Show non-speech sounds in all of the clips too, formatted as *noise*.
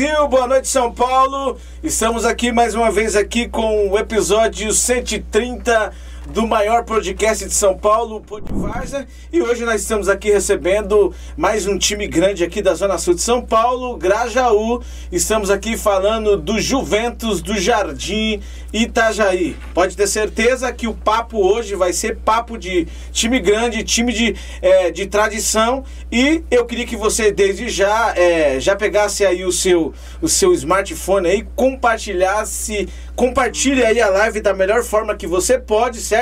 Brasil. Boa noite, São Paulo. Estamos aqui mais uma vez aqui com o episódio 130 do maior podcast de São Paulo, o Podvarza. E hoje nós estamos aqui recebendo mais um time grande aqui da Zona Sul de São Paulo, Grajaú. Estamos aqui falando do Juventus do Jardim Itajaí. Pode ter certeza que o papo hoje vai ser papo de time grande, time de, é, de tradição. E eu queria que você desde já é, já pegasse aí o seu, o seu smartphone aí, compartilhasse, compartilhe aí a live da melhor forma que você pode, certo?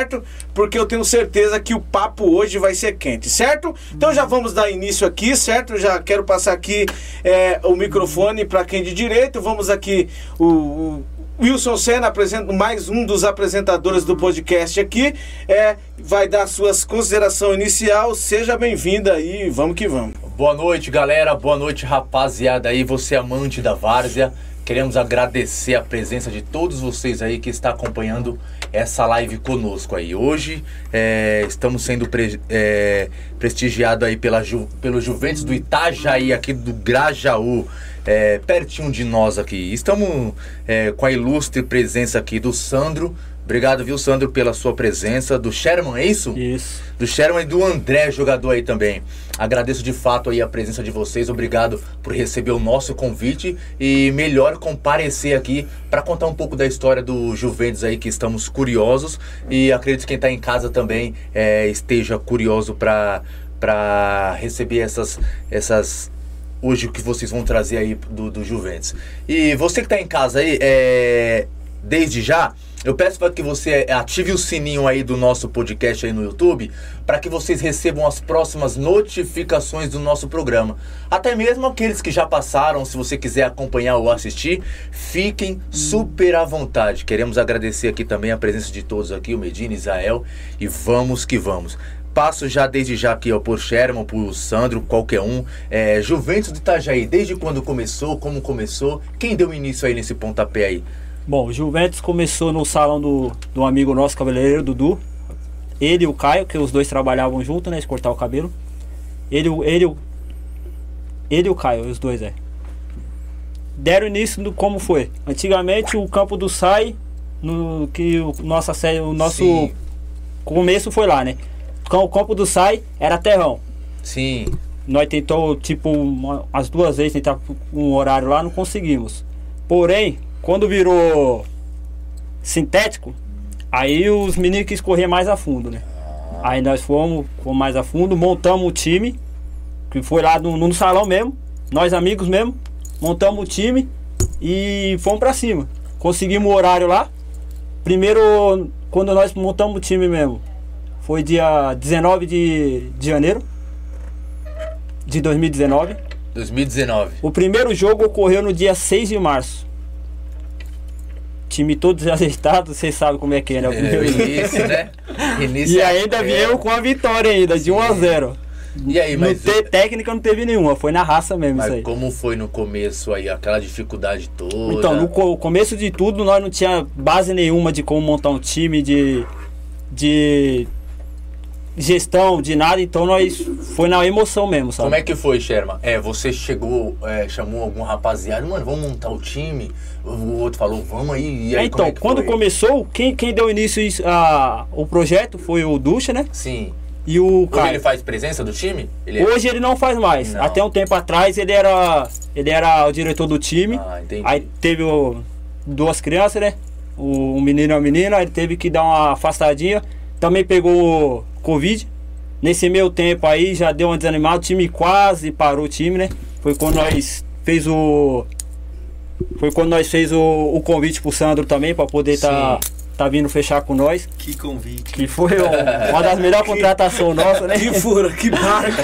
Porque eu tenho certeza que o papo hoje vai ser quente, certo? Então já vamos dar início aqui, certo? Já quero passar aqui é, o microfone para quem de direito. Vamos aqui o, o Wilson Senna, mais um dos apresentadores do podcast aqui, é, vai dar suas considerações inicial. Seja bem-vinda aí, vamos que vamos. Boa noite, galera. Boa noite, rapaziada aí, você amante da várzea. Queremos agradecer a presença de todos vocês aí que está acompanhando essa live conosco aí. Hoje é, estamos sendo pre, é, prestigiados aí pela Ju, pelo Juventus do Itajaí, aqui do Grajaú é, pertinho de nós aqui. Estamos é, com a ilustre presença aqui do Sandro. Obrigado, viu, Sandro, pela sua presença. Do Sherman, é isso? Isso. Do Sherman e do André, jogador aí também. Agradeço de fato aí a presença de vocês. Obrigado por receber o nosso convite e melhor comparecer aqui para contar um pouco da história do Juventus aí que estamos curiosos e acredito que quem está em casa também é, esteja curioso para para receber essas essas hoje o que vocês vão trazer aí do, do Juventus. E você que está em casa aí, é, desde já, eu peço para que você ative o sininho aí do nosso podcast aí no YouTube, para que vocês recebam as próximas notificações do nosso programa. Até mesmo aqueles que já passaram, se você quiser acompanhar ou assistir, fiquem super à vontade. Queremos agradecer aqui também a presença de todos aqui, o Medina, Israel, e vamos que vamos passo já desde já aqui ó, por Sherman, por Sandro, qualquer um. É, Juventus do Itajaí, desde quando começou, como começou, quem deu início aí nesse pontapé aí? Bom, o Juventus começou no salão do, do amigo nosso, cabeleireiro Dudu. Ele e o Caio, que os dois trabalhavam junto, né? De cortar o cabelo. Ele, ele, ele e o Caio, os dois, é. Deram início do como foi. Antigamente o campo do SAI, no, que o, nossa, o nosso Sim. começo foi lá, né? o campo do SAI era terrão. Sim. Nós tentou, tipo, uma, as duas vezes tentar um horário lá, não conseguimos. Porém, quando virou sintético, aí os meninos quis correr mais a fundo, né? Aí nós fomos, fomos mais a fundo, montamos o time, que foi lá no, no salão mesmo, nós amigos mesmo, montamos o time e fomos pra cima. Conseguimos o horário lá. Primeiro, quando nós montamos o time mesmo, foi dia 19 de, de janeiro de 2019. 2019. O primeiro jogo ocorreu no dia 6 de março. Time todo desajeitado, *laughs* vocês sabem como é que é, né? É, início, né? *laughs* Início e ainda é... viemos com a vitória ainda, de 1 a 0 e aí, mas. No técnica não teve nenhuma, foi na raça mesmo mas isso aí. como foi no começo aí, aquela dificuldade toda? Então, no co começo de tudo, nós não tinha base nenhuma de como montar um time, de. de gestão, de nada, então nós foi na emoção mesmo, sabe? Como é que foi, Sherman? É, você chegou, é, chamou algum rapaziada, mano, vamos montar o time. O outro falou, vamos aí. E aí então, é quando foi? começou, quem, quem deu início a, o projeto foi o Ducha, né? Sim. E o Hoje ele faz presença do time? Ele é- Hoje ele não faz mais. Não. Até um tempo atrás ele era, ele era o diretor do time. Ah, entendi. Aí teve o, duas crianças, né? O, um menino e uma menina, ele teve que dar uma afastadinha. Também pegou Covid. Nesse meio tempo aí já deu uma desanimada, o time quase parou o time, né? Foi quando nós fez o. Foi quando nós fez o, o convite pro Sandro também, para poder estar tá, tá vindo fechar com nós. Que convite. Que foi uma das melhores contratações nossas, né? Que fura, que barca.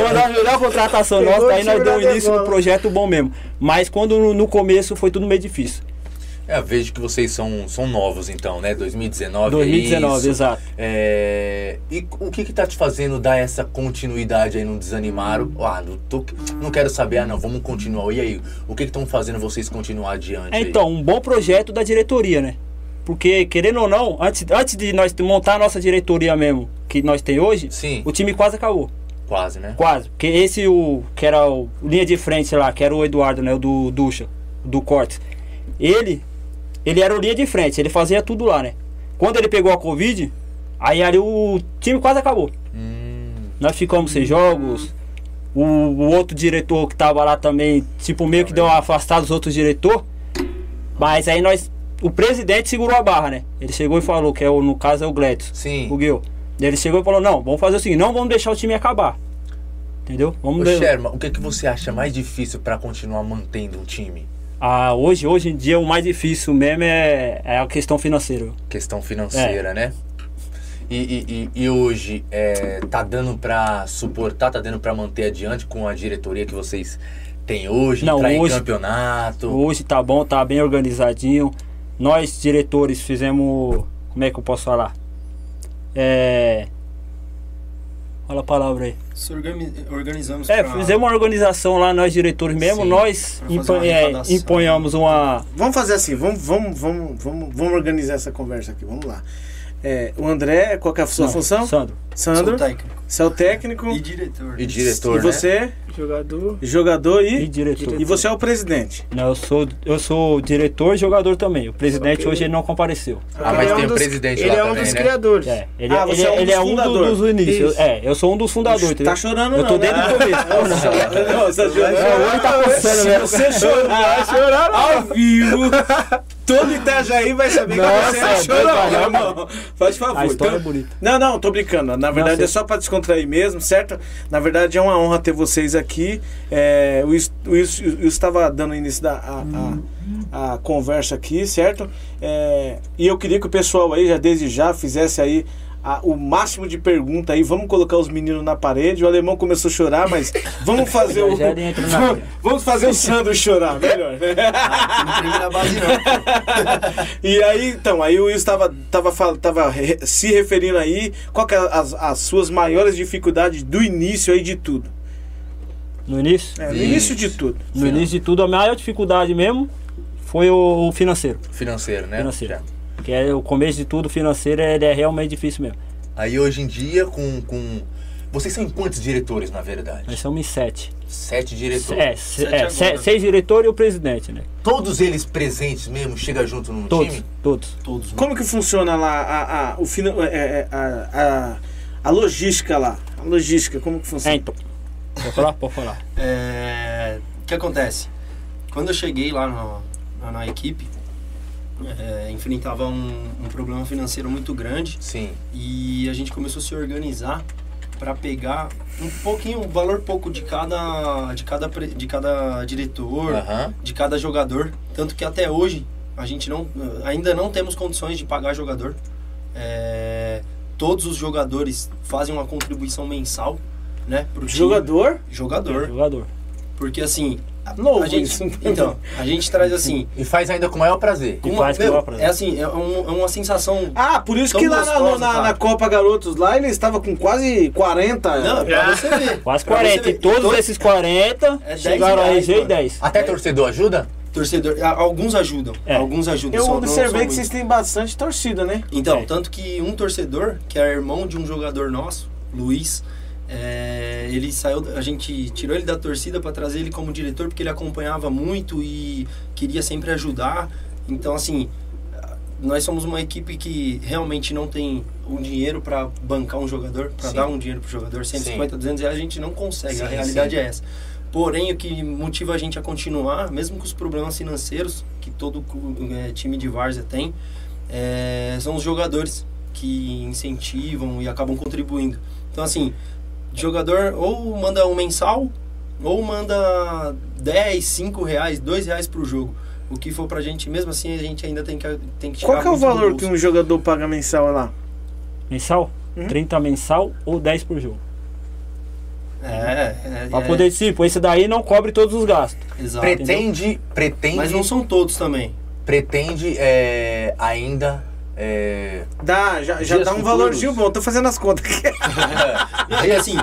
uma das melhores contratações nossas, aí nós deu início no projeto bom mesmo. Mas quando no, no começo foi tudo meio difícil. É, vejo que vocês são, são novos então, né? 2019 2019, é exato. É... E o que que tá te fazendo dar essa continuidade aí, não desanimar? Ah, não, tô... não quero saber, ah não, vamos continuar. E aí, o que que estão fazendo vocês continuar adiante? É, então, um bom projeto da diretoria, né? Porque, querendo ou não, antes, antes de nós montar a nossa diretoria mesmo, que nós tem hoje, Sim. o time quase acabou. Quase, né? Quase. Porque esse, o que era o linha de frente lá, que era o Eduardo, né? O do Ducha, do Cortes. Ele, ele era o linha de frente, ele fazia tudo lá, né? Quando ele pegou a Covid, aí ali o time quase acabou. Hum, Nós ficamos sem jogos. O, o outro diretor que tava lá também, tipo, meio que deu uma afastada dos outros diretores. Mas aí nós. O presidente segurou a barra, né? Ele chegou e falou, que é o, no caso é o Gledson. sim. O Gil. Ele chegou e falou, não, vamos fazer o seguinte, não vamos deixar o time acabar. Entendeu? Vamos Ô, Sherman, o que, que você acha mais difícil pra continuar mantendo um time? Ah, hoje, hoje em dia o mais difícil mesmo é, é a questão financeira. Questão financeira, né? E, e- e- hoje, é, tá dando pra suportar, tá dando pra manter adiante com a diretoria que vocês têm hoje? Não, entrar hoje- em campeonato? Hoje tá bom, tá bem organizadinho. Nós, diretores, fizemos. Como é que eu posso falar? É. Fala a palavra aí. Se organizamos É, pra- fizemos uma organização lá, nós diretores mesmo, Sim, nós impo- é, imponhamos uma. Vamos fazer assim, vamos, vamos, vamos, vamos, vamos organizar essa conversa aqui, vamos lá. É, o André, qual que é a sua Não, função? Sandro. Sou Sandro, técnico você é o técnico. e diretor. E diretor, E você, Jogador. jogador E e. diretor. E você é o presidente. Não, eu sou, eu sou diretor e jogador também. O presidente Ok. hoje ele não compareceu. Ah, mas Ele é tem um o dos- presidente Ele lá é um também, dos né? criadores. É, ele, Ah, ele- você é um ele dos é um do- fundadores. dos inícios. Isso. É, eu sou um dos fundadores? Tá chorando Eu não, tô né? desde o começo. *laughs* Não, não, você tá chorando. É, o olho tá coçando Se você *laughs* chorar, chorar ao vivo, todo Itajaí vai saber que Nossa, você é é chorão, irmão. Faz favor. A história Então- é bonita. Não, não, tô brincando. Na verdade Não, é só pra descontrair mesmo, certo? Na verdade é uma honra ter vocês aqui. É, o eu estava dando início da a, a- a conversa aqui, certo? É, e eu queria que o pessoal aí já desde já fizesse aí a- o máximo de pergunta aí. Vamos colocar os meninos na parede. O alemão começou a chorar, mas vamos fazer *laughs* o vamos, vamos fazer o Sandro chorar, melhor. né? Não treme na base, não. *laughs* E aí, então, aí o Will estava tava, tava se referindo aí, qual que é as, as suas maiores dificuldades do início aí de tudo? No início? É, no Isso. início de tudo. No início de tudo, a maior dificuldade mesmo foi o, financeiro. Financeiro, né? Financeiro. Já. Que é o começo de tudo, o financeiro ele é realmente difícil mesmo. Aí hoje em dia, com, com. Vocês são em quantos diretores, na verdade? Nós somos em sete. Sete diretores. É, se- Sete é, se- seis diretores e o presidente, né? Todos eles presentes mesmo, chega junto num Todos, time? todos. Todos. Como que funciona lá a, a, o é, é, a, a, a logística lá? A logística, como que É, funciona? então. Pode falar? Pode falar. É, O que acontece? Quando eu cheguei lá no- na, na equipe, é, enfrentava um, um problema financeiro muito grande Sim. e a gente começou a se organizar para pegar um pouquinho, um valor pouco de cada, de cada, de cada diretor, Aham. de cada jogador. Tanto que até hoje a gente não, ainda não temos condições de pagar jogador. É, todos os jogadores fazem uma contribuição mensal, né? Pro time. Jogador? Jogador. Jogador. Porque assim, Novo a gente, isso. então, a gente traz assim, E faz ainda com o maior prazer. E uma, faz com meu, maior prazer. é assim, é, um- é uma sensação Ah, por isso que lá na, gostosa, na, na Copa Garotos lá ele estava com quase 40. Não, pra você ver. *laughs* Quase Pra você 40. E todos Todo- esses 40 É 10 chegaram a RG e mano. 10. Até torcedor ajuda? Torcedor, alguns ajudam, É. alguns ajudam. Eu observei que vocês têm bastante torcida, né? Então, É. tanto que um torcedor, que é irmão de um jogador nosso, Luiz, é, ele saiu, a gente tirou ele da torcida para trazer ele como diretor porque ele acompanhava muito e queria sempre ajudar. Então, assim, nós somos uma equipe que realmente não tem o dinheiro para bancar um jogador, para Sim. dar um dinheiro pro jogador, 150, 200 reais a gente não consegue, a Sim, realidade sim. é essa. Porém, o que motiva a gente a continuar, mesmo com os problemas financeiros que todo é, time de várzea tem, é, são os jogadores que incentivam e acabam contribuindo. Então, assim, jogador ou manda um mensal, ou manda 10, 5 reais, 2 reais pro jogo. O que for pra gente, mesmo assim, a gente ainda tem que, tem que Qual que é o valor que um jogador paga mensal lá? Mensal? Hum? 30 mensal ou 10 por jogo. É, é, Pra é, poder, tipo, esse daí não cobre todos os gastos. Exato. Pretende, pretende, Mas não são todos também. pretende é, ainda é, Dá, já, já dá um futuros. valorzinho bom. Tô fazendo as contas aqui. Não, *laughs* e assim,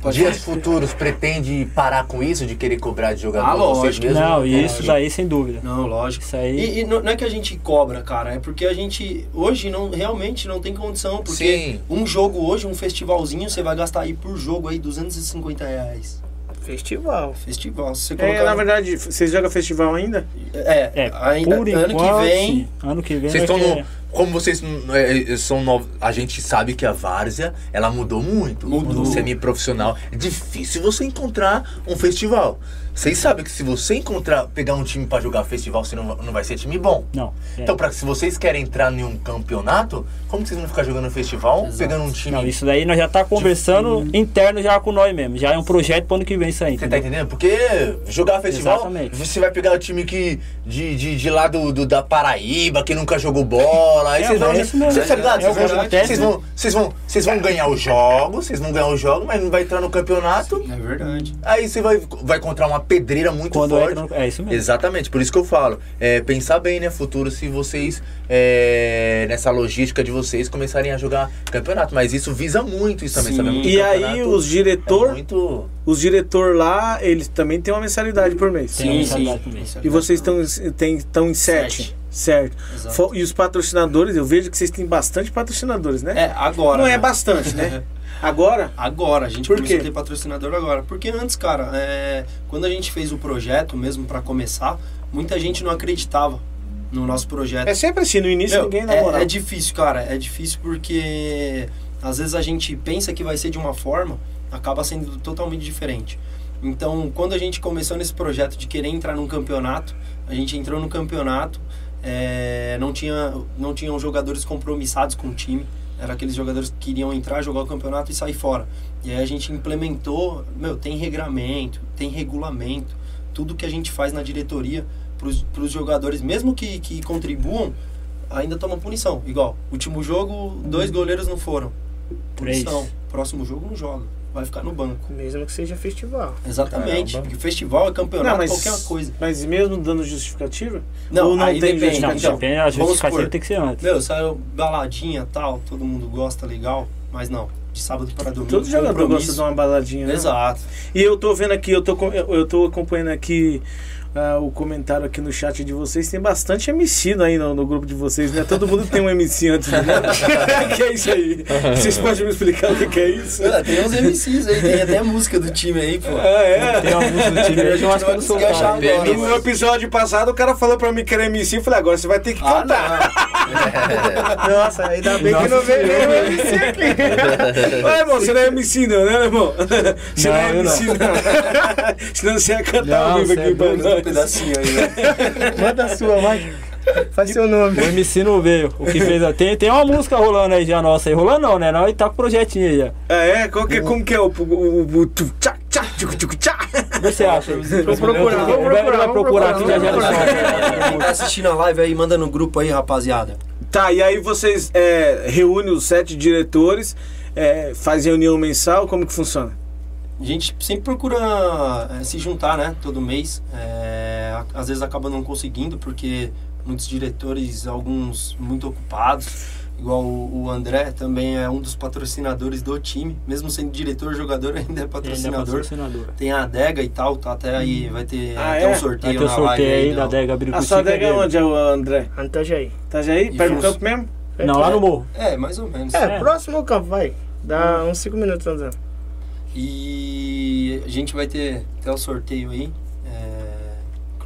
Pode Dias futuros pretende parar com isso de querer cobrar de jogador? Ah, lógico. mesmos? Não, É. isso daí sem dúvida. Não, lógico. Isso aí. E, e não é que a gente cobra, cara, é porque a gente hoje não realmente não tem condição, porque Sim. um jogo hoje, um festivalzinho, você vai gastar aí por jogo aí 250 reais. Festival. Festival, se você É, colocar... na verdade, vocês jogam festival ainda? é, É, ainda, por ano enquanto, que vem, sim. Ano que vem. Vocês estão no. Como vocês não é, são novos. A gente sabe que a várzea, ela mudou muito. Mudou. Semi-profissional. É difícil você encontrar um festival. Vocês sabem que se você encontrar, pegar um time pra jogar festival, você não, não vai ser time bom. Não. é. Então, pra, se vocês querem entrar em um campeonato, como que vocês vão ficar jogando festival, Exato. pegando um time. Não, isso daí nós já tá conversando interno já com nós mesmo. Já é um projeto pro ano que vem isso aí. Você tá entendendo? Porque jogar festival, Exatamente. você vai pegar o time que de, de, de lá do, do- da Paraíba, que nunca jogou bola. Aí É, vocês vão. é isso mesmo. Vocês tá ligado? É vocês vão, vocês vão, vocês vão ganhar os jogos, vocês vão ganhar os jogos, mas não vai entrar no campeonato. é verdade. Aí você vai, vai encontrar uma pedreira muito Quando forte. entra no... É isso mesmo. Exatamente, por isso que eu falo. É, pensar bem, né, futuro, se vocês, é, nessa logística de vocês, começarem a jogar campeonato. Mas isso visa muito isso também, Sim. sabemos que E aí os diretor, é muito... os diretor lá, eles também têm uma mensalidade por mês. Tem uma mensalidade também. E vocês estão em sete, Sete. certo? Exato. E os patrocinadores, eu vejo que vocês têm bastante patrocinadores, né? É, agora. Não é né? bastante, né? *laughs* Agora, Agora, a gente Por começou quê? a ter patrocinador agora. Porque antes, cara, é, quando a gente fez o projeto mesmo pra começar, muita gente não acreditava no nosso projeto. é sempre assim, no início Meu, ninguém na moral. é, é difícil, cara. É difícil porque às vezes a gente pensa que vai ser de uma forma, acaba sendo totalmente diferente. Então, quando a gente começou nesse projeto de querer entrar num campeonato, a gente entrou no campeonato, é, não, tinha, não tinham jogadores compromissados com o time, eram aqueles jogadores que queriam entrar, jogar o campeonato e sair fora. E aí a gente implementou, meu, tem regramento, tem regulamento, tudo que a gente faz na diretoria para os jogadores, mesmo que, que contribuam, ainda toma punição. Igual, último jogo, dois goleiros não foram. Três. Punição. Próximo jogo não joga. Vai ficar no banco. Mesmo que seja festival. Exatamente. Caramba. Porque festival é campeonato, mas, qualquer coisa. mas mesmo dando justificativa? Não, Ou não aí tem depende. Não, justificativa? Então, depende, a justificativa tem que ser antes. Meu, saiu baladinha tal, todo mundo gosta, legal. Mas não, de sábado para domingo. Todo jogador gosta de uma baladinha, né? Exato. E eu tô vendo aqui, eu tô, eu tô acompanhando aqui ah, o comentário aqui no chat de vocês. Tem bastante MC aí no, no grupo de vocês, né? Todo mundo tem um MC antes, né? *laughs* que é isso aí? Vocês podem me explicar o que, que é isso? Ah, tem uns MCs aí, tem até a música do time aí, pô. Ah, é? Tem uma música do time aí que eu acho que eu não sou que achar agora, no episódio passado o cara falou pra mim que era MC. Eu falei, agora você vai ter que Ah, cantar. não. *laughs* Nossa, ainda bem que Nossa não veio nenhum MC aqui. *laughs* Ué, irmão, você não é MC não, né, irmão? Você não, Não, é MC não. Senão você ia cantar Não, ao vivo você aqui é pra doido, Um nós. pedacinho aí, né? *laughs* Manda a sua, vai. Faz seu nome. O MC não veio. O que fez. Tem, tem uma música rolando aí já nossa aí. Rolando não, né? Nós tá com o projetinho aí já. Ah, é? Qual que, como que é o... o, o, o tu, tchá, tchá, tchucu, tchucu, tchá? O que você acha? Vou procurar, vou Weber vai procurar, procurar aqui já já procurar. Quem tá assistindo a live aí, manda no grupo aí, rapaziada. Tá, e aí vocês é, reúnem os sete diretores, é, fazem reunião mensal, como que funciona? A gente sempre procura é, se juntar, né? Todo mês. É, às vezes acaba não conseguindo, porque muitos diretores, alguns muito ocupados. Igual o, o André também é um dos patrocinadores do time. Mesmo sendo diretor, jogador *laughs* ainda é é patrocinador. patrocinador. Tem a adega e tal, tá até aí, vai ter Ah, até é? um Vai sorteio ter o na sorteio live aí da não. Dega A sua adega é onde, é o André? Antajaí. Tá já aí? E Perto do campo mesmo? Não, lá no morro. É, mais ou menos. É, É. próximo ao campo, vai. Dá uns 5 minutos andando. E a gente vai ter até o sorteio aí.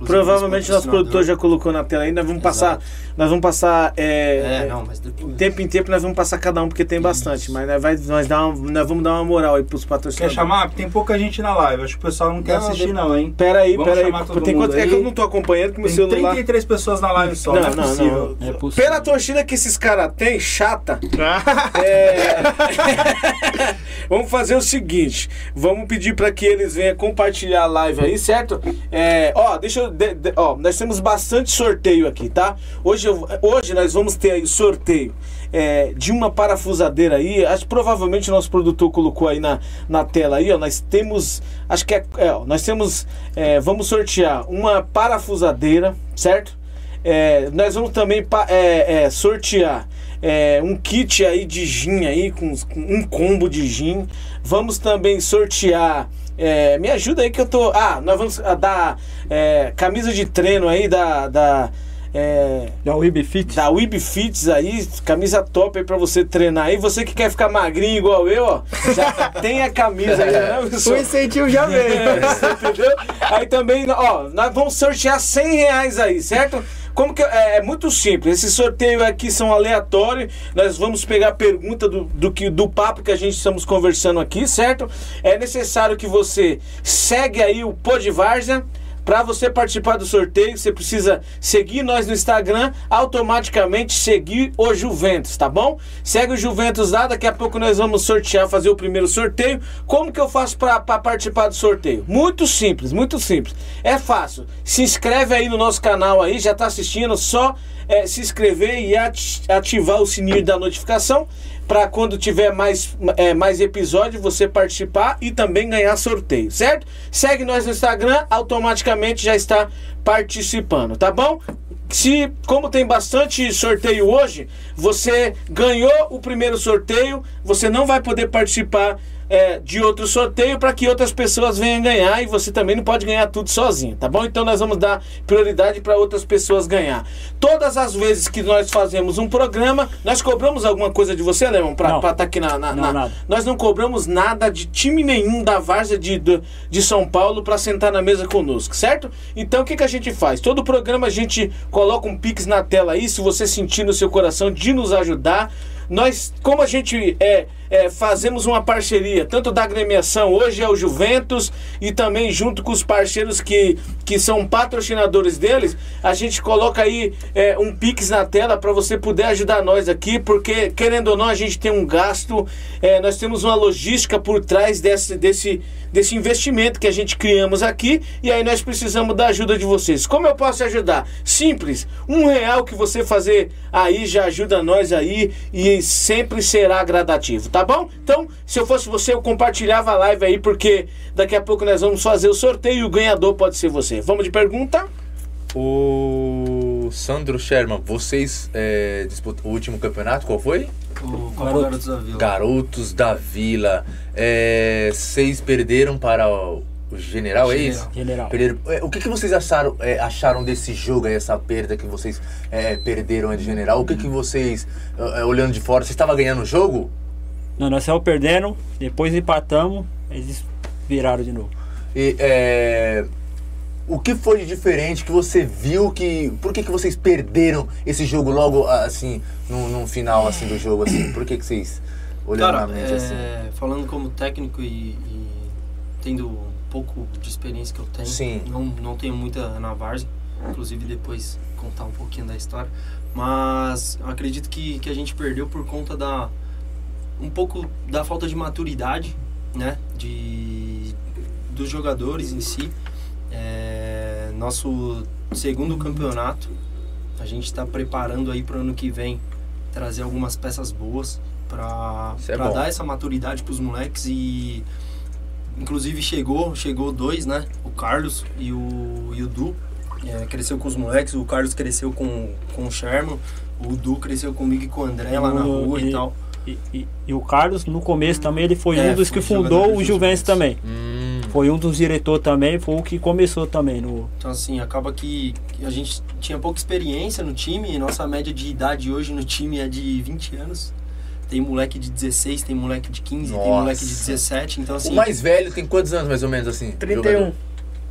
É, inclusive Provavelmente nosso produtor já colocou na tela aí, nós vamos passar, Exato. nós vamos passar, é, É, não, mas depois. de tempo em tempo nós vamos passar cada um, porque tem bastante, Isso. mas nós, vai, nós, dá uma- nós vamos dar uma moral aí pros Quer patrocinadores. chamar? Porque tem pouca gente na live. Acho que o pessoal não quer Não, assistir, de- não, hein? Pera aí, Vamos pera aí, chamar tem quanto, é aí. que eu não tô acompanhando que meu Tem celular... 33 pessoas na live só, não, Não, é não, possível. É possível. Pela torcida que esses caras têm, chata, *laughs* É. *laughs* vamos fazer o seguinte, vamos pedir para que eles venham compartilhar a live aí, certo? É, ó, deixa eu, de- de- ó, nós temos bastante sorteio aqui, tá? Hoje, eu- hoje nós vamos ter aí sorteio é, de uma parafusadeira aí, acho que provavelmente o nosso produtor colocou aí na, na tela aí, ó, nós temos, acho que é, é, ó, nós temos, é, vamos sortear uma parafusadeira, certo? É, nós vamos também é, é, sortear é, um kit aí de gin aí, com, com um combo de gin. Vamos também sortear. É, me ajuda aí que eu tô. Ah, nós vamos ah, dar é, camisa de treino aí da. da é, Da Web Fit. da Web Fits aí, camisa top aí pra você treinar aí. Você que quer ficar magrinho igual eu, ó, já *laughs* tem a camisa aí, né, *laughs* O incentivo já veio. *laughs* Entendeu? Aí também, ó, nós vamos sortear 100 reais aí, certo? Como que é, é muito simples. Esse sorteio aqui são aleatórios. Nós vamos pegar a pergunta do, do que do papo que a gente estamos conversando aqui, certo? É necessário que você segue aí o Podvarza. Para você participar do sorteio, você precisa seguir nós no Instagram, automaticamente seguir o Juventus, tá bom? Segue o Juventus lá, daqui a pouco nós vamos sortear, fazer o primeiro sorteio. Como que eu faço para participar do sorteio? Muito simples, muito simples. É fácil. Se inscreve aí no nosso canal aí, já tá assistindo, só é, se inscrever e ati- ativar o sininho da notificação para quando tiver mais, é, mais episódio você participar e também ganhar sorteio, certo? Segue nós no Instagram, automaticamente já está participando, tá bom? Se, como tem bastante sorteio hoje, você ganhou o primeiro sorteio, você não vai poder participar é, de outro sorteio para que outras pessoas venham ganhar e você também não pode ganhar tudo sozinho, tá bom? Então nós vamos dar prioridade para outras pessoas ganhar. Todas as vezes que nós fazemos um programa, nós cobramos alguma coisa de você, Leão, para estar tá aqui na, na- Não, na- nada. Nós não cobramos nada de time nenhum da Várzea de, de, de São Paulo para sentar na mesa conosco, certo? Então o que, que a gente faz? Todo programa a gente coloca um pix na tela aí, se você sentir no seu coração de nos ajudar. Nós, como a gente é, é, fazemos uma parceria, tanto da agremiação, hoje é o Juventus, e também junto com os parceiros que, que são patrocinadores deles, a gente coloca aí é, um Pix na tela para você poder ajudar nós aqui, porque querendo ou não, a gente tem um gasto, é, nós temos uma logística por trás desse, desse, desse investimento que a gente criamos aqui, e aí nós precisamos da ajuda de vocês. Como eu posso ajudar? Simples, um real que você fazer aí já ajuda nós aí e sempre será gradativo, tá bom? Então, se eu fosse você, eu compartilhava a live aí, porque daqui a pouco nós vamos fazer o sorteio e o ganhador pode ser você. Vamos de pergunta? O Sandro Sherman, vocês é, disputam o último campeonato, qual foi? O Copa Garoto. Garotos da Vila. Garotos da Vila. É, Vocês perderam para o, o General, é isso? General. Perderam. É, O que, que vocês acharam, é, acharam desse jogo aí, essa perda que vocês é, perderam aí de General? O que, que vocês, é, olhando de fora, você estava ganhando o jogo? Não, nós saímos perdendo, depois empatamos, eles viraram de novo. E, é, o que foi de diferente que você viu que. Por que, que vocês perderam esse jogo logo assim, no, no final assim, do jogo? Assim? Por que, que vocês olhando Cara, na mente é, assim? falando como técnico e, e tendo um pouco de experiência que eu tenho, Sim. Não, não tenho muita na Várzea, inclusive depois contar um pouquinho da história, mas eu acredito que, que a gente perdeu por conta da um pouco da falta de maturidade, né, de dos jogadores em si. É, nosso segundo campeonato, a gente está preparando aí para o ano que vem trazer algumas peças boas para é bom. dar essa maturidade para os moleques e inclusive chegou chegou dois né o Carlos e o, e o Du É, cresceu com os moleques o Carlos cresceu com, com o Sherman o Du cresceu comigo e com o André lá na rua e, e- tal E, e- e o Carlos, no começo também, ele foi É, um dos foi que fundou do o Juventus também. Hum, Foi um dos diretores também, foi o que começou também no. Então, assim, acaba que a gente tinha pouca experiência no time. Nossa média de idade hoje no time é de 20 anos. Tem moleque de 16, tem moleque de 15, tem Nossa. moleque de 17. Então, assim. o mais velho tem quantos anos mais ou menos assim? 31.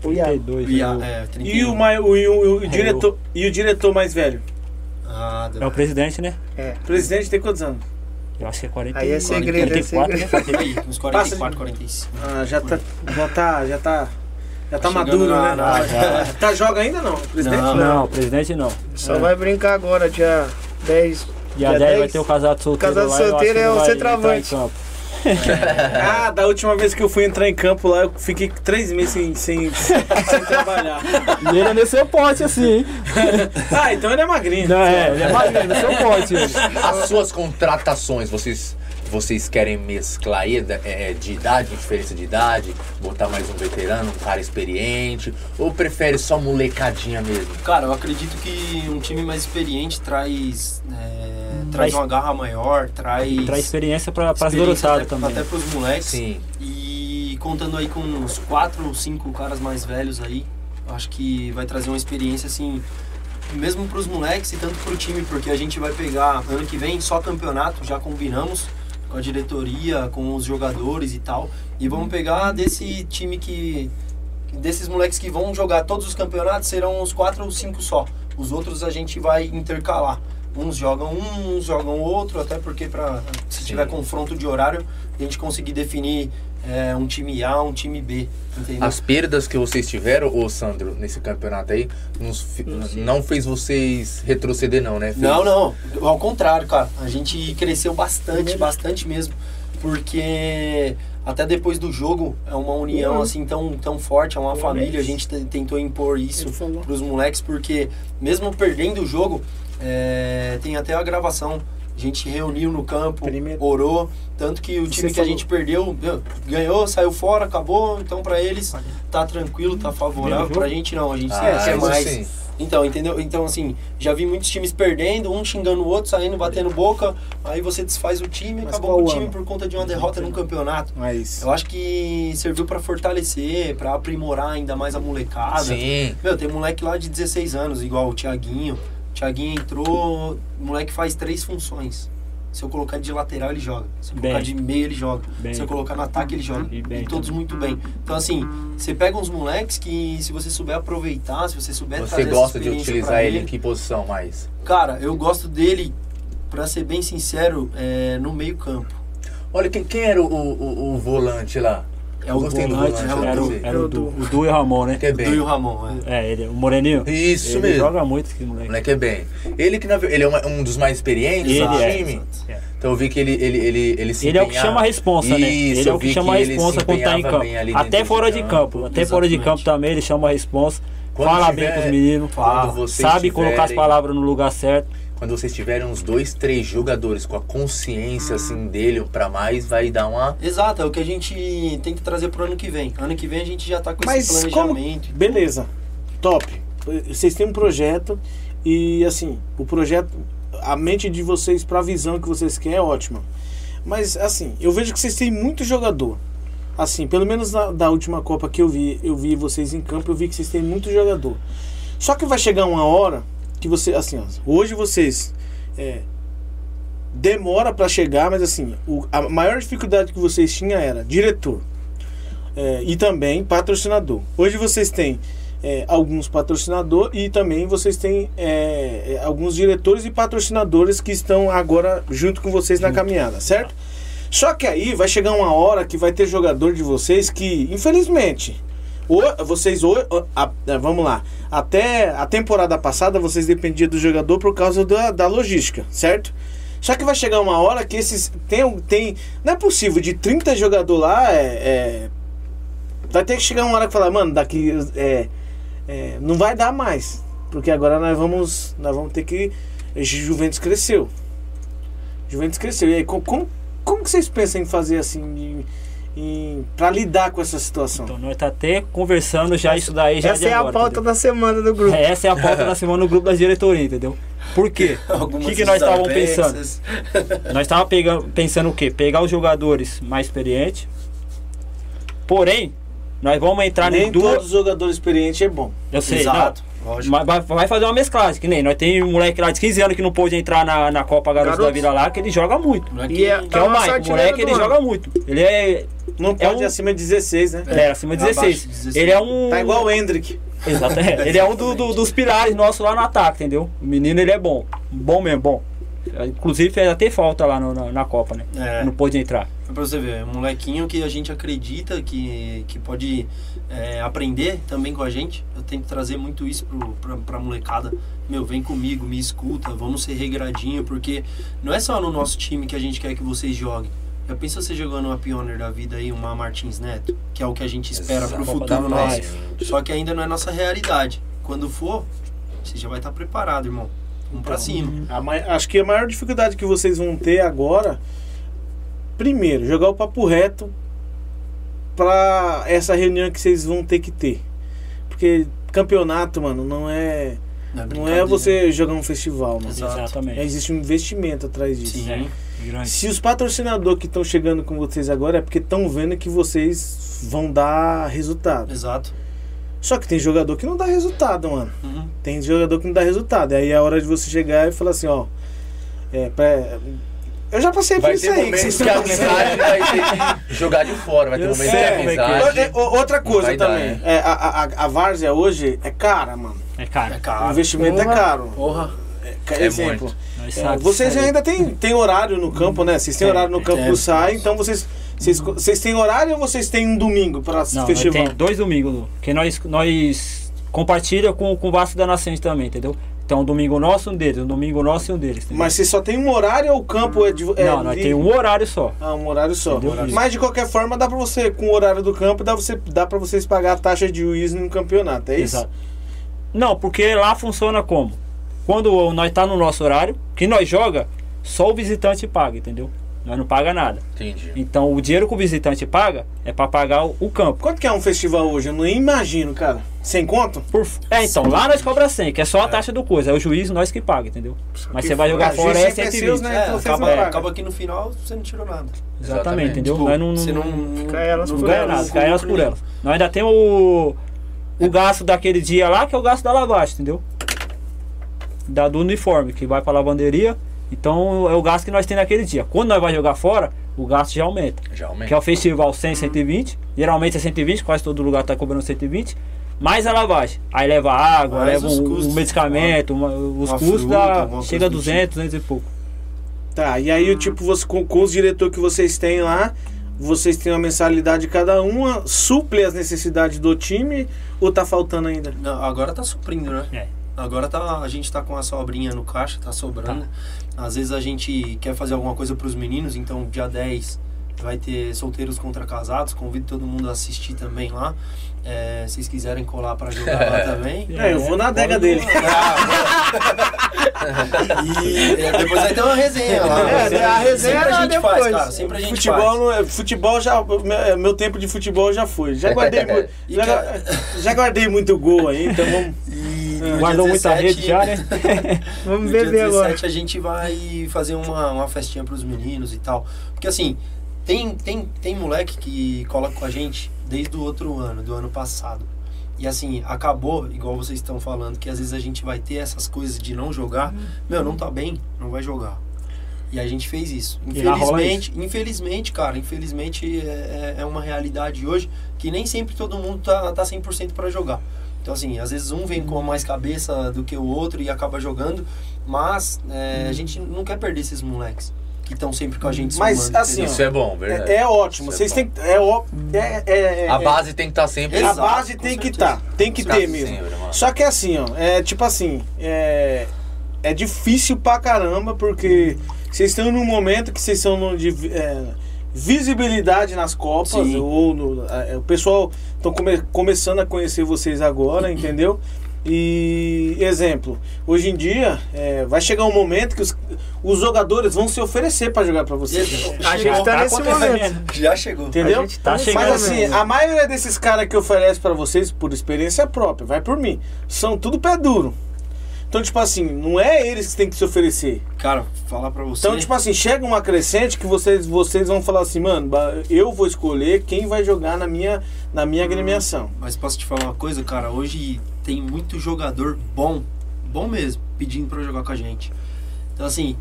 O Iago. 32. e a- né? é, 31. E o, mai- o, e o- o diretor, e o diretor mais velho? Ah, É o presidente, né? É. O presidente tem quantos anos? Eu acho que é 40, Aí é segredo, é 44, né? Por *laughs* aí, uns 44, 45. Ah, já tá. Já tá. Já tá. Já tá Tá maduro, chegando né? na- na- já. *laughs* Tá joga ainda não? Presidente? Não. Não, o presidente não. Só vai brincar agora, dia 10. Dia 10 vai ter o casado solteiro Casado lá. eu acho solteiro é o centroavante. *laughs* Ah, da última vez que eu fui entrar em campo lá, eu fiquei três meses sem, sem, sem trabalhar. E ele é nesse seu pote, assim, hein? *laughs* Ah, então ele é magrinho. Não, é, ele é magrinho, no seu pote. As suas contratações, vocês, vocês querem mesclar aí da- é, de idade, diferença de idade, botar mais um veterano, um cara experiente, ou prefere só molecadinha mesmo? Cara, eu acredito que um time mais experiente traz é, traz Traz- uma garra maior, traz, Traz experiência para as garotadas até, também. até pros moleques. Sim. E contando aí com uns quatro ou cinco caras mais velhos aí, eu acho que vai trazer uma experiência assim, mesmo pros moleques e tanto pro time, porque a gente vai pegar ano que vem só campeonato, já combinamos com a diretoria, com os jogadores e tal, e vamos pegar desse time que desses moleques que vão jogar todos os campeonatos serão uns quatro ou cinco só. Os outros a gente vai intercalar. Uns jogam um, uns jogam outro, até porque pra, se Sim. tiver confronto de horário, a gente conseguir definir é, um time A, um time B, entendeu? As perdas que vocês tiveram, ô Sandro, nesse campeonato aí, nos não fez vocês retroceder, não, né? Fez- Não, não. Ao contrário, cara. A gente cresceu bastante, bastante mesmo. Porque até depois do jogo é uma união assim tão, tão forte, é uma família. A gente te- tentou impor isso falou. pros moleques, porque mesmo perdendo o jogo, é, tem até a gravação. A gente reuniu no campo, Primeiro. orou. Tanto que o Você time que a falou. gente perdeu, ganhou, saiu fora, acabou. Então pra eles tá tranquilo, tá favorável. Pra gente não, a gente Ah, quer isso mais. sim. Então, entendeu? Então, assim, já vi muitos times perdendo, um xingando o outro, saindo, batendo boca, aí você desfaz o time, Mas acabou o time ano? por conta de uma derrota num campeonato. Mas. Eu acho que serviu pra fortalecer, pra aprimorar ainda mais a molecada. Sim. Meu, tem moleque lá de 16 anos, igual o Thiaguinho. Thiaguinho entrou, o moleque faz três funções. Se eu colocar de lateral, ele joga. Se eu colocar Bem. de meio, ele joga. Bem. Se eu colocar no ataque, ele joga. E E, todos também. muito bem. Então, assim, você pega uns moleques que, se você souber aproveitar, se você souber Você gosta de utilizar ele em que posição mais? Cara, eu gosto dele, pra ser bem sincero, é, no meio campo. Olha, quem, quem era o, o, o volante lá? É Eu o volante, volante, é o? Era, o- era o, du, o Du e o Ramon, né? Que é Do e bem. o Ramon, é. É, ele, o Moreninho. Isso ele mesmo. joga muito esse O moleque. moleque é bem. Ele que na ele é uma- um dos mais experientes Ele do é. time. É. Então eu vi que ele ele ele ele se Ele é o que chama a responsa, né? Isso, Ele é o que chama a responsa quando tá em campo. bem ali Até fora de de campo. Até fora de campo também ele chama a responsa. Quando fala tiver- bem com os meninos. vocês Sabe colocar as palavras no lugar certo. Quando vocês tiverem uns dois, três jogadores com a consciência assim dele pra mais, vai dar uma Exato, é o que a gente tem que trazer pro ano que vem. Ano que vem a gente já tá com Mas esse como. planejamento. Beleza. Top. Vocês têm um projeto e, assim, o projeto. A mente de vocês pra visão que vocês querem é ótima. Mas, assim, eu vejo que vocês têm muito jogador. Assim, pelo menos na, da última Copa que eu vi, eu vi vocês em campo, eu vi que vocês têm muito jogador. Só que vai chegar uma hora que você, assim, ó, hoje vocês é, demora pra chegar, mas assim, o- a maior dificuldade que vocês tinham era diretor é, e também patrocinador. Hoje vocês têm é, alguns patrocinadores e também vocês têm é, é, alguns diretores e patrocinadores que estão agora junto com vocês na caminhada, certo? Só que aí vai chegar uma hora que vai ter jogador de vocês que, infelizmente, vocês a- vamos lá, até a temporada passada vocês dependiam do jogador por causa da, da logística, certo? Só que vai chegar uma hora que esses tem tem não é possível de 30 jogador lá é, é, vai ter que chegar uma hora que falar, mano, daqui é, é, não vai dar mais, porque agora nós vamos nós vamos ter que Juventus cresceu. Juventus cresceu. E aí co- como como que vocês pensam em fazer assim em, para lidar com essa situação? Então nós tá até conversando já isso daí já Essa de é a agora, pauta entendeu? da semana do grupo. É, Essa é a pauta da semana no grupo da diretoria, entendeu? Por quê? *laughs* O que, que nós estávamos pensando? *laughs* Nós estávamos pensando o quê? Pegar os jogadores mais experientes. Porém, nós vamos entrar Nem em duas. todos os jogadores experientes é bom. Eu sei, Exato, não. lógico. Mas vai, fazer uma mesclagem, que nem nós tem um moleque lá de 15 anos que não pôde entrar na, na Copa Garotos da. Vida lá, que ele joga muito. E é- que- Que é o Mike, o moleque do ele ano. joga muito. Ele é, Não É pode um- acima de 16, né? é acima de abaixo 16. de 16. Ele é um. Tá igual o Hendrick. Exato, é. Ele é um do- do- dos pilares nossos lá no ataque, entendeu? O menino ele é bom. Bom mesmo, bom. Inclusive fez até falta lá no- na, na Copa, né? É. Não pôde entrar. É pra você ver, é um molequinho que a gente acredita que, que pode é, aprender também com a gente. Eu tento trazer muito isso pro, pra, pra molecada. Meu, vem comigo, me escuta, vamos ser regradinho, porque não é só no nosso time que a gente quer que vocês joguem. Já pensou você jogando uma Pioneer da vida aí, uma Martins Neto, que é o que a gente espera pro Exato. futuro nosso. Só que ainda não é nossa realidade. Quando for, você já vai estar preparado, irmão. Vamos pra cima. A acho que a maior dificuldade que vocês vão ter agora, primeiro, jogar o papo reto pra essa reunião que vocês vão ter que ter. Porque campeonato, mano, não é Não é Não é você jogar um festival, mano. Exatamente. É, existe um investimento atrás disso. Sim. É, grande. Se os patrocinadores que estão chegando com vocês agora é porque estão vendo que vocês vão dar resultado. Exato. Só que tem jogador que não dá resultado, mano. Uhum. Tem jogador que não dá resultado. Aí é a hora de você chegar e falar assim, ó. É, pra... Eu já passei por isso aí. que que a amizade vai ter que jogar de fora, vai ter momentos que como é que é. a amizade. O- o- Outra coisa vai dar, também. né? é, a, a, a Várzea hoje é cara, mano. É cara. É O caro. investimento é caro. Porra. É, É exemplo. É, vocês ainda têm tem horário no campo, né? Vocês têm Tem, horário no campo tem. pro SAI, então vocês, vocês, vocês têm horário ou vocês têm um domingo para festival? tem dois domingos, Lu, que nós, nós compartilha com, com o Vasco da Nascente também, entendeu? Então, um domingo nosso, um deles, um domingo nosso e um deles. entendeu? Mas vocês só tem um horário ou o campo é de. É não, nós livre? tem um horário só. Ah, um horário só. Entendeu? Mas de qualquer forma dá pra você, com o horário do campo, dá, você, dá pra vocês pagar a taxa de juiz no campeonato, é isso? Exato. Não, porque lá funciona como? Quando nós tá no nosso horário, que nós joga, só o visitante paga, entendeu? Nós não paga nada. Entendi. Então o dinheiro que o visitante paga é pra pagar o, o campo. Quanto que é um festival hoje? Eu nem imagino, cara. Sem conto? Por, é, então, lá nós cobra 100, que é só a taxa do coisa. É o juiz nós que paga, entendeu? Mas Que você vai jogar fora é sempre é 120. seus, né? É, Então acaba, não pagam. acaba que no final você não tirou nada. Exatamente, Exatamente. entendeu? Tipo, nós não, você não, não, Fica elas não por ganha elas. nada, cai elas por elas. Nós ainda temos o, o gasto daquele dia lá, que é o gasto da lavagem, entendeu? Da, do uniforme, que vai pra lavanderia. Então é o gasto que nós temos naquele dia. Quando nós vamos jogar fora, o gasto já aumenta. Já Que aumenta. é o festival 100, 120. Geralmente é 120, quase todo lugar tá cobrando 120. Mais a lavagem. Aí leva água, Mais leva um, custos. um medicamento, uma- os uma custos fruta, dá, chega a coisa do 200, 200 e pouco. Tá, e aí, tipo, você, com, com os diretores que vocês têm lá, vocês têm uma mensalidade cada uma, suple as necessidades do time ou tá faltando ainda? Não, agora tá suprindo, né? É. Agora tá, a gente tá com a sobrinha no caixa, tá sobrando. Às vezes a gente quer fazer alguma coisa pros meninos, então dia 10 vai ter solteiros contra casados. Convido todo mundo a assistir também lá. É, se vocês quiserem colar pra jogar lá *laughs* também. É, eu vou na adega dele. *laughs* e é, depois vai ter uma resenha lá. É, a resenha Sempre a gente faz, depois. cara. Sempre a gente Futebol, faz. não é- futebol já. meu- Meu tempo de futebol já foi. Já guardei, *laughs* E já, já guardei muito gol aí, então vamos. E É. Guardou dia muita 17 rede já, né? *laughs* *laughs* Vamos No dia beber agora. 17 a gente vai fazer uma, uma festinha pros meninos e tal. Porque assim, tem, tem, tem moleque que cola com a gente desde o outro ano, do ano passado. E assim, acabou, igual vocês estão falando, que às vezes a gente vai ter essas coisas de não jogar. Meu, não tá bem, não vai jogar. E a gente fez isso. Infelizmente, infelizmente, cara, infelizmente é, é- é uma realidade hoje que nem sempre todo mundo tá, tá 100% para jogar. Então, assim, às vezes um vem com mais cabeça do que o outro e acaba jogando, mas é, a gente não quer perder esses moleques que estão sempre com a gente Mas, somando, assim? Isso é bom, verdade. É, é ótimo. Isso é Vocês têm. É, ó- é, é, é, A base tem que estar sempre. a Exato, base com tem que certeza. estar. tem que ter mesmo. sempre, mano. Só que é assim, ó. É tipo assim. É, é difícil pra caramba, porque vocês estão num momento que vocês estão no, de é, visibilidade nas Copas, Sim. ou no, é, o pessoal estão come, começando a conhecer vocês agora, entendeu? E exemplo, hoje em dia é, vai chegar um momento que os, os jogadores vão se oferecer pra jogar pra vocês. A gente Chegou. tá nesse momento. Já chegou. Entendeu? A gente tá chegando Mas assim, momento. a maioria desses caras que oferece pra vocês, por experiência própria, vai por mim, são tudo pé duro. Então, tipo assim, não é eles que têm que se oferecer. Cara, falar pra você. Então, tipo assim, chega uma crescente que vocês, vocês vão falar assim, mano, eu vou escolher quem vai jogar na minha, na minha agremiação. Mas posso te falar uma coisa, cara? Hoje tem muito jogador bom, bom mesmo, pedindo pra jogar com a gente. Então, assim,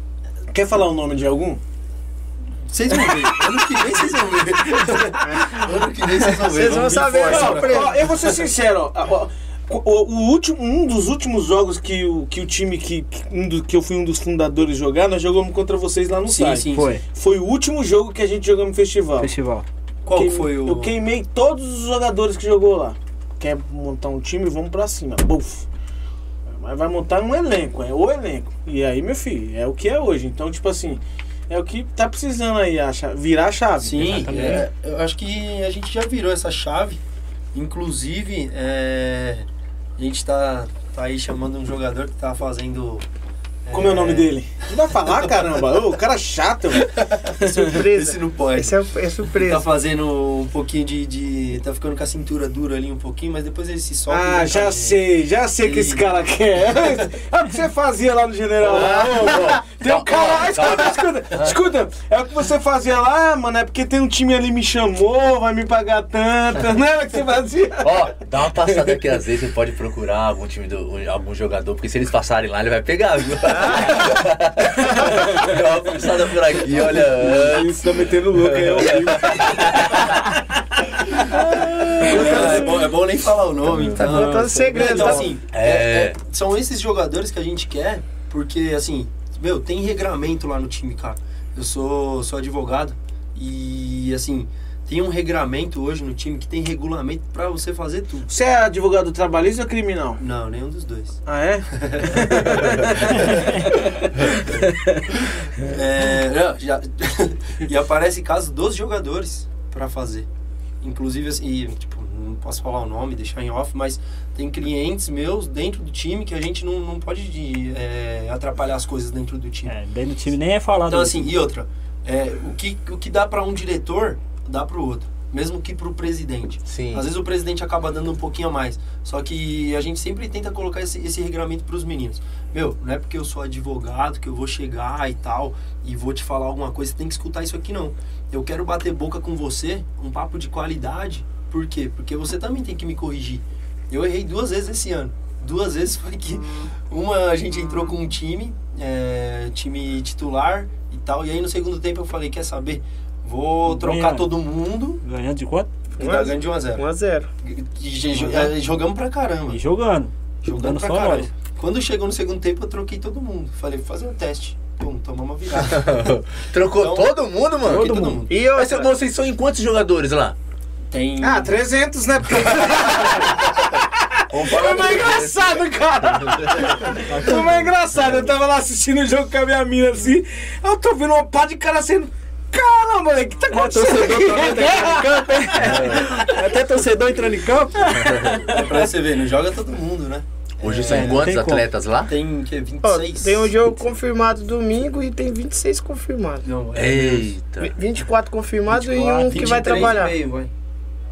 Quer falar o nome de algum? vocês vão ver. *laughs* ano que vem vocês vão ver. *laughs* ano que vem vocês vão ver. Vocês vão saber, ó, cara. pre- Ó, eu vou ser sincero, ó, ó, o, o último, um dos últimos jogos que o, que o time que, que, um do, que eu fui um dos fundadores jogar, nós jogamos contra vocês lá no Sim, site. sim. Foi. Foi o último jogo que a gente jogou no festival. Festival. Qual foi o. Eu queimei todos os jogadores que jogou lá. Quer montar um time, vamos pra cima. Buf. Mas vai montar um elenco, é o elenco. E aí, meu filho, é o que é hoje. Então, tipo assim, é o que tá precisando aí, a cha- virar a chave. Sim, é, eu acho que a gente já virou essa chave. Inclusive, é, a gente tá, tá aí chamando um jogador que tá fazendo Como é o nome dele? Não vai falar, caramba. Ô, o cara é chato, velho. *laughs* Surpresa. Esse não pode. Esse é, é Tá surpresa. fazendo um pouquinho de, de- Tá ficando com a cintura dura ali um pouquinho, mas depois ele se solta. Ah, já pra sei, já sei o que esse cara quer. É o que você fazia lá no General. lá, ô, ô. Tem um cara. Escuta, escuta, escuta. É o que você fazia lá, ah, mano. É porque tem um time ali me chamou, vai me pagar tanto. Não era o que você fazia? *laughs* Ó, dá uma passada aqui às vezes, você pode procurar algum time, do, algum jogador, porque se eles passarem lá, ele vai pegar, viu? Dá uma por aqui, olha. Tá metendo louco aí, ao vivo. É, bom, é bom nem falar o nome. Tá então. contando segredo, Então, tá? assim, É. é- é- são esses jogadores que a gente quer, porque, assim, meu, tem regramento lá no time, cara. Eu sou, sou advogado e, assim, tem um regramento hoje no time que tem regulamento pra você fazer tudo. Você é advogado trabalhista ou criminal? Não, nenhum dos dois. Ah, é? *laughs* É, não, já, *laughs* e aparece caso dos jogadores pra fazer. Inclusive, assim, e, tipo, não posso falar o nome, deixar em off, mas tem clientes meus dentro do time que a gente não, não pode de, é, atrapalhar as coisas dentro do time. É, dentro do time nem é falado. Então, assim, e outra, é, o, que, o que dá pra um diretor, dá pro outro. Mesmo que pro presidente. Sim. Às vezes o presidente acaba dando um pouquinho a mais. Só que a gente sempre tenta colocar esse, esse regramento pros meninos. Meu, não é porque eu sou advogado que eu vou chegar e tal e vou te falar alguma coisa, você tem que escutar isso aqui não. Eu quero bater boca com você, um papo de qualidade. Por quê? Porque você também tem que me corrigir. Eu errei duas vezes esse ano. Duas vezes foi que uma a gente entrou com um time, é, time titular e tal, e aí no segundo tempo eu falei, quer saber? Vou trocar Ganhar. todo mundo Ganhando de quanto? tá ganhando de 1 a 0 1x0. e jo- eh, Jogamos pra caramba. E jogando. Jogando Jogando pra só caramba. nós. Quando chegou no segundo tempo, eu troquei todo mundo. Falei, vou fazer um teste. Pum, tomamos uma virada. *laughs* Trocou Então- todo mundo, mano? Todo todo mundo. mundo. E outra, vocês são em quantos jogadores lá? Tem. Ah, 300, né? Porque Vamos foi falar mais engraçado, cara. Foi mais engraçado. Eu tava lá assistindo o jogo com a minha mina assim. Eu tô vendo uma pá de cara sendo. Caramba, moleque, o que tá acontecendo aqui? Até torcedor entrando em campo. É pra você ver, não joga todo mundo, né? Hoje É, são não quantos tem como. atletas lá? Tem que ó, 26. tem um jogo confirmado domingo e tem 26 confirmados. Não, é Eita, Vi- 24 confirmados e 24, um que vai 23 trabalhar. E meio, vai.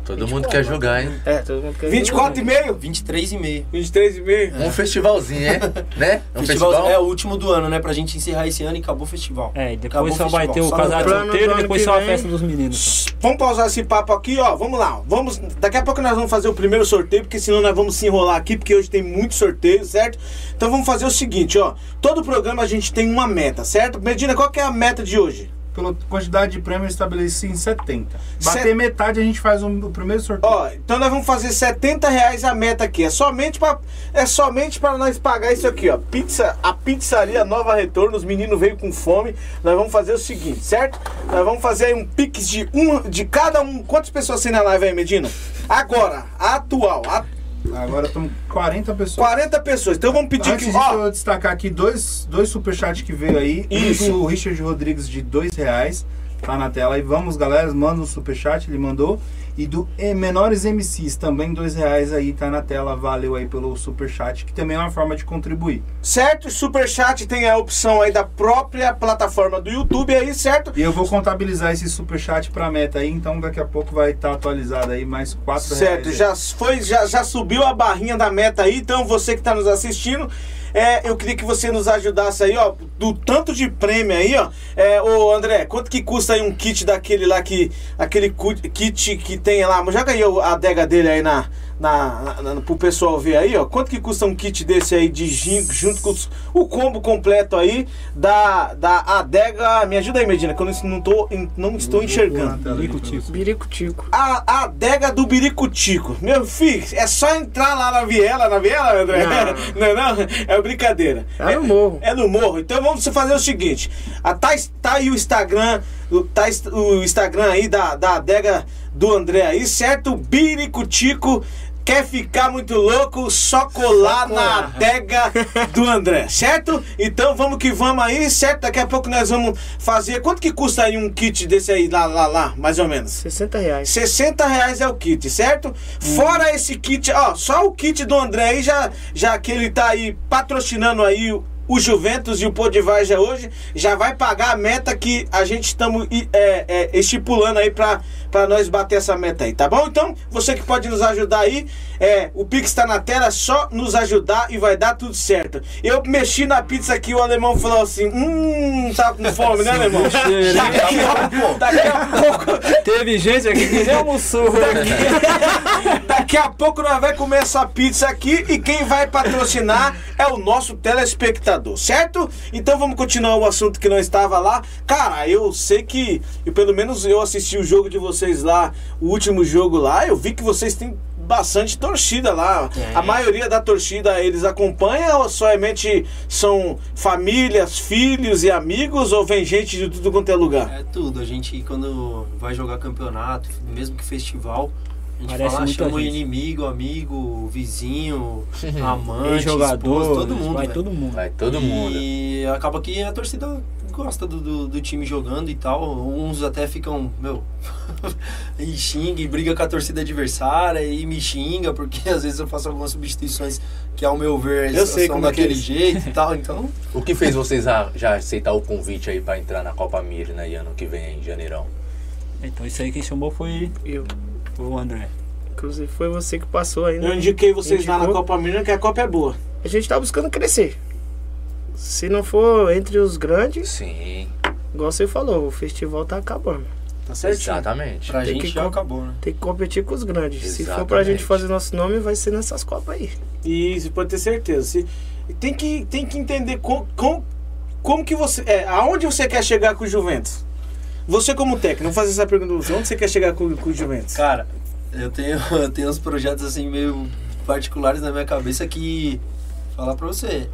Todo mundo quer jogar, hein? É, todo mundo quer 24 e meio? 23 e meio. 23 e meio? Um festivalzinho, é? *laughs* né? Um Festival, festival. é o último do ano, né? Pra gente encerrar esse ano e acabou o festival. É, e Acabou depois o só vai ter o casal solteiro do e depois só a festa dos meninos. Vamos pausar esse papo aqui, ó. Vamos lá. Vamos. Daqui a pouco nós vamos fazer o primeiro sorteio, porque senão nós vamos se enrolar aqui, porque hoje tem muito sorteio, certo? Então vamos fazer o seguinte, ó. Todo programa a gente tem uma meta, certo? Medina, qual que é a meta de hoje? Pela quantidade de prêmio eu estabeleci em 70. Bater Set- metade a gente faz um- o primeiro sorteio. Ó, então nós vamos fazer 70 reais a meta aqui. É somente para é somente para nós pagar isso aqui, ó. Pizza, a pizzaria Nova Retorno. Os meninos veio com fome. Nós vamos fazer o seguinte, certo? Nós vamos fazer aí um pix de um de cada um. Quantas pessoas tem na live aí, Medina? Agora, atual, a Agora estamos 40 pessoas. 40 pessoas. Então vamos pedir Antes que, ó, eu destacar aqui dois, dois superchats que veio aí. Isso. Um do Richard Rodrigues de dois reais. Tá na tela aí. Vamos, galera, manda um superchat, ele mandou. E do eh, Menores MCs, também dois reais aí, tá na tela. Valeu aí pelo superchat, que também é uma forma de contribuir. certo? Superchat tem a opção aí da própria plataforma do YouTube aí, certo? E eu vou contabilizar esse superchat pra meta aí, então daqui a pouco vai estar atualizado aí mais quatro Certo, reais. já foi, já, já subiu a barrinha da meta aí, então você que está nos assistindo, é, eu queria que você nos ajudasse aí, ó, do tanto de prêmio aí, ó. É, ô André, quanto que custa aí um kit daquele lá que. Aquele kit que tem lá. Joga aí o- a adega dele aí na. Na, na, na- pro pessoal ver aí, ó. Quanto que custa um kit desse aí de gin, junto com os- o combo completo aí da, da adega. Me ajuda aí, Medina, que eu não, não, tô, não estou enxergando. Lico, tico. Birico Tico. A adega do Biricutico. Meu filho, é só entrar lá na viela, na viela, André? Não, *laughs* é não, é brincadeira. Tá no morro. É no morro. Então vamos fazer o seguinte: a, tá, tá aí o Instagram, o, tá o Instagram aí da, da adega do André aí, certo? Biricutico. Quer ficar muito louco? Só colar na adega do André, certo? Então vamos que vamos aí, certo? Daqui a pouco nós vamos fazer. Quanto que custa aí um kit desse aí, lá, lá, lá, mais ou menos? 60 reais. 60 reais é o kit, certo? Fora esse kit, ó, só o kit do André aí, já, já que ele tá aí patrocinando aí o, Juventus e o Pô de Varja hoje já vai pagar a meta que a gente estamos é, é, estipulando aí pra, pra nós bater essa meta aí, tá bom? Então, você que pode nos ajudar aí, é, o Pix tá na tela, é só nos ajudar e vai dar tudo certo. Eu mexi na pizza aqui, o alemão falou assim: hum, tá com fome, né, *laughs* alemão? Daqui a, daqui a pouco. Teve gente aqui que nem almoçou. Daqui, *laughs* daqui a pouco nós vamos comer essa pizza aqui e quem vai patrocinar é o nosso telespectador, certo? Então vamos continuar o assunto que não estava lá. Cara, eu sei que, eu, pelo menos eu assisti o jogo de vocês lá, o último jogo lá, eu vi que vocês têm bastante torcida lá. Tem. A maioria da torcida eles acompanha ou somente são famílias, filhos e amigos ou vem gente de tudo quanto é lugar? É tudo. A gente, quando vai jogar campeonato, mesmo que festival, a gente Parece fala, chama gente. inimigo, amigo, vizinho, *laughs* amante, jogador, esposa, todo mundo. vai velho. todo mundo. Vai todo mundo. E acaba que a torcida gosta do, do, do time jogando e tal. Uns até ficam, meu, *laughs* e xinga e briga com a torcida adversária e me xinga, porque *laughs* às vezes eu faço algumas substituições que, ao meu ver, Eu eles sei são como é que daquele eles- jeito e tal. Então, O que fez vocês a- já aceitar o convite aí pra entrar na Copa Mir, né, ano que vem, em janeirão? Então isso aí quem chamou foi Eu. o André. Inclusive foi você que passou aí, Eu né? indiquei vocês lá na. Copa Minas que a Copa é boa. A gente tá buscando crescer. Se não for entre os grandes, Sim, igual você falou, o festival tá acabando. Tá certinho? exatamente. pra Tem gente que já acabou, né? Tem que competir com os grandes. Se for pra Exatamente. gente fazer nosso nome, vai ser nessas Copas aí. Isso, pode ter certeza. Se- tem, que, tem que entender com, com, como que você. É, aonde você quer chegar com o Juventus? Você como técnico, vou fazer essa pergunta. Onde você quer chegar com, com o Juventus? Cara, eu tenho, *laughs* eu tenho uns projetos assim meio particulares na minha cabeça que falar pra você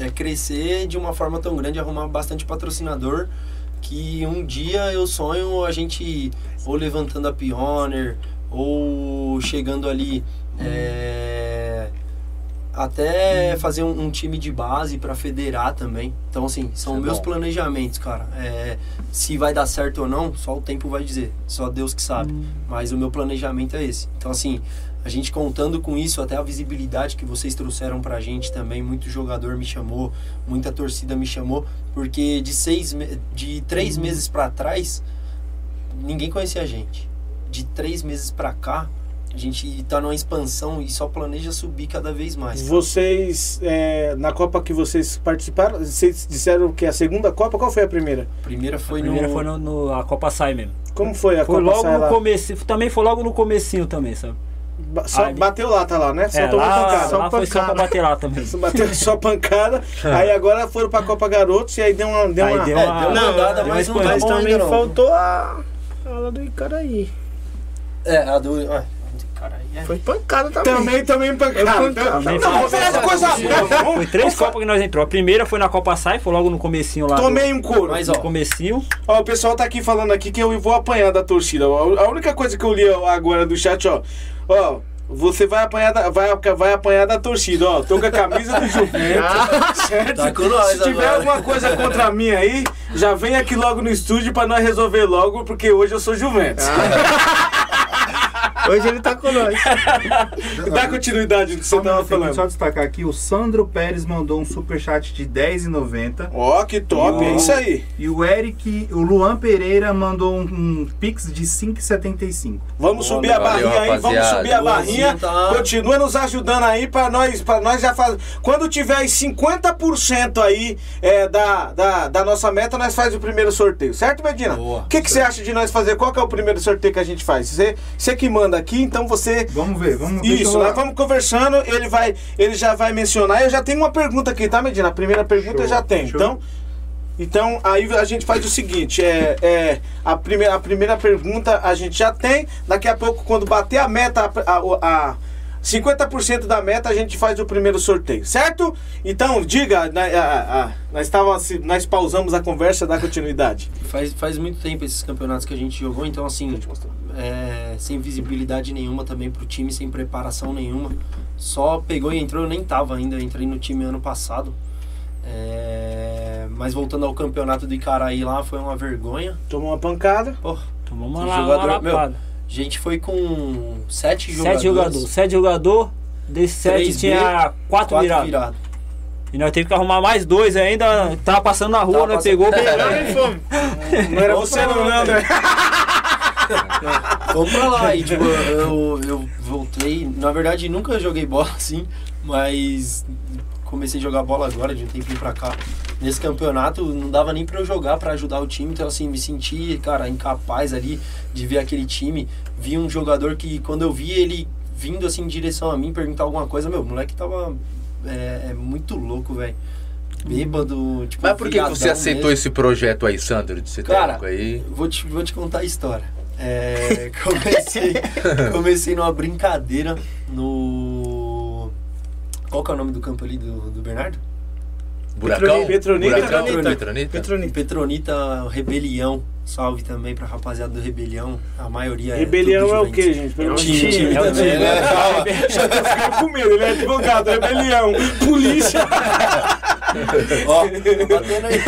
é crescer de uma forma tão grande, arrumar bastante patrocinador que um dia eu sonho a gente ou levantando a Pioneer ou chegando ali é, até fazer um, um time de base para federar também. Então assim, são é meus bom. planejamentos, cara. É, se vai dar certo ou não, só o tempo vai dizer. Só Deus que sabe. Mas o meu planejamento é esse. Então, assim, a gente contando com isso, até a visibilidade que vocês trouxeram pra gente também, muito jogador me chamou, muita torcida me chamou, porque de seis, de três meses pra trás, ninguém conhecia a gente. De três meses pra cá, a gente tá numa expansão e só planeja subir cada vez mais. cara. Vocês, é, na Copa que vocês participaram, vocês disseram que a segunda Copa, qual foi a primeira? A primeira foi A primeira no... foi no, no- a Copa Sai mesmo. Como foi a Foi Copa logo Sai no começo, também foi logo no comecinho também, sabe? Só Aí- bateu lá, tá lá, né? Só é, tomou lá, pancada. lá foi só pra bater lá também. Só Bateu só pancada. *laughs* aí agora foram pra Copa Garotos e aí deu uma. Deu Aí uma deu É, uma, deu uma Não, andada, deu mas não uma tá Mas bom também não. faltou a a do Icaraí. É, a do... Ah, é... Foi pancada também. Também, também pancada. Então, pancada. não, vamos falar de coisa Foi três Copas que nós entrou. A primeira foi na Copa Sai, foi logo no comecinho lá. do- Tomei um couro. Mas, no ó, comecinho. Ó, o pessoal tá aqui falando aqui que eu vou apanhar da torcida. A única coisa que eu li agora do chat, ó. Ó, você vai apanhar da, vai, vai apanhar da torcida, ó. Tô com a camisa do *laughs* Juventus, certo? Tá Se tiver agora. alguma coisa contra mim aí, já vem aqui logo no estúdio pra nós resolver logo, porque hoje eu sou Juventus. *laughs* Hoje ele tá com nós. *laughs* Dá continuidade no que você Só, tava falando. só destacar aqui, o Sandro Pérez mandou um superchat de R$10,90. Ó, que top, é isso aí. E o Eric, o Luan Pereira mandou um, um pix de 5,75. Vamos subir a valeu, barrinha aí, vamos subir a barrinha. tá- Continua nos ajudando aí pra nós, para nós já fazer. Quando tiver aí 50% aí é, da, da, da nossa meta, nós faz o primeiro sorteio, certo, Medina? Boa. O que, que você acha de nós fazer? Qual que é o primeiro sorteio que a gente faz? Você, você que manda aqui, então você. Vamos ver, vamos Isso, nós vamos conversando, ele vai, ele já vai mencionar. Eu já tenho uma pergunta aqui, tá, Medina? A primeira pergunta Show, eu já tenho. show. Então, então aí a gente faz o seguinte, é, é a primeira a primeira pergunta a gente já tem. Daqui a pouco quando bater a meta a, a, a 50% da meta a gente faz o primeiro sorteio, certo? Então, diga, né, a- a- nós tava, nós pausamos a conversa, dá continuidade. Faz, faz muito tempo esses campeonatos que a gente jogou, então assim, é, sem visibilidade nenhuma também pro time, sem preparação nenhuma. Só pegou e entrou, eu nem tava ainda, eu entrei no time ano passado. É, mas voltando ao campeonato do Icaraí lá, foi uma vergonha. Tomou uma pancada. Porra, Tomou uma, jogador- uma lapada. A gente foi com sete jogadores. Sete jogadores. Sete jogadores. Desses sete tinha quatro, quatro virados. virados. E nós teve que arrumar mais dois ainda. Tava passando na rua, Tava nós pegou. Pegando *laughs* e fome. Não era você não, lá, né, André? *laughs* Vamos pra lá. E, tipo, eu, eu voltei. Na verdade, nunca joguei bola assim, mas comecei a jogar bola agora, de um tempinho pra cá. Nesse campeonato, não dava nem pra eu jogar pra ajudar o time. Então, assim, me senti, cara, incapaz ali de ver aquele time. Vi um jogador que, quando eu vi ele vindo assim em direção a mim, perguntar alguma coisa, meu, o moleque tava é, é muito louco, velho. Bêbado, tipo. Mas por que você aceitou mesmo. esse projeto aí, Sandro, de ser Cara, aí? Vou te, vou te contar a história. É, *laughs* comecei, comecei numa brincadeira no. Qual que é o nome do campo ali do, do Bernardo? Buracão? Petronita. Buracão? Petronita. Petronita? Petronita. Petronita Rebelião. Salve também pra rapaziada do Rebelião. A maioria é. Rebelião tudo é o que, gente? É um Time, Deus. time É time. né? *laughs* Calma. Já tô ficando com medo, ele é advogado, rebelião, polícia. *laughs* Ó, batendo aí.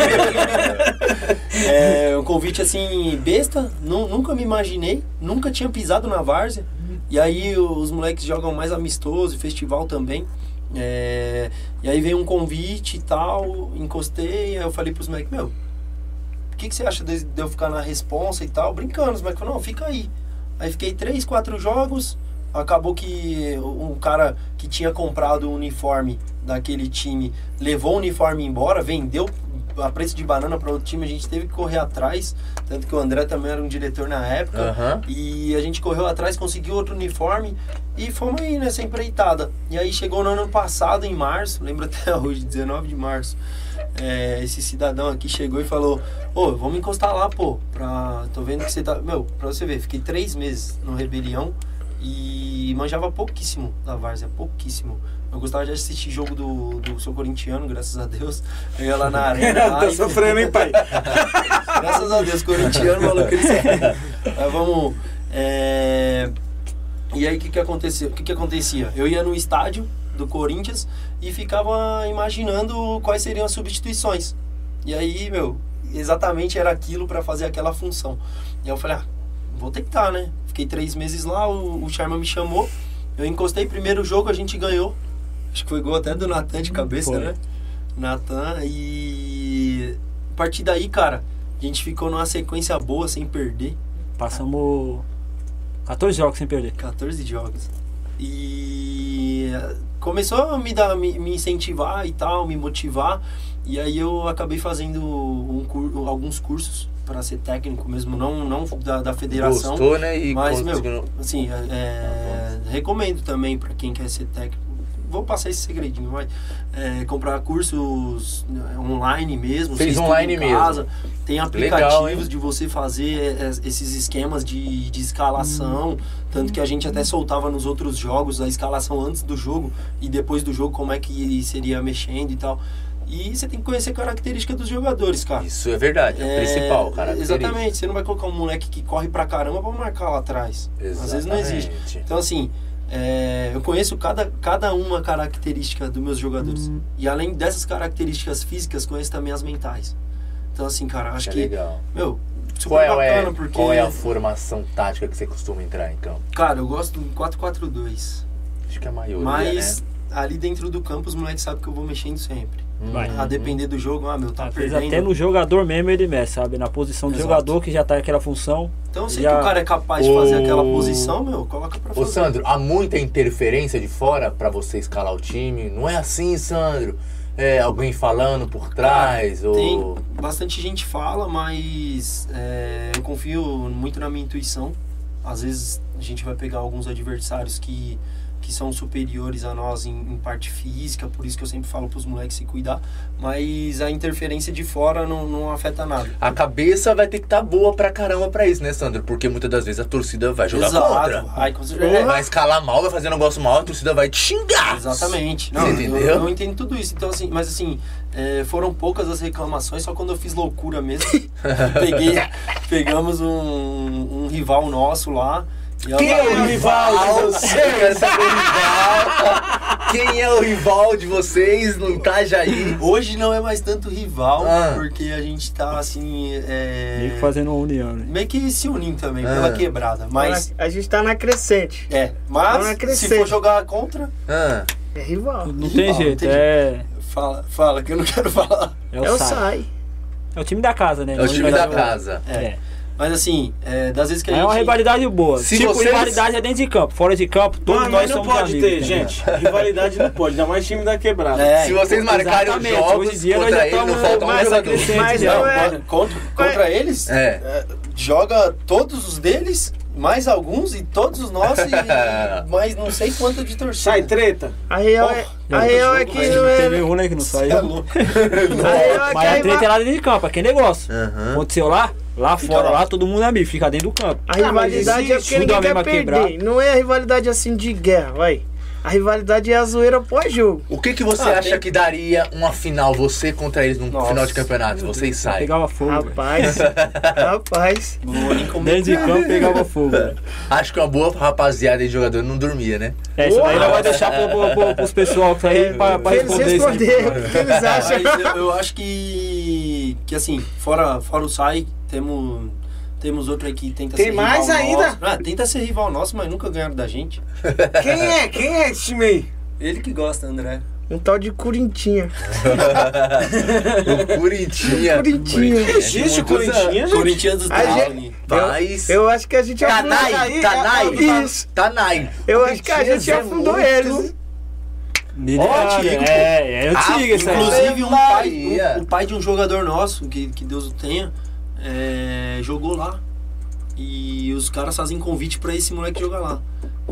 É um convite assim, besta. Nu- nunca me imaginei. Nunca tinha pisado na várzea. E aí os moleques jogam mais amistoso, festival também. É, e aí veio um convite e tal, encostei, aí eu falei pros moleques, meu, o que, que você acha de, de eu ficar na responsa e tal? Brincando, os moleques falaram, não, fica aí. Aí fiquei três, quatro jogos, acabou que um cara que tinha comprado o uniforme daquele time levou o uniforme embora, vendeu a preço de banana para outro time, a gente teve que correr atrás, tanto que o André também era um diretor na época. Aham. E a gente correu atrás, conseguiu outro uniforme e fomos aí nessa empreitada. E aí chegou no ano passado, em março, lembro *laughs* até hoje, 19 de março, é, esse cidadão aqui chegou e falou: Ô, vamos encostar lá, pô. Pra... Tô vendo que você tá. Meu, pra você ver, fiquei três meses no Rebelião e manjava pouquíssimo da Várzea, pouquíssimo. Eu gostava de assistir jogo do, do Sou Corintiano, graças a Deus. Eu ia lá na *laughs* arena. tá sofrendo, hein, pai? *laughs* Graças a Deus, corintiano, maluco, Mas vamos. é, E aí, o que que aconteceu? O que que acontecia? Eu ia no estádio do Corinthians e ficava imaginando quais seriam as substituições. E aí, meu, exatamente era aquilo para fazer aquela função. E eu falei, ah, vou tentar, né? Fiquei três meses lá, o, o Charma me chamou. Eu encostei, primeiro jogo a gente ganhou. Acho que foi gol até do Natan de cabeça, Foi. né? Natan e a partir daí, cara, a gente ficou numa sequência boa sem perder. Passamos 14 jogos sem perder. 14 jogos. E eh, começou a me, dar, me, me incentivar e tal, me motivar. E aí eu acabei fazendo um cur- alguns cursos para ser técnico mesmo, não, não da, da federação. Gostou, né? E Mas, meu, conseguiu- assim, é, é, recomendo também para quem quer ser técnico. Vou passar esse segredinho, vai. É, comprar cursos né, online mesmo. Fez online em mesmo. Casa. Tem Legal, aplicativos hein? de você fazer é, esses esquemas de, de escalação. Tanto que a gente até soltava nos outros jogos a escalação antes do jogo e depois do jogo como é que seria mexendo e tal. E você tem que conhecer a característica dos jogadores, cara. Isso é verdade, é, o principal, cara. Exatamente, você não vai colocar um moleque que corre pra caramba pra marcar lá atrás. Às vezes não existe. Então, assim, é, eu conheço cada, cada uma característica dos meus jogadores. E além dessas características físicas, conheço também as mentais. Então, assim, cara, acho é que, legal. meu, super Qual é, bacana, é, porque, qual é a formação tática que você costuma entrar em campo? cara, eu gosto do 4-4-2. Acho que é a maioria, Mas né? ali dentro do campo, os moleques sabem que eu vou mexendo sempre. Vai. A depender do jogo, ah, meu, tá Às vezes perdendo. até no jogador mesmo ele mexe, sabe? Na posição do Exato. jogador que já tá naquela função. Então, eu sei Já- que o cara é capaz de fazer Ô- aquela posição, meu, coloca pra Ô fazer. Sandro, há muita interferência de fora pra você escalar o time? Não é assim, Sandro? É alguém falando por trás? ou... Tem bastante gente fala, mas é, eu confio muito na minha intuição. Às vezes a gente vai pegar alguns adversários que, que são superiores a nós em, em parte física, por isso que eu sempre falo pros moleques se cuidar. Mas a interferência de fora não, não afeta nada. A cabeça vai ter que estar boa pra caramba pra isso, né, Sandro? Porque muitas das vezes a torcida vai jogar contra. Ai, com certeza. Vai escalar mal, vai fazer um negócio mal, a torcida vai te xingar. Exatamente. Você Não, entendeu? Eu, eu entendo tudo isso. Então, assim, mas assim, é, foram poucas as reclamações, só quando eu fiz loucura mesmo. *laughs* Peguei, pegamos um, um rival nosso lá. E Quem é o rival de vocês? Eu quero saber o rival. Quem é o rival de vocês no Itajaí? Hoje não é mais tanto rival, Ah. porque a gente tá assim. É, Meio que fazendo uma união, né? meio que se unindo também, Ah. pela quebrada. Mas. A gente tá na crescente. É, Não é mas se crescente. for jogar contra, Ah, É rival. Não Rival, tem não jeito, tem é. Fala, fala, que eu não quero falar. É o, É o Sai. Sai. É o time da casa, né? É o time da Não, casa. É. É. Mas assim, é, das vezes que a É gente. uma rivalidade boa. Se tipo, vocês- rivalidade é dentro de campo. Fora de campo, todos Mas, nós mas não somos pode amigos, ter, tá gente. Rivalidade não pode, ainda mais time da quebrada. É, Se vocês marcarem os jogos Hoje em dia nós contra já estamos falta mais Mas já. não é- Contra, contra, eles, É. é, joga todos os deles, mais alguns e todos os nossos, e *laughs* mais não sei quanto de torcida. Sai treta. A real é, Oh, a real é que não Teve é. um, né, que não é saiu. louco. *laughs* A real é que Mas a a treta é lá dentro de campo, aquele negócio. Aconteceu lá, lá Fica fora, lá. lá todo mundo é amigo, fica dentro do campo. A Ah, rivalidade é existe, porque ninguém quer perder. Não é a rivalidade assim de guerra, vai. A rivalidade é a zoeira pós-jogo. O que, que você Ah, acha tem- que daria uma final, você contra eles num Nossa. final de campeonato? Vocês saem. Pegava fogo. Rapaz, *laughs* rapaz. Dentro de campo pegava fogo. velho. Acho que uma boa rapaziada de jogador não dormia, né? É, isso daí vai deixar pro, pro, pro, pros pessoal que tá aí pra, pra Eles responder responderam o que eles *laughs* acham. Mas eu, eu acho que. Que assim, fora, fora o SAI, temos. Temos outro aí que tenta Tem ser mais rival ainda? Nosso. Ah, tenta ser rival nosso, mas nunca ganharam da gente. *laughs* Quem é? Quem é esse time aí? Ele que gosta, André. Um tal de Corintinha. *laughs* O Corintinha. Corintinha. Existe o gente? Do Drowning. Mas. Eu acho que a gente afundou. Tanai, aí, Tanai, é- Isso. Tanai. Eu acho que a gente é afundou muito- Milionário, Ó, antigo, é, é antigo isso aí. Inclusive, um pai, um- o pai de um jogador nosso, que, que Deus o tenha, é, jogou lá. E os caras fazem convite pra esse moleque jogar lá.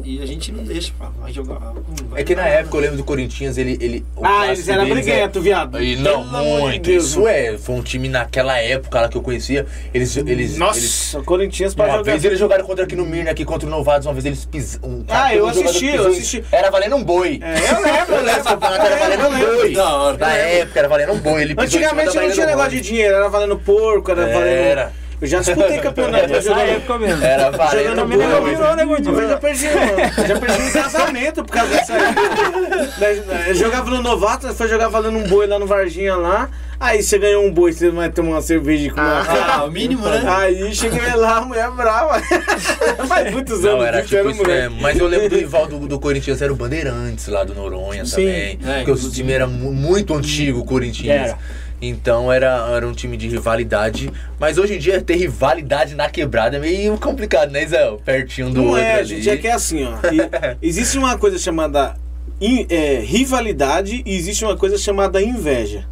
E a gente não deixa, pá, vai jogar. não vai É que na jogar época eu lembro do Corinthians, ele. ele o Ah, eles eram deles é- briguento, viado. E não, Pelo muito. Deus, Isso é. Foi um time naquela época lá que eu conhecia. Eles. eles Nossa, eles- o Corinthians pra uma jogar. vez eles jogaram contra aqui no Mirna, aqui contra o Novados, uma vez eles pisaram. Um Ah, eu assisti, eu assisti. Era valendo um boi. É, eu lembro, eu campeonato *laughs* era valendo um lembro. boi. Da. Na época era valendo um boi. Antigamente não tinha negócio de dinheiro, era valendo porco, era valendo. Era. Eu já disputei campeonato Nessa jogando. época mesmo. Era valendo Jogando virou, né, vez eu gordinho? perdi, um- já perdi um casamento por causa dessa aí. Eu jogava no novato, foi jogar valendo um boi lá no Varginha lá. Aí você ganhou um boi, você vai tomar uma cerveja com uma. Ah, o mínimo, né? Aí cheguei lá, a mulher brava. *laughs* Faz muitos anos Não, era tipo um isso mesmo. Mas eu lembro do rival do, do Corinthians, era o Bandeirantes lá do Noronha Sim. também. É, porque o time era mu- muito antigo, o Corinthians. Era. Então era, era um time de rivalidade. Mas hoje em dia ter rivalidade na quebrada é meio complicado, né, Zé? Pertinho do Não outro. é, ali. gente, é que é assim, ó. *laughs* Existe uma coisa chamada in- é, rivalidade e existe uma coisa chamada inveja.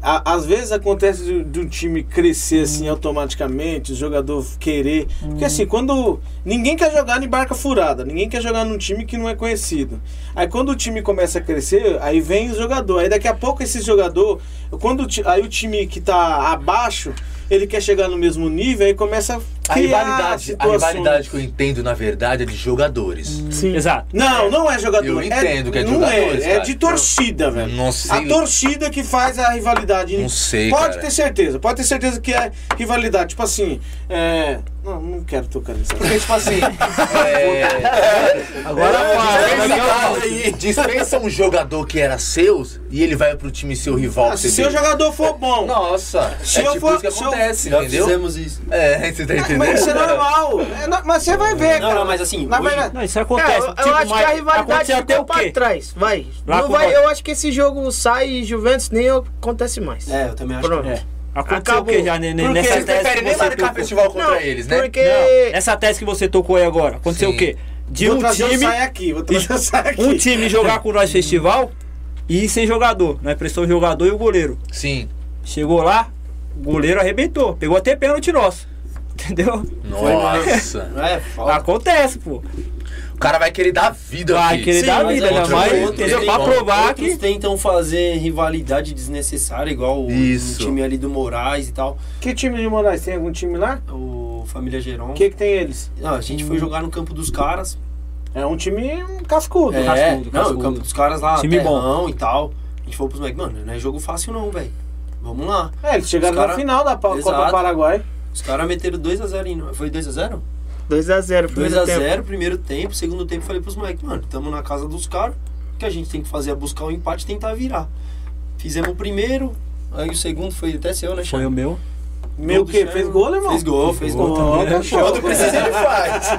A- às vezes acontece de, de um time crescer assim automaticamente, o jogador querer. Porque assim, quando. Ninguém quer jogar em barca furada, ninguém quer jogar num time que não é conhecido. Aí quando o time começa a crescer, aí vem o jogador. Aí daqui a pouco esse jogador. Quando aí o time que tá abaixo, ele quer chegar no mesmo nível, aí começa a A rivalidade, a rivalidade que eu entendo, na verdade, é de jogadores. Sim. Exato. Não, não é jogador. Eu entendo que é de não jogadores, É, é cara. de torcida, velho. Não sei. A torcida que faz a rivalidade. Não sei, Pode cara. ter certeza, pode ter certeza que é rivalidade. Tipo assim, é. Não, não quero tocar nisso. Porque, tipo assim. *laughs* é, Agora dispensa- vai. Dispensa um jogador que era seu e ele vai pro time seu rival. Ah, se tem. jogador for bom. Nossa, Se é eu tipo for- isso que se eu- acontece, Já entendeu? fizemos isso. É, *laughs* você tá entendendo? Mas isso é normal. É no- mas você vai ver, Não, cara. não, mas assim, Na hoje- verdade, Não, isso É, acontece. eu, eu tipo, acho que a rivalidade ficou o pra trás. Vai. Lá Não vai eu acho que esse jogo sai e Juventus nem acontece mais. É, eu também acho Pronto. que É. Aconteceu Acabou. o que já ne- Porque nessa Vocês tese preferem que nem marcar festival contra Não, eles, né? Porque. Não, essa tese que você tocou aí agora, aconteceu Sim. o quê? De vou um time, sai aqui, vou trazer o sai aqui. um time jogar com nós festival e ir sem jogador. Nós prestou o jogador e o goleiro. Sim. Chegou lá, o goleiro arrebentou. Pegou até pênalti nosso. Entendeu? Nossa. *laughs* É. Acontece, pô. O cara vai querer dar vida Vai aqui. querer dar mas vida, aí né? Mas, outros entendeu? tem- Pra provar Outros que. tentam fazer rivalidade desnecessária, igual o, Isso. o time ali do Moraes e tal. Que time de Moraes? Tem algum time lá? O Família Geron. O que, que tem eles? Não, a gente foi jogar no campo dos caras. É um time cascudo. É, cascudo, não, cascudo. o campo dos caras lá, Time bom. terrão e tal. A gente falou pros moleques, mano, não é jogo fácil não, velho. Vamos lá. É, eles chegaram Os cara- na final da Pa- Copa Exato. Paraguai. Os caras meteram 2x0 em... Foi 2x0? 2x0 primeiro tempo. 2x0 primeiro tempo, segundo tempo falei pros moleques, mano, tamo na casa dos caras, o que a gente tem que fazer é buscar o empate e tentar virar. Fizemos o primeiro, aí o segundo foi até seu, né, Foi Thiago? o meu. Meu Gol do que? Fez gol, irmão? Fez gol, fez gol. Ó, também. Quando precisa, ele faz. *laughs*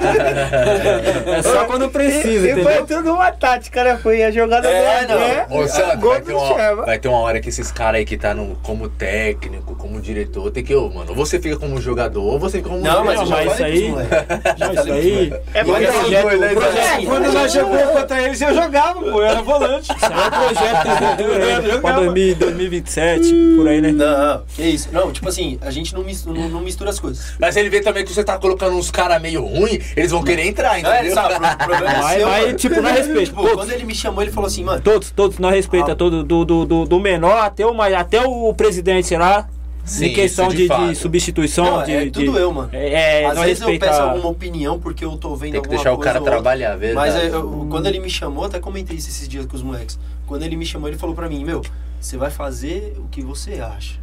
É só quando precisa, E, e entendeu? foi tudo uma tática, né? Foi a jogada É, do não. André. Ô, Sandro, Gol vai do ter, uma, vai ter uma hora que esses caras aí que tá no, como técnico, como diretor, tem que, ô, mano, ou você fica como jogador, ou você fica como Não, mas já isso aí-. *laughs* Já isso aí. É E projeto, né? projeto- É, quando nós jogamos contra eles, eu jogava, pô. Eu era volante. *laughs* Isso é um projeto do futuro Eu aí, pra jogava. 2000, 2027, por aí, né? Não, que isso. Não, tipo assim, a gente não mistura, não, não mistura as coisas. Mas ele vê também que você tá colocando uns caras meio ruim, eles vão querer entrar, Não, ele entendeu? sabe, o problema é Mas, seu. mas tipo, nós respeita. Tipo, *laughs* Todos, quando ele me chamou, ele falou assim, mano, todos, todos nós respeita, Ah. todo, do, do, do, do menor até o, mais- até o presidente lá. Sim, em questão de, de de substituição. Não, de, é de- tudo eu, mano. É, é às vezes eu respeita. peço alguma opinião porque eu tô vendo Tem que alguma deixar o cara trabalhar, verdade. Mas é, eu- quando ele me chamou, até comentei isso esses dias com os moleques. Quando ele me chamou, ele falou pra mim, meu, você vai fazer o que você acha.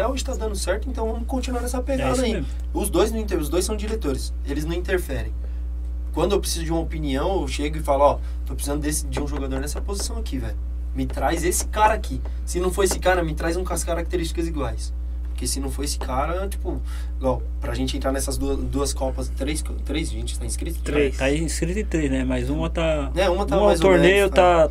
Até hoje tá dando certo, então vamos continuar nessa É pegada isso aí. mesmo. Os dois não inter... os dois são diretores, eles não interferem. Quando eu preciso de uma opinião, eu chego e falo, ó, tô precisando desse, de um jogador nessa posição aqui, velho. Me traz esse cara aqui. Se não for esse cara, me traz um com as características iguais. Porque se não for esse cara, tipo, igual, pra gente entrar nessas duas, duas copas, três, três, gente, tá inscrito? Três. Tá inscrito em três, né? Mas uma tá. É, uma tá uma mais ou torneio menos, tá.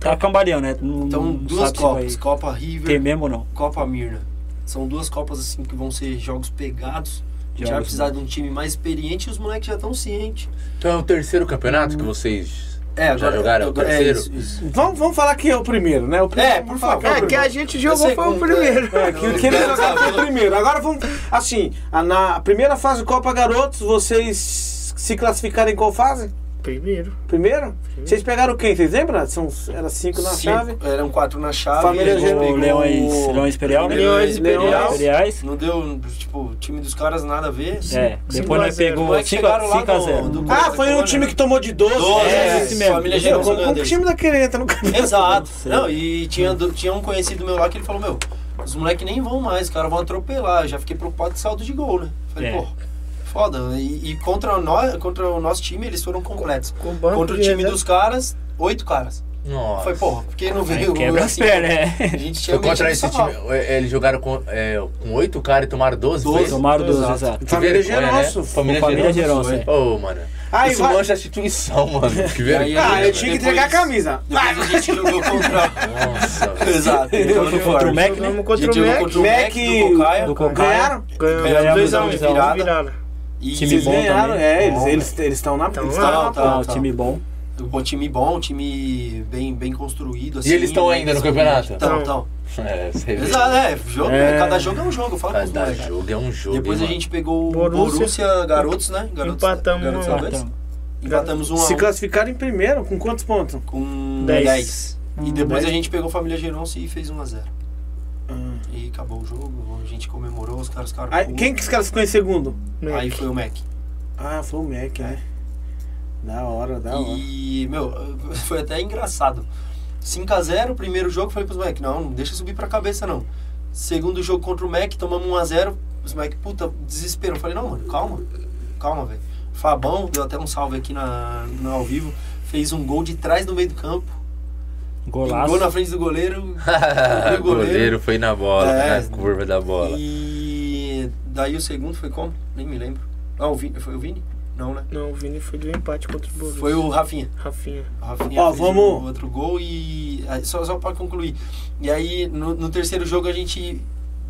Tá cambaleando, né? Não, Então, duas copas, Copa River, Ter mesmo ou não. Copa Mirna. São duas copas assim que vão ser jogos pegados. A gente vai precisar de um time mais experiente e os moleques já estão cientes. Então é o terceiro campeonato que vocês É, já jogaram? É terceiro? isso, isso. Vamos, vamos falar que é o primeiro, né? O primeiro, É, por favor. que é É, que a gente jogou sei foi o primeiro. É, que, que eles jogaram foi o primeiro. Agora vamos. Assim, na primeira fase do Copa Garotos, vocês se classificaram em qual fase? Primeiro. Primeiro? Vocês pegaram quem? Vocês lembram? São, era cinco na Cinco, chave. Eram quatro na chave. Família a gente Gêmeo. O pegou- Leões, Leões Imperial, né? Leões Imperial. Imperiais. Não deu, tipo, o time dos caras nada a ver. É, depois nós pegou Moleques 5 chegaram lá a no- 0. do- Ah, foi o time que tomou de 12. Doze, É, é, esse mesmo. Família Meu, Gêmeo como, o time daquele entra no campeonato? Exato. Não, e tinha, do- tinha um conhecido meu lá que ele falou, meu, os moleques nem vão mais, os caras vão atropelar. Eu já fiquei preocupado com saldo de gol, né? Falei, É. pô, foda. E, e contra, nós, contra o nosso time, eles foram completos. Com banco Contra o time reserva. dos caras, oito caras. Nossa. Foi, porra, porque não veio quebra as assim, pernas, é. A gente tinha Foi contra esse time. é, Eles jogaram com, é, com oito caras e tomaram 12? foi? Doze. Tomaram 12, Exato. exato. Família vergonha, Geronço. Né? Família, Família Geronço. Geronço, Ô, mano. Aí Isso vai- mancha a instituição, mano. *laughs* Que vergonha. Ah, eu Depois- tinha que entregar a camisa. Depois a gente jogou contra. *laughs* Nossa. Exato. Foi contra o Mac, né? Contra o Mac. Mac do Cocaia. do Cocaia. Ganharam? Ganhamos Ganhamos 2 a 1 dois de a um. virada. E Time bom Ganharam, também. é, eles Bom, eles eles estão na Então, eles tá, estão na tá, Tá, um tá. time bom. Um time bom, um time bem, bem construído. Assim, eles estão ainda no campeonato? Estão, Estão. É. Exato, é, jogo, É. Cada jogo é um jogo, fala com os Cada jogo é um jogo. Depois a hein, gente pegou o Borussia. Borussia, Garotos, né? Garotos, Empatamos Garotos um a. A2. Empatamos. Empatamos um a Se um classificaram em primeiro, com quantos pontos? com Dez. 10. E depois dez. a gente pegou Família Geronce e fez 1 a 0 Ah. E acabou o jogo, a gente comemorou, os caras ficaram Aí, quem que os caras ficou em segundo? Aí foi o Mac. Ah, foi o Mac, né? Da hora, da hora. E, meu, *laughs* foi até engraçado. 5x0, primeiro jogo, falei pros Mac, não, não deixa subir pra cabeça não. Segundo jogo contra o Mac, tomamos 1x0. Os Mac, puta, desespero. Eu falei, não, mano, calma. Calma, velho. Fabão, deu até um salve aqui na, no ao vivo. Fez um gol de trás no meio do campo. Golaço. Gol na frente do goleiro. *laughs* o goleiro foi na bola, É. na curva da bola. E daí o segundo foi como? Nem me lembro. Ah, o Vini, foi o Vini? Não, né? Não, o Vini foi do empate contra o Borussia. Foi o Rafinha. Rafinha. O Rafinha Ó, fez vamos- o outro gol e. ah, Só, só pra concluir. E aí, no, no terceiro jogo, a gente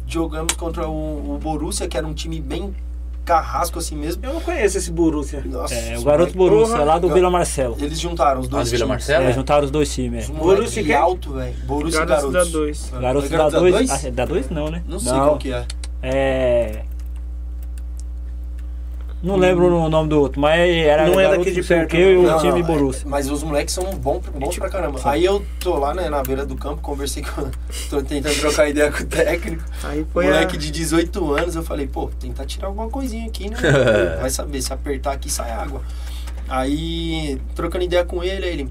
jogamos contra o, o Borussia, que era um time bem carrasco assim mesmo. Eu não conheço esse Borussia. Nossa, É, o garoto moleque- Borussia, Porra. lá do Vila Marcelo. Eles juntaram os Ah, dois do Vila times. Marcelo? É, juntaram os dois times. É. Borussia de quem? alto, velho. Borussia Garotos Garotos. da 2. Ah, Garotos é da 2. dois? Ah, é da 2 não, né? Não sei qual que é. É. Não lembro o nome do outro, mas era Não é daqui de perto, quê, e o Não, time não, é- Borussia. Mas os moleques são bons bons pra caramba. Aí eu tô lá né, na beira do campo, conversei com. *laughs* tô tentando trocar ideia com o técnico. Aí foi moleque a... de 18 anos, eu falei, pô, tentar tirar alguma coisinha aqui, né? *laughs* Vai saber, se apertar aqui sai água. Aí, trocando ideia com ele, aí ele,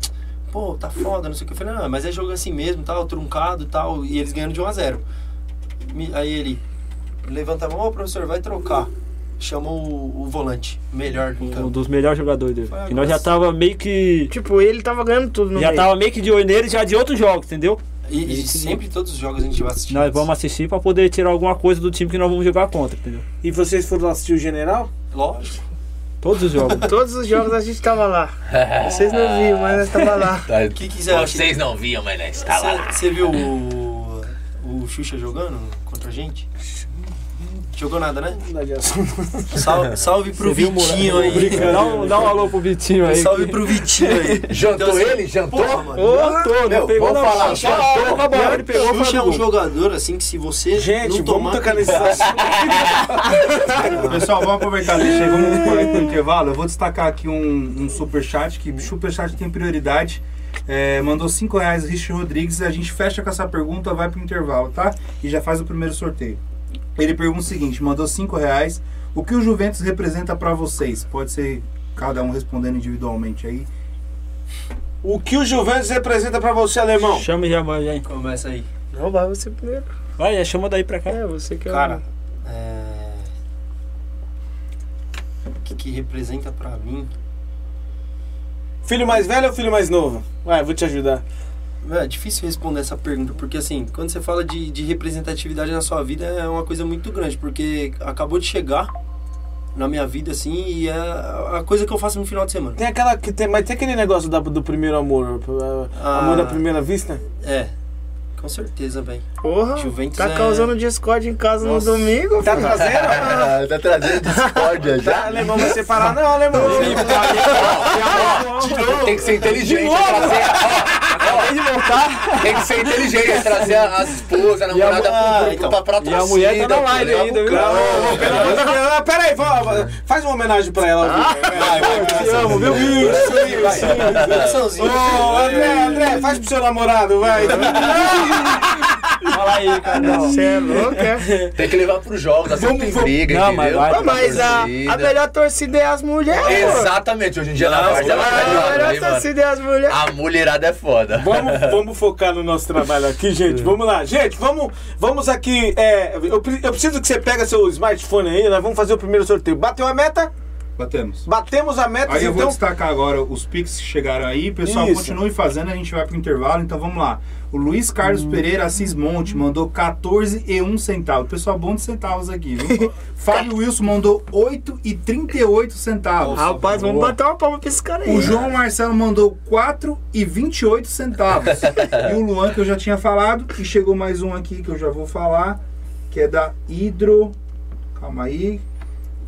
pô, tá foda, não sei o que. Eu falei, não, mas é jogo assim mesmo, tal, truncado e tal. E eles ganhando de 1 a 0 Me- Aí ele levanta a mão, ô professor, vai trocar. Chamou o, o volante, melhor do Um campo. dos melhores jogadores dele. Que nós já tava meio que. Tipo, ele tava ganhando tudo no Já meio. tava meio que de olho nele já de outros jogos, entendeu? E, e sempre todos os jogos a gente vai assistir. Nós vamos assistir pra poder tirar alguma coisa do time que nós vamos jogar contra, entendeu? E vocês foram assistir o General? Lógico. Todos os jogos. *laughs* Todos os jogos a gente tava lá. *laughs* Vocês não viram, mas nós tava lá. Tá. O que quiser. Vocês não viam, mas nós estava lá. Você viu o, o Xuxa jogando contra a gente? Jogou nada, né? Salve, salve pro Você Vitinho aí. Dá um, dá um alô pro Vitinho aí. Salve pro Vitinho aí. Jantou Então, assim, ele? Jantou? Porra, mano. Não Meu, pegou vamos falar, Só jantou. tocou a bola, ele pegou Xuxa é um jogador assim que se você Gente, não vamos tomar tocar nesse assunto. *laughs* Pessoal, vamos aproveitar, deixa aí, vamos por aí pro intervalo. Eu vou destacar aqui um, um superchat, que superchat tem prioridade. É, mandou 5 reais Richard Rodrigues. A gente fecha com essa pergunta, vai pro intervalo, tá? E já faz o primeiro sorteio. Ele pergunta o seguinte: mandou 5 reais. O que o Juventus representa pra vocês? Pode ser cada um respondendo individualmente aí. O que o Juventus representa pra você, alemão? Chama e já manja aí. Começa aí. Não vai você primeiro. Vai, já chama daí pra cá. É, você que é o- Cara, é... o que, que representa pra mim? Filho mais velho ou filho mais novo? Vai, vou te ajudar. É difícil responder essa pergunta, porque assim, quando você fala de, de representatividade na sua vida é uma coisa muito grande, porque acabou de chegar na minha vida, assim, e é a coisa que eu faço no final de semana. Tem aquela que tem, mas tem aquele negócio da- do primeiro amor, Ah. amor à primeira vista? É, com certeza, velho. Porra, Juventus tá é- causando discórdia em casa Nossa. no domingo. Tá filho. trazendo? Ah, *laughs* tá trazendo discórdia Tá, já? alemão vai separar? Não, alemão. Tem que ser inteligente. Trazer, *laughs* ó, ó, tem que ser inteligente. Trazer as esposas, a namorada a- pro, pro, então, pra, pra e a mulher tá na live ainda, viu? Não, campo. pelo amor de Deus. Ah, Pera aí, vó, faz uma homenagem pra ela. Vai, vai, vai. Te amo, viu? Isso, isso. Coraçãozinho. Ô, André, André, faz pro seu namorado, vai. *laughs* Fala aí, cara. Você é louco, é? Tem que levar pros jogos, assim Vamos- tem vamos- briga, Não, mas entendeu? vai, Ah, mas a, a melhor torcida é as mulheres. Exatamente, hoje em dia na Não, tá A melhor mano? torcida é as mulheres. A mulherada é foda. Vamos, vamos focar no nosso trabalho aqui, gente. Vamos lá. Gente, vamos, vamos aqui. é, eu, eu preciso que você pega seu smartphone aí, nós vamos fazer o primeiro sorteio. Bateu a meta? Batemos. Batemos a meta, Aí eu vou então. destacar agora os pics que chegaram aí. Pessoal, Isso. continue fazendo, a gente vai pro intervalo. Então vamos lá. O Luiz Carlos Hum. Pereira Assis Monte mandou 14 e 1 centavo. Pessoal, bom de centavos aqui, viu? *laughs* Fábio Wilson mandou 8 e 38 centavos. Rapaz, vamos bater uma palma pra esse cara aí. O João Marcelo mandou 4 e 28 centavos. *laughs* e o Luan, que eu já tinha falado. E chegou mais um aqui que eu já vou falar. Que é da Hidro. Calma aí.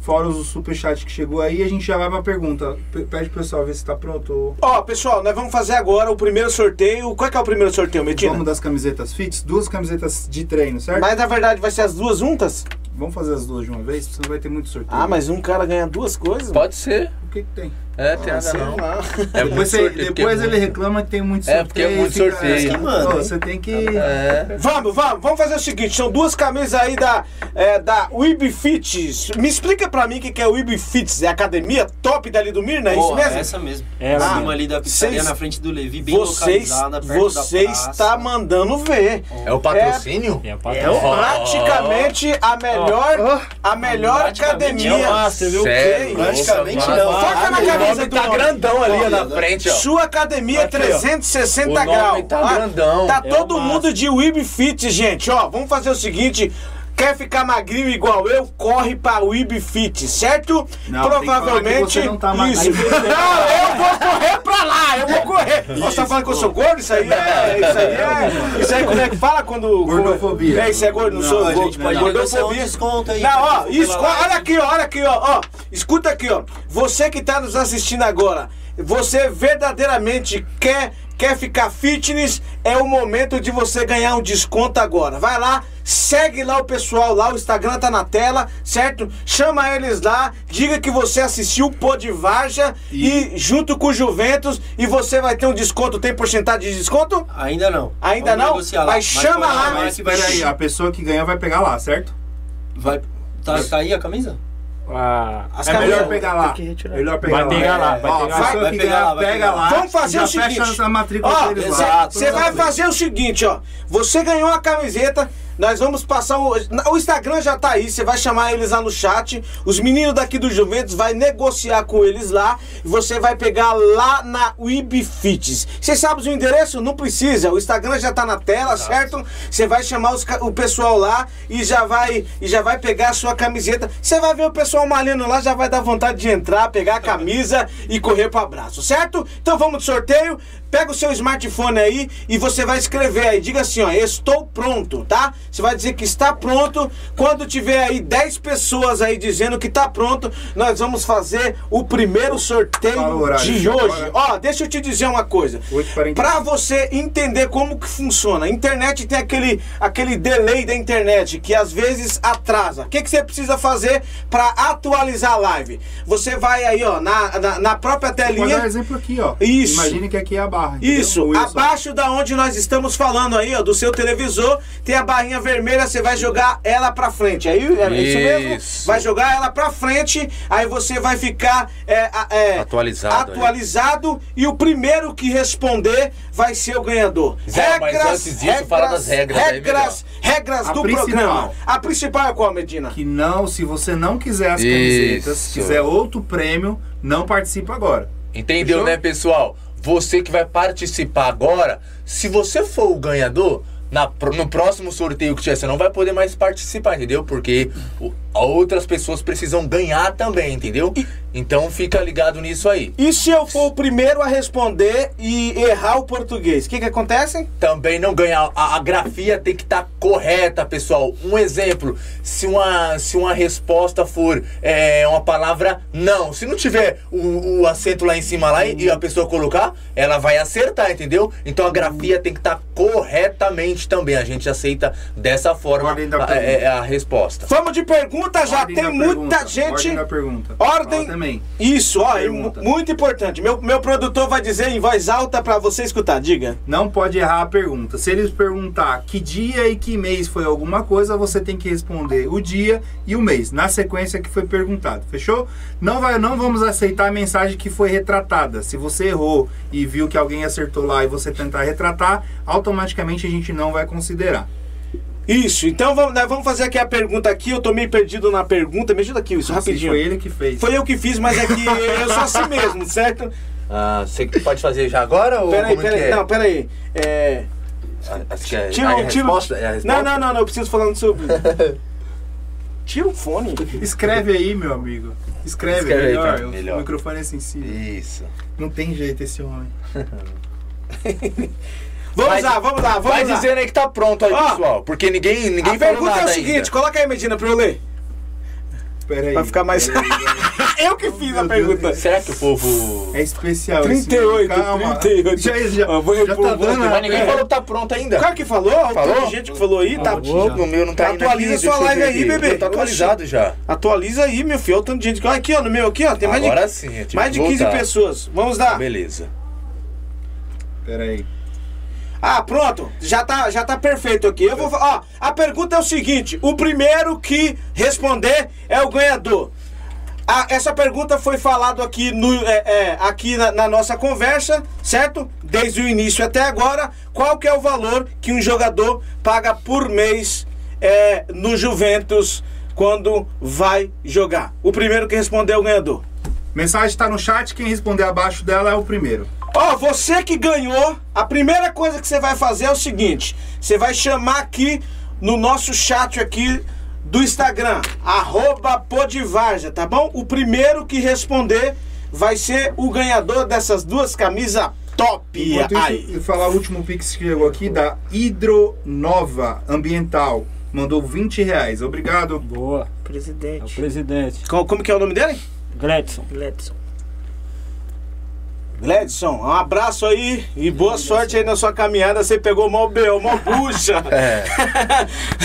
Fora os superchat que chegou aí, a gente já vai pra pergunta. P- Pede pro pessoal ver se tá pronto. Ó, pessoal, nós vamos fazer agora o primeiro sorteio. Qual é que é o primeiro sorteio, Medina? Vamos das camisetas fits, duas camisetas de treino, certo? Mas na verdade vai ser as duas juntas? Vamos fazer as duas de uma vez, senão vai ter muito sorteio. Ah, mas um cara ganha duas coisas? Pode ser. O que, que tem? É, tem Ah, nada não. lá. É depois você- sorteio, depois é ele muito- reclama que tem muito É, sorteio. porque é muito fica- sorteio. É, Mano, você tem que. É. Vamos, vamos, vamos fazer o seguinte: são duas camisas aí da, é, da Fits. Me explica pra mim o que, que é Weeb Fits. É a academia top dali do Mirna? É isso mesmo? essa mesmo. É, ah, uma ali da pizzaria vocês- na frente do Levi, bem Vocês, localizada, perto você da praça. está mandando ver. É o patrocínio? É, É o Praticamente a melhor, a melhor Praticamente academia. é o Master, viu? Sério? Praticamente Nossa, não. Foca na O camisa nome tá nome. grandão ali na frente, ó. Sua academia Aqui, ó. 360 O nome graus. tá Ah, grandão. Tá É todo o mundo de Weeb Fit, gente. Ó, vamos fazer o seguinte. Quer ficar magrinho igual eu? Corre pra Weeb Fit, certo? Não, Provavelmente. não tá isso. Não, eu vou correr pra lá, eu vou correr. Você tá falando que eu sou gordo? Isso aí é. Isso aí é. Isso aí como é que fala quando. Gordofobia. É, isso é gordo, não, sou a gordo. gente pode um Gordofobia. desconto aí. Não, ó, isso, olha aqui, ó, olha aqui, ó, ó. Escuta aqui, ó. Você que tá nos assistindo agora, você verdadeiramente quer quer ficar fitness, é o momento de você ganhar um desconto agora. Vai lá, segue lá o pessoal lá, o Instagram tá na tela, certo? Chama eles lá, diga que você assistiu o Pô de Varja e... junto com o Juventus e você vai ter um desconto, tem porcentagem de desconto? Ainda não. Ainda Vamos não? lá. Mas chama lá. Mas aí, a pessoa que ganhar vai pegar lá, certo? Vai. Tá, tá aí a camisa? Ah, As é melhor pegar lá. Melhor pegar Vai lá. pegar lá, vai ó, pegar Vai que pegar lá, vai pega pegar lá. lá. Vamos fazer já o seguinte. Você vai fazer o seguinte, ó. Você ganhou a camiseta, Nós vamos passar o. O Instagram já tá aí, você vai chamar eles lá no chat. Os meninos daqui do Juventus vai negociar com eles lá. E você vai pegar lá na Webfits. Você sabe o endereço? Não precisa. O Instagram já tá na tela, certo? Você vai chamar os o pessoal lá e já vai e já vai pegar a sua camiseta. Você vai ver o pessoal malhando lá, já vai dar vontade de entrar, pegar a camisa e correr pro abraço, certo? Então vamos de sorteio. Pega o seu smartphone aí e você vai escrever aí. Diga assim, ó, estou pronto, tá? Você vai dizer que está pronto. Quando tiver aí 10 pessoas aí dizendo que está pronto, nós vamos fazer o primeiro sorteio horário, de hoje. Ó, deixa eu te dizer uma coisa. 8h45. Pra você entender como que funciona. A internet tem aquele, aquele delay da internet que às vezes atrasa. O que, que você precisa fazer pra atualizar a live? Você vai aí, ó, na, na, na própria Pode dar um telinha. exemplo aqui, ó. Isso. Imagine que aqui é a barra. Entendeu? Isso, abaixo da onde nós estamos falando aí, ó, do seu televisor, tem a barrinha vermelha, você vai jogar ela pra frente. Aí é isso mesmo? Isso. Vai jogar ela pra frente, aí você vai ficar é, é, Atualizado aí. atualizado e o primeiro que responder vai ser o ganhador. Zé, mas antes disso, fala das regras aí, regras, regras do principal. programa. A principal é qual, Medina? Que não, se você não quiser as Isso. camisetas, quiser outro prêmio, não participa agora. Entendeu, Fechou? né, pessoal? Você que vai participar agora, se você for o ganhador, na, no próximo sorteio que tiver, você não vai poder mais participar, entendeu? Porque outras pessoas precisam ganhar também, entendeu? Então fica ligado nisso aí. E se eu for o primeiro a responder e errar o português, o que que acontece? Também não ganhar. A, a grafia tem que estar correta, pessoal. Um exemplo: se uma, se uma resposta for é, uma palavra não, se não tiver o, o acento lá em cima lá e, e a pessoa colocar, ela vai acertar, entendeu? Então a grafia tem que estar corretamente também. A gente aceita dessa forma a, pergunta. é- é a resposta. Vamos de pergunta, já Ordem tem muita pergunta, gente. Ordem pergunta. Ordem. Também. Isso, ó, Pergunta. muito importante. Meu, meu produtor vai dizer em voz alta pra você escutar. Diga. Não pode errar a pergunta. Se eles perguntar que dia e que mês foi alguma coisa, você tem que responder o dia e o mês, na sequência que foi perguntado. Fechou? Não, vai, não vamos aceitar a mensagem que foi retratada. Se você errou e viu que alguém acertou lá e você tentar retratar, automaticamente a gente não vai considerar. Isso, então vamos, nós vamos fazer aqui a pergunta aqui. Eu tô meio perdido na pergunta. Me ajuda aqui, isso, Assim, rapidinho. Foi ele que fez. Foi eu que fiz, mas é que eu sou assim *laughs* mesmo, certo? Ah, você pode fazer já agora ou Peraí, como é peraí. que é? Não, peraí. É. Ah, acho que é, Tira, a o- tira, o- resposta, é a resposta? Não, não, não, não, eu preciso falar no seu. *laughs* Tira o fone. Escreve aí, meu amigo. Escreve, Escreve aí, melhor. tá, o melhor. microfone é sensível. Isso. Não tem jeito esse homem. *laughs* Vamos Vai- lá, vamos lá, vamos Vai lá. dizendo aí que tá pronto aí, Ó, pessoal. Porque ninguém, ninguém a falou pergunta nada é o seguinte, ainda. coloca aí, Medina, pra eu ler. Pera aí. Pra ficar mais. *laughs* Eu que fiz a Meu pergunta. Deus. Será que o povo... É especial esse 38, vídeo, calma. 38. Já, já, Ah, vou já tá dando. Mas ninguém É. falou que tá pronto ainda. O cara que falou, a Falou? de gente que falou aí, tá. Ô, no meu não tá indo Atualiza aqui, sua live aí, bebê. Tá atualizado já. Atualiza aí, meu filho. Olha o tanto de gente que. Olha aqui, ó, no meu aqui, ó. Tem mais Agora de, sim. mais de que 15 voltar. pessoas. Vamos lá. Beleza. Pera aí. Ah, pronto. Já tá, já tá perfeito aqui. Eu vou. Ó, a pergunta é o seguinte: o primeiro que responder é o ganhador. Ah, essa pergunta foi falado aqui, no, é, é, aqui na, na nossa conversa, certo? Desde o início até agora. Qual que é o valor que um jogador paga por mês é, no Juventus quando vai jogar? O primeiro que responder é o ganhador. Mensagem tá no chat, quem responder abaixo dela é o primeiro. Ó, você que ganhou, a primeira coisa que você vai fazer é o seguinte: você vai chamar aqui no nosso chat aqui do Instagram, arroba Podivarja, tá bom? O primeiro que responder vai ser o ganhador dessas duas camisas top Enquanto aí. isso, eu falar o último pix que chegou aqui da Hidronova Ambiental. Mandou 20 reais. Obrigado. Boa. É o Presidente. presidente. Como, como que é o nome dele? Gledson. Gledson. Gledson, um abraço aí e boa sorte aí na sua caminhada. Você pegou mó B.O., mó bucha. *laughs* É.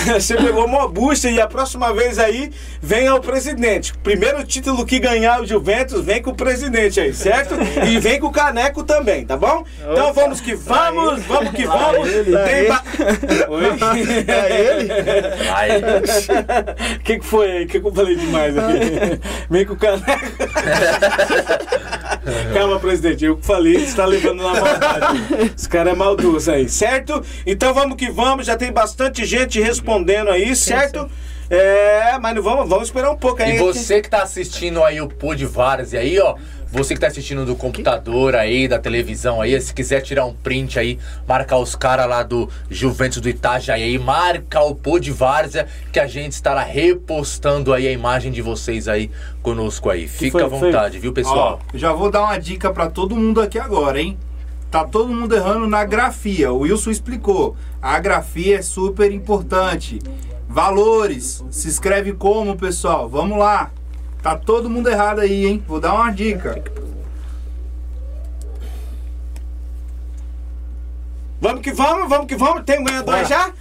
*laughs* Você pegou mó bucha e a próxima vez aí vem ao presidente. Primeiro título que ganhar o Juventus, vem com o presidente aí, certo? E vem com o caneco também, tá bom? Então vamos que vamos, vamos que vamos. Tem ba- Oi? *laughs* Aí. O que, que foi aí? O que, que eu falei demais aqui? Vem com o caneco. *laughs* Calma, presidente. Eu que falei, você tá levando na maldade. Esse cara é maldoso aí, certo? Então vamos que vamos, já tem bastante gente respondendo aí, certo? É, mas não vamos, vamos esperar um pouco aí. E você que tá assistindo aí o Pô de Várzea aí, ó. Você que tá assistindo do computador aí, da televisão aí, se quiser tirar um print aí, marcar os caras lá do Juventus do Itajaí aí, marca o Pô de Várzea, que a gente estará repostando aí a imagem de vocês aí conosco aí. Fica foi- à vontade, viu, pessoal? Ó, já vou dar uma dica pra todo mundo aqui agora, hein? Tá todo mundo errando na grafia. O Wilson explicou. A grafia é super importante. Valores. Se escreve como, pessoal? Vamos lá. Tá todo mundo errado aí, hein? Vou dar uma dica. Vamos que vamos, vamos que vamos. Tem um ganhador aí já?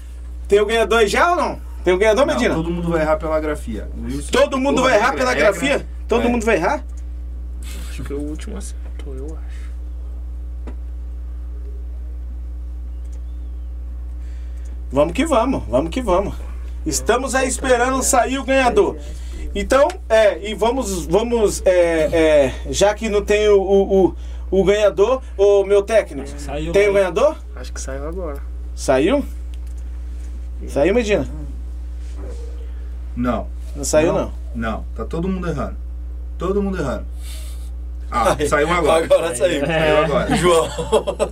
Tem um ganhador já ou não? Tem um ganhador, Não, Medina? todo mundo vai errar pela grafia. O Wilson Todo mundo vai a errar pela regra. grafia? Todo É. mundo vai errar? Acho que o último acertou, eu acho. Vamos que vamos, vamos que vamos. Estamos aí esperando sair o ganhador. Então, é, e vamos, vamos, é, é, já que não tem o, o, o, o ganhador, o meu técnico, Saiu tem o ganhador? Acho que saiu agora. Saiu? Saiu, Medina? Não. Não saiu, não. Não, tá todo mundo errando. Todo mundo errando. Ah, saiu agora. Agora saiu. Saiu agora. João.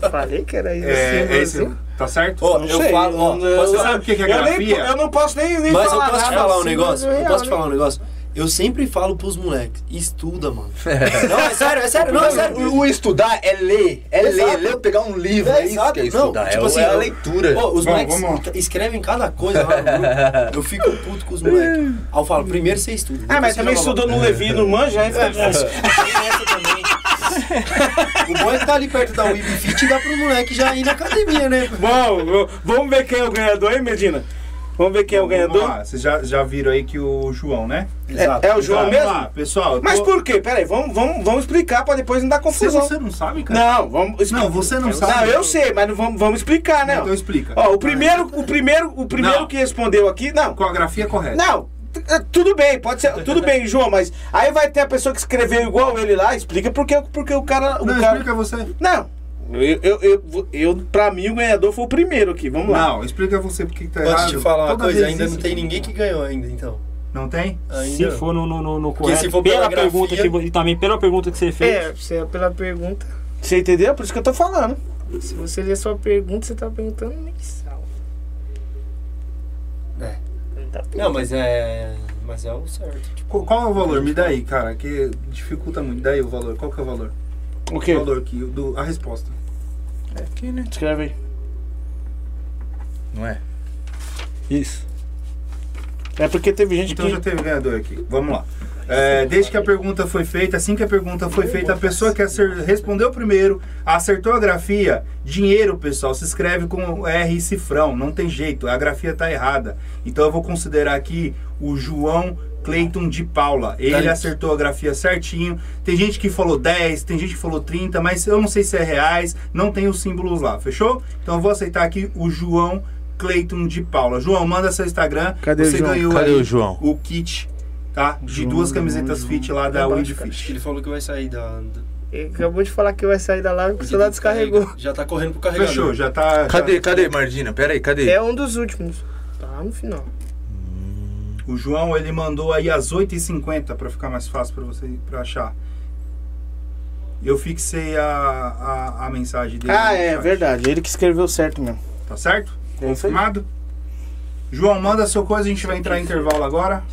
Falei que era isso. É, assim, é esse, assim. tá certo? Não eu sei, falo, ó, eu- Você sabe o que que é Eu, nem, grafia? eu não posso nem, nem Mas eu falar posso te falar um assim, negócio? mas é Eu posso te falar um negócio? Eu sempre falo pros moleques, estuda, mano. *laughs* Não, é sério, é sério, não, é sério. O, o estudar é ler, é ler, Exato. ler, pegar um livro, é, isso exato. que é Não, estudar, tipo é, assim, é a leitura. Pô, os Bom, moleques escrevem cada coisa lá no grupo. *laughs* Eu fico puto com os moleques. Aí eu falo, primeiro você estuda. Ah, mas você também estudou no Levi, no Manja, aí fica difícil. *laughs* Tem essa também. o bom é que tá ali perto da Web Fit e dá pro moleque já ir na academia, né? Bom, vamos ver quem é o ganhador aí, Medina? Vamos ver quem é o ganhador? lá, Vocês já, já viram aí que o João, né? É, é o João Vamos mesmo? lá, pessoal. eu Mas tô- por quê? Peraí, vamos, vamos, vamos explicar pra depois não dar confusão. você não sabe, cara. Não, vamos Não, você não sabe. Não, eu sei, mas não vamos, vamos explicar, né? Então explica. Ó, o primeiro, o primeiro, o primeiro Não. que respondeu aqui, não. Com a grafia correta. Não, é, tudo bem, pode ser, *laughs* tudo bem, João, mas aí vai ter a pessoa que escreveu igual ele lá, explica porque, porque o cara, o Não, cara explica você. Não. Eu, eu, eu, eu, pra mim, o ganhador foi o primeiro aqui. Vamos lá. Não, explica você porque que tá Posso errado. te falar uma Toda coisa? Ainda não tem ninguém que ganhou ainda, então. Não tem? Ainda. Se for no, no, no, no correto, for pela pela pergunta grafia- que, vo- e também pela pergunta que você fez, É, você, pela pergunta. Você entendeu? Por isso que eu tô falando. Se você ler sua pergunta, você tá perguntando mensal. É. Não tá Não, mas é. Mas é o certo. Tipo, Qual, qual é o valor? Me dá aí, cara, que dificulta muito. Dá aí o valor. Qual que é o valor? O quê? O valor que, do, a resposta. É aqui, né? Escreve aí. Não é? isso. É porque teve gente Então que. já teve ganhador aqui. Vamos lá. É, desde que a pergunta foi feita, assim que a pergunta foi feita, a pessoa que respondeu primeiro, acertou a grafia, dinheiro, pessoal, se escreve com R e cifrão, não tem jeito, a grafia tá errada. Então eu vou considerar aqui o João Cleiton de Paula. Ele Tá. acertou a grafia certinho. Tem gente que falou 10, tem gente que falou 30, mas eu não sei se é reais, não tem os símbolos lá, fechou? Então eu vou aceitar aqui o João Cleiton de Paula. João, manda seu Instagram. Cadê o Você João? ganhou Cadê aí o João? o kit, tá? De João, duas João, camisetas João. fit lá da Tá Weed Fit. ele falou que vai sair da. da- Ele acabou de falar que vai sair da live porque o celular descarregou. Já tá correndo pro carregador. Fechou, já tá. Cadê, já- cadê, Mardina? Pera aí, cadê? É um dos últimos. Tá no final. O João, ele mandou aí às 8h50 pra ficar mais fácil pra você pra achar. Eu fixei a, a, a mensagem dele. Ah, é chat. verdade. Ele que escreveu certo mesmo. Tá certo? É. Confirmado? João, manda sua coisa, a gente vai entrar em intervalo agora.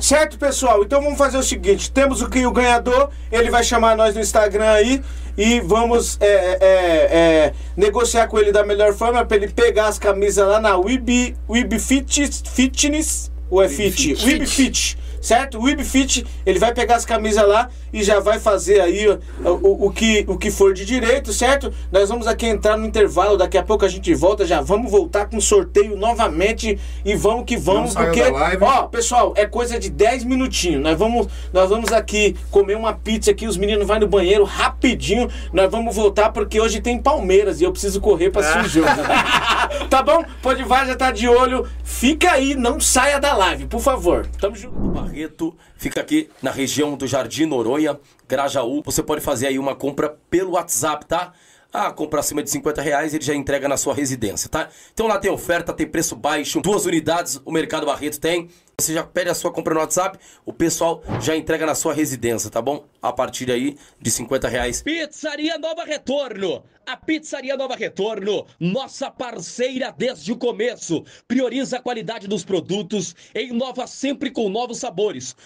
Certo, pessoal? Então vamos fazer o seguinte: temos o que o ganhador, ele vai chamar nós no Instagram aí e vamos é, é, é, negociar com ele da melhor forma para ele pegar as camisas lá na Web, Web Fit, Fitness é Fit? Web Fit. Certo? O Fit, ele vai pegar as camisas lá e já vai fazer aí ó, o, o, que, o que for de direito, certo? Nós vamos aqui entrar no intervalo, daqui a pouco a gente volta, já vamos voltar com sorteio novamente e vamos que vamos, porque, ó, pessoal, é coisa de 10 minutinhos. Nós vamos, nós vamos aqui comer uma pizza aqui, os meninos vão no banheiro rapidinho. Nós vamos voltar porque hoje tem Palmeiras e eu preciso correr pra assistir o jogo. *laughs* Tá bom? Pode já tá de olho. Fica aí, não saia da live, por favor. Tamo junto. O Barreto fica aqui na região do Jardim Noronha, Grajaú. Você pode fazer aí uma compra pelo WhatsApp, tá? Ah, compra acima de 50 reais, ele já entrega na sua residência, tá? Então lá tem oferta, tem preço baixo, duas unidades o Mercado Barreto tem. Você já pede a sua compra no WhatsApp, o pessoal já entrega na sua residência, tá bom? A partir aí de 50 reais. Pizzaria Nova Retorno. A Pizzaria Nova Retorno, nossa parceira desde o começo, prioriza a qualidade dos produtos e inova sempre com novos sabores.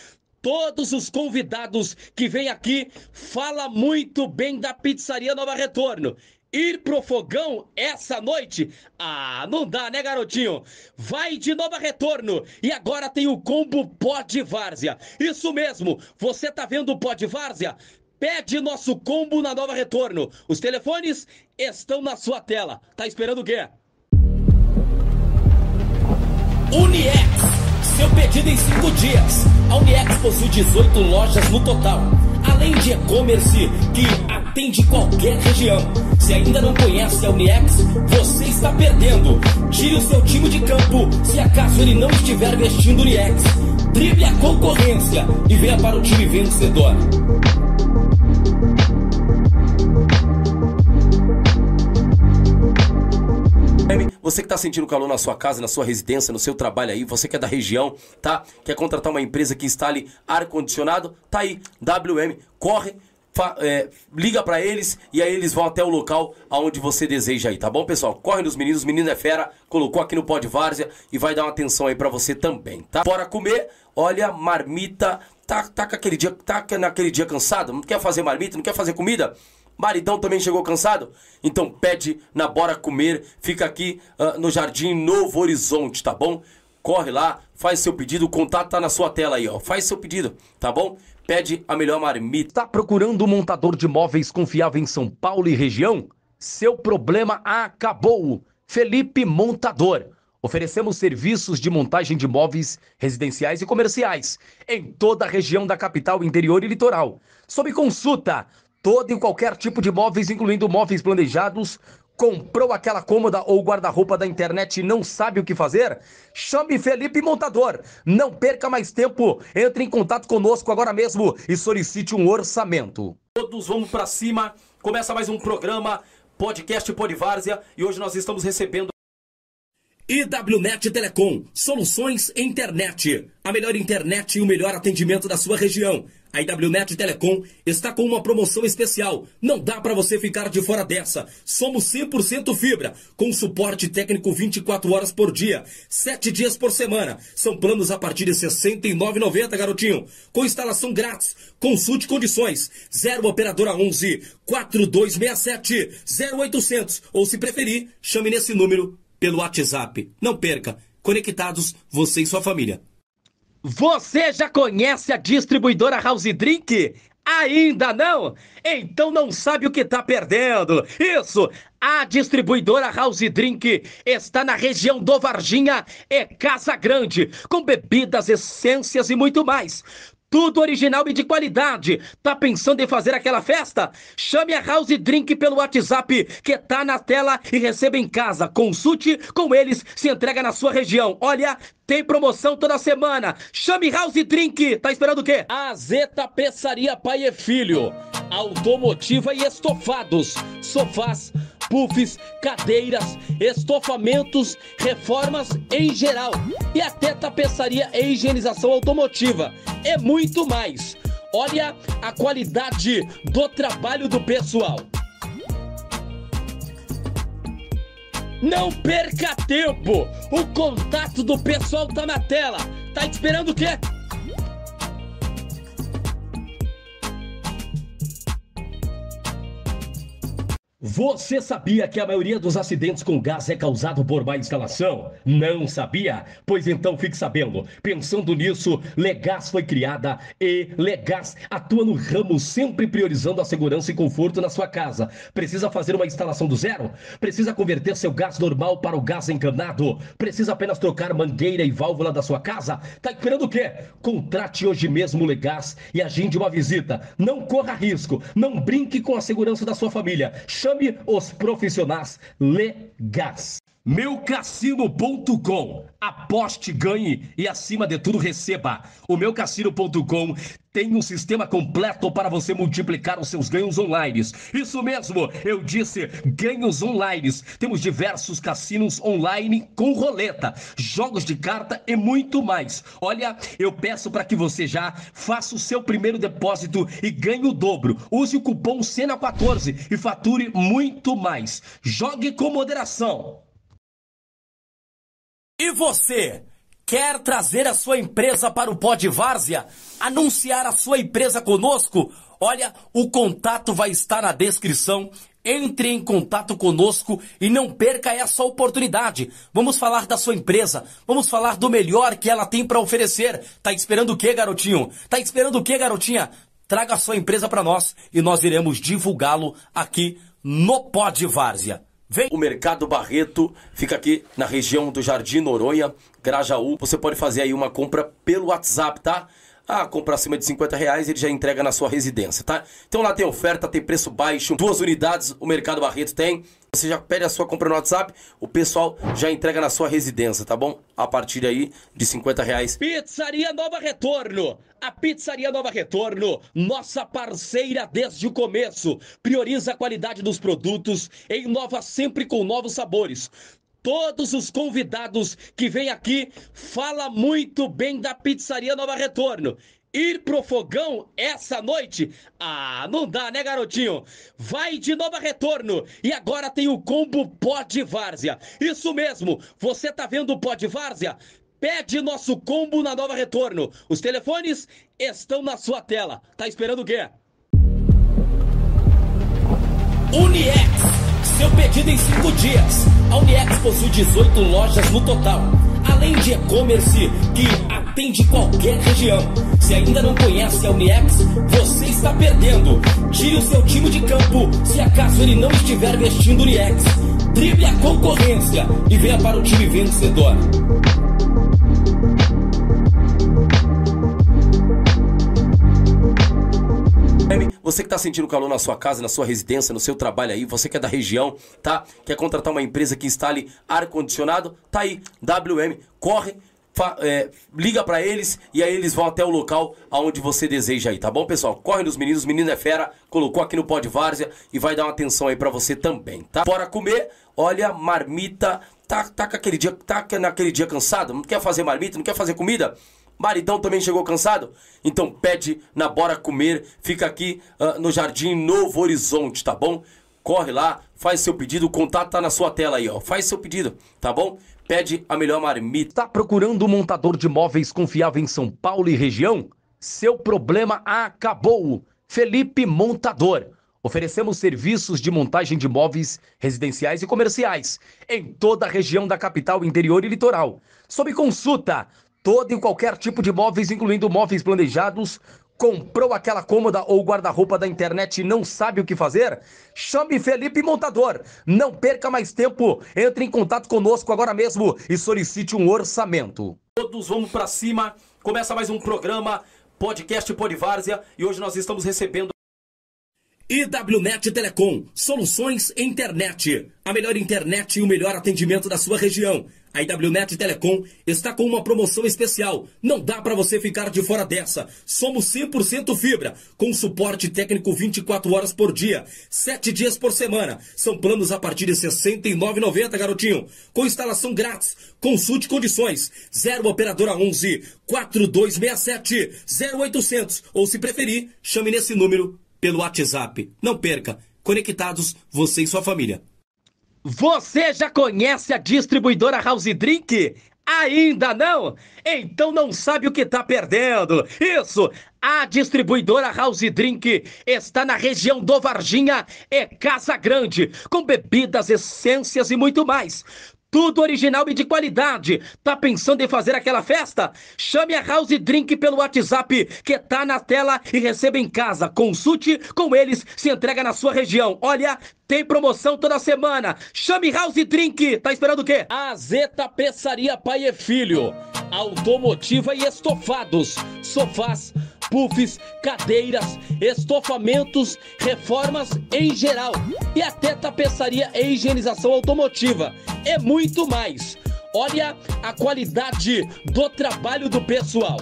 Todos os convidados que vêm aqui fala muito bem da Pizzaria Nova Retorno. Ir pro fogão essa noite? Ah, não dá, né, garotinho? Vai de Nova Retorno. E agora tem o combo Pó de Várzea. Isso mesmo, você tá vendo o Pó de Várzea? Pede nosso combo na Nova Retorno. Os telefones estão na sua tela. Tá esperando o quê? Uniex seu pedido em 5 dias. A Uniex possui 18 lojas no total, além de e-commerce que atende qualquer região. Se ainda não conhece a Uniex, você está perdendo. Tire o seu time de campo se acaso ele não estiver vestindo Uniex. Drible a concorrência e venha para o time vencedor. Você que está sentindo calor na sua casa, na sua residência, no seu trabalho aí, você que é da região, tá? Quer contratar uma empresa que instale ar-condicionado? Tá aí, WM, corre, é, liga para eles e aí eles vão até o local aonde você deseja aí, tá bom, pessoal? Corre nos meninos, menino é fera, colocou aqui no pó de várzea e vai dar uma atenção aí para você também, tá? Bora comer, olha, marmita, tá, tá, aquele dia, tá naquele dia cansado, não quer fazer marmita, não quer fazer comida? Maridão também chegou cansado? Então pede na Bora Comer, fica aqui uh, no Jardim Novo Horizonte, tá bom? Corre lá, faz seu pedido, o contato tá na sua tela aí, ó. Faz seu pedido, tá bom? Pede a melhor marmita. Tá procurando um montador de móveis confiável em São Paulo e região? Seu problema acabou. Felipe Montador. Oferecemos serviços de montagem de móveis residenciais e comerciais em toda a região da capital, interior e litoral. Sob consulta todo e qualquer tipo de móveis, incluindo móveis planejados. Comprou aquela cômoda ou guarda-roupa da internet e não sabe o que fazer? Chame Felipe Montador. Não perca mais tempo. Entre em contato conosco agora mesmo e solicite um orçamento. Todos vamos para cima. Começa mais um programa Podcast Podvárzea e hoje nós estamos recebendo IWNet Telecom, soluções internet. A melhor internet e o melhor atendimento da sua região. A IWNet Telecom está com uma promoção especial. Não dá para você ficar de fora dessa. Somos 100% fibra, com suporte técnico 24 horas por dia, 7 dias por semana. São planos a partir de R$ 69,90, garotinho. Com instalação grátis. Consulte condições. 0 operadora 11 4267 0800 ou se preferir, chame nesse número pelo WhatsApp. Não perca. Conectados você e sua família. Você já conhece a distribuidora House Drink? Ainda não? Então não sabe o que está perdendo. Isso! A distribuidora House Drink está na região do Varginha e Casa Grande, com bebidas, essências e muito mais. Tudo original e de qualidade. Tá pensando em fazer aquela festa? Chame a House Drink pelo WhatsApp que tá na tela e receba em casa. Consulte com eles, se entrega na sua região. Olha, tem promoção toda semana. Chame House Drink. Tá esperando o quê? A Zeta Peçaria Pai e Filho. Automotiva e estofados. Sofás puffs, cadeiras, estofamentos, reformas em geral e até tapeçaria e higienização automotiva. É muito mais. Olha a qualidade do trabalho do pessoal. Não perca tempo! O contato do pessoal tá na tela. Tá esperando o quê? Você sabia que a maioria dos acidentes com gás é causado por má instalação? Não sabia? Pois então fique sabendo. Pensando nisso, Legás foi criada e Legás atua no ramo sempre priorizando a segurança e conforto na sua casa. Precisa fazer uma instalação do zero? Precisa converter seu gás normal para o gás encanado? Precisa apenas trocar mangueira e válvula da sua casa? Tá esperando o quê? Contrate hoje mesmo o e agende uma visita. Não corra risco, não brinque com a segurança da sua família. Chame os profissionais legais. Meucassino.com. Aposte, ganhe e, acima de tudo, receba. O Meucassino.com tem um sistema completo para você multiplicar os seus ganhos online. Isso mesmo, eu disse ganhos online. Temos diversos cassinos online com roleta, jogos de carta e muito mais. Olha, eu peço para que você já faça o seu primeiro depósito e ganhe o dobro. Use o cupom SENA14 e fature muito mais. Jogue com moderação. E você? Quer trazer a sua empresa para o Pod Várzea? Anunciar a sua empresa conosco? Olha, o contato vai estar na descrição. Entre em contato conosco e não perca essa oportunidade. Vamos falar da sua empresa, vamos falar do melhor que ela tem para oferecer. Tá esperando o que, garotinho? Tá esperando o que, garotinha? Traga a sua empresa para nós e nós iremos divulgá-lo aqui no Pod Várzea. Vem. O Mercado Barreto fica aqui na região do Jardim Noronha, Grajaú. Você pode fazer aí uma compra pelo WhatsApp, tá? Ah, compra acima de 50 reais, ele já entrega na sua residência, tá? Então lá tem oferta, tem preço baixo, duas unidades o Mercado Barreto tem. Você já pede a sua compra no WhatsApp, o pessoal já entrega na sua residência, tá bom? A partir aí de 50 reais. Pizzaria Nova Retorno. A Pizzaria Nova Retorno, nossa parceira desde o começo, prioriza a qualidade dos produtos e inova sempre com novos sabores. Todos os convidados que vêm aqui fala muito bem da Pizzaria Nova Retorno. Ir pro fogão essa noite? Ah, não dá, né, garotinho? Vai de Nova Retorno. E agora tem o combo Pod Várzea. Isso mesmo, você tá vendo o Pod Várzea? Pede nosso combo na Nova Retorno. Os telefones estão na sua tela. Tá esperando o quê? Uniex. Seu pedido em 5 dias. A Uniex possui 18 lojas no total. Além de e-commerce que atende qualquer região. Se ainda não conhece a Uniex, você está perdendo. Tire o seu time de campo se acaso ele não estiver vestindo Uniex. Drible a concorrência e venha para o time vencedor. Você que está sentindo calor na sua casa, na sua residência, no seu trabalho aí, você que é da região, tá? Quer contratar uma empresa que instale ar-condicionado? Tá aí, WM, corre, é, liga para eles e aí eles vão até o local aonde você deseja aí, tá bom, pessoal? Corre nos meninos, menino é fera, colocou aqui no Pod Várzea e vai dar uma atenção aí para você também, tá? Bora comer, olha, marmita, tá, tá, aquele dia, tá naquele dia cansado, não quer fazer marmita, não quer fazer comida? Maridão também chegou cansado? Então pede na Bora Comer, fica aqui uh, no Jardim Novo Horizonte, tá bom? Corre lá, faz seu pedido, o contato tá na sua tela aí, ó. Faz seu pedido, tá bom? Pede a melhor marmita. Tá procurando um montador de móveis confiável em São Paulo e região? Seu problema acabou. Felipe Montador. Oferecemos serviços de montagem de móveis residenciais e comerciais em toda a região da capital, interior e litoral. Sob consulta todo e qualquer tipo de móveis, incluindo móveis planejados. Comprou aquela cômoda ou guarda-roupa da internet e não sabe o que fazer? Chame Felipe Montador. Não perca mais tempo. Entre em contato conosco agora mesmo e solicite um orçamento. Todos vamos para cima. Começa mais um programa Podcast Polivárzia e hoje nós estamos recebendo IWNet Telecom, soluções internet. A melhor internet e o melhor atendimento da sua região. A IWNet Telecom está com uma promoção especial. Não dá para você ficar de fora dessa. Somos 100% fibra, com suporte técnico 24 horas por dia, 7 dias por semana. São planos a partir de R$ 69,90, garotinho. Com instalação grátis. Consulte condições. 0 operadora 11 4267 0800 ou se preferir, chame nesse número pelo WhatsApp. Não perca. Conectados, você e sua família. Você já conhece a distribuidora House Drink? Ainda não? Então não sabe o que está perdendo. Isso! A distribuidora House Drink está na região do Varginha e Casa Grande, com bebidas, essências e muito mais. Tudo original e de qualidade. Tá pensando em fazer aquela festa? Chame a House Drink pelo WhatsApp que tá na tela e receba em casa. Consulte com eles, se entrega na sua região. Olha, tem promoção toda semana. Chame House Drink. Tá esperando o quê? A Zeta Peçaria Pai e Filho. Automotiva e estofados. Sofás puffs, cadeiras, estofamentos, reformas em geral e até tapeçaria e higienização automotiva e muito mais. Olha a qualidade do trabalho do pessoal.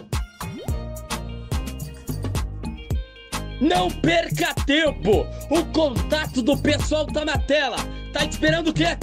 Não perca tempo! O contato do pessoal tá na tela. Tá esperando o quê?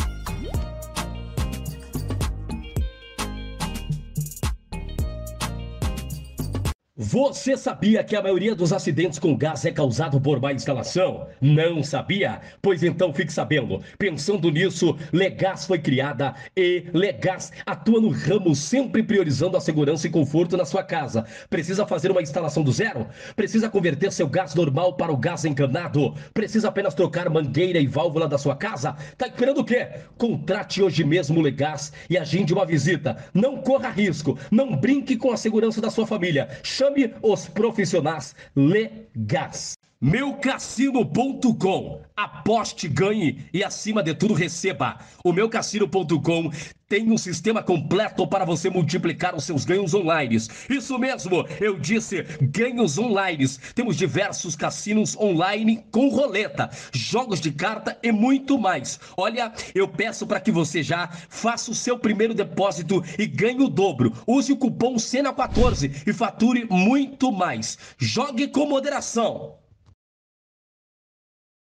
Você sabia que a maioria dos acidentes com gás é causado por má instalação? Não sabia? Pois então fique sabendo. Pensando nisso, Legás foi criada e Legás atua no ramo sempre priorizando a segurança e conforto na sua casa. Precisa fazer uma instalação do zero? Precisa converter seu gás normal para o gás encanado? Precisa apenas trocar mangueira e válvula da sua casa? Tá esperando o quê? Contrate hoje mesmo o e agende uma visita. Não corra risco, não brinque com a segurança da sua família. Chame os profissionais legais. Meucassino.com. Aposte, ganhe e, acima de tudo, receba. O Meucassino.com tem um sistema completo para você multiplicar os seus ganhos online. Isso mesmo, eu disse ganhos online. Temos diversos cassinos online com roleta, jogos de carta e muito mais. Olha, eu peço para que você já faça o seu primeiro depósito e ganhe o dobro. Use o cupom SENA14 e fature muito mais. Jogue com moderação.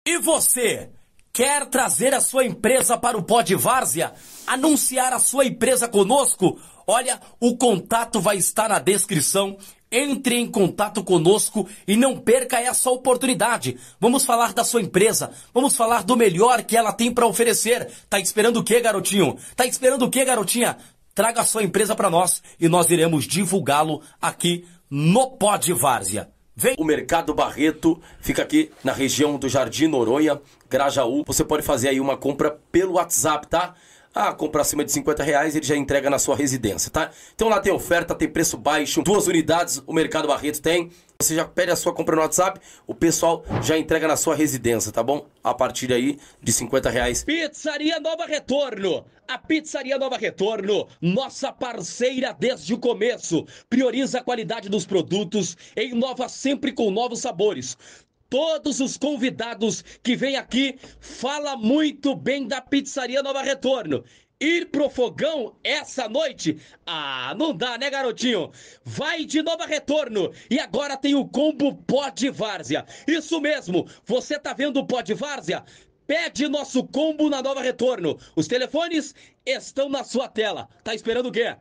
E você? Quer trazer a sua empresa para o Pod Várzea? Anunciar a sua empresa conosco? Olha, o contato vai estar na descrição. Entre em contato conosco e não perca essa oportunidade. Vamos falar da sua empresa, vamos falar do melhor que ela tem para oferecer. Tá esperando o quê, garotinho? Tá esperando o quê, garotinha? Traga a sua empresa para nós e nós iremos divulgá-lo aqui no Pod Várzea. Vem. O Mercado Barreto fica aqui na região do Jardim Noronha, Grajaú. Você pode fazer aí uma compra pelo WhatsApp, tá? Ah, compra acima de 50 reais, ele já entrega na sua residência, tá? Então lá tem oferta, tem preço baixo, duas unidades o Mercado Barreto tem. Você já pede a sua compra no WhatsApp, o pessoal já entrega na sua residência, tá bom? A partir aí de 50 reais. Pizzaria Nova Retorno. A Pizzaria Nova Retorno, nossa parceira desde o começo, prioriza a qualidade dos produtos inova sempre com novos sabores todos os convidados que vêm aqui fala muito bem da Pizzaria Nova Retorno. Ir pro fogão essa noite? Ah, não dá, né, garotinho? Vai de Nova Retorno e agora tem o combo Pod Várzea. Isso mesmo, você tá vendo o Pod Várzea? Pede nosso combo na Nova Retorno. Os telefones estão na sua tela. Tá esperando o quê?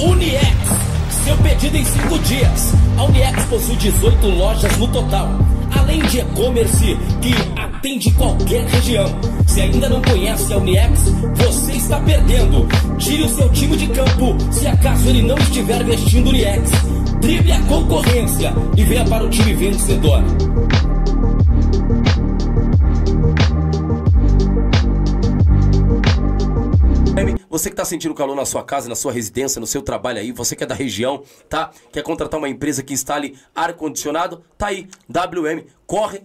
Uniex seu pedido em 5 dias. A Uniex possui 18 lojas no total, além de e-commerce que atende qualquer região. Se ainda não conhece a Uniex, você está perdendo. Tire o seu time de campo se acaso ele não estiver vestindo Uniex. Drible a concorrência e venha para o time vencedor. Você que está sentindo calor na sua casa, na sua residência, no seu trabalho aí, você que é da região, tá? Quer contratar uma empresa que instale ar-condicionado? Tá aí, WM, corre,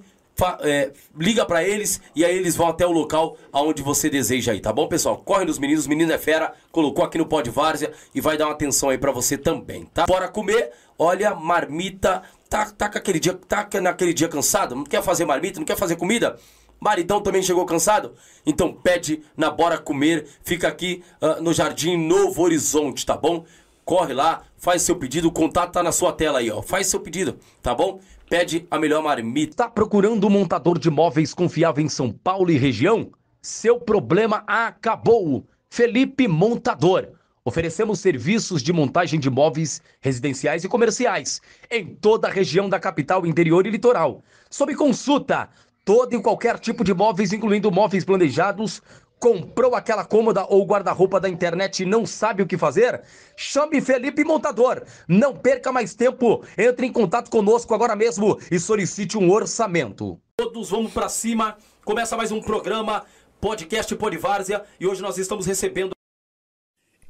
é, liga para eles e aí eles vão até o local aonde você deseja aí, tá bom, pessoal? Corre nos meninos, menino é fera, colocou aqui no Pod Várzea e vai dar uma atenção aí para você também, tá? Bora comer, olha, marmita, tá, tá, aquele dia, tá naquele dia cansado, não quer fazer marmita, não quer fazer comida? Maridão também chegou cansado? Então pede na Bora Comer, fica aqui uh, no Jardim Novo Horizonte, tá bom? Corre lá, faz seu pedido, o contato tá na sua tela aí, ó. Faz seu pedido, tá bom? Pede a melhor marmita. Tá procurando um montador de móveis confiável em São Paulo e região? Seu problema acabou. Felipe Montador. Oferecemos serviços de montagem de móveis residenciais e comerciais em toda a região da capital, interior e litoral. Sob consulta todo e qualquer tipo de móveis, incluindo móveis planejados. Comprou aquela cômoda ou guarda-roupa da internet e não sabe o que fazer? Chame Felipe Montador. Não perca mais tempo. Entre em contato conosco agora mesmo e solicite um orçamento. Todos vamos para cima. Começa mais um programa, podcast Podvárzea, e hoje nós estamos recebendo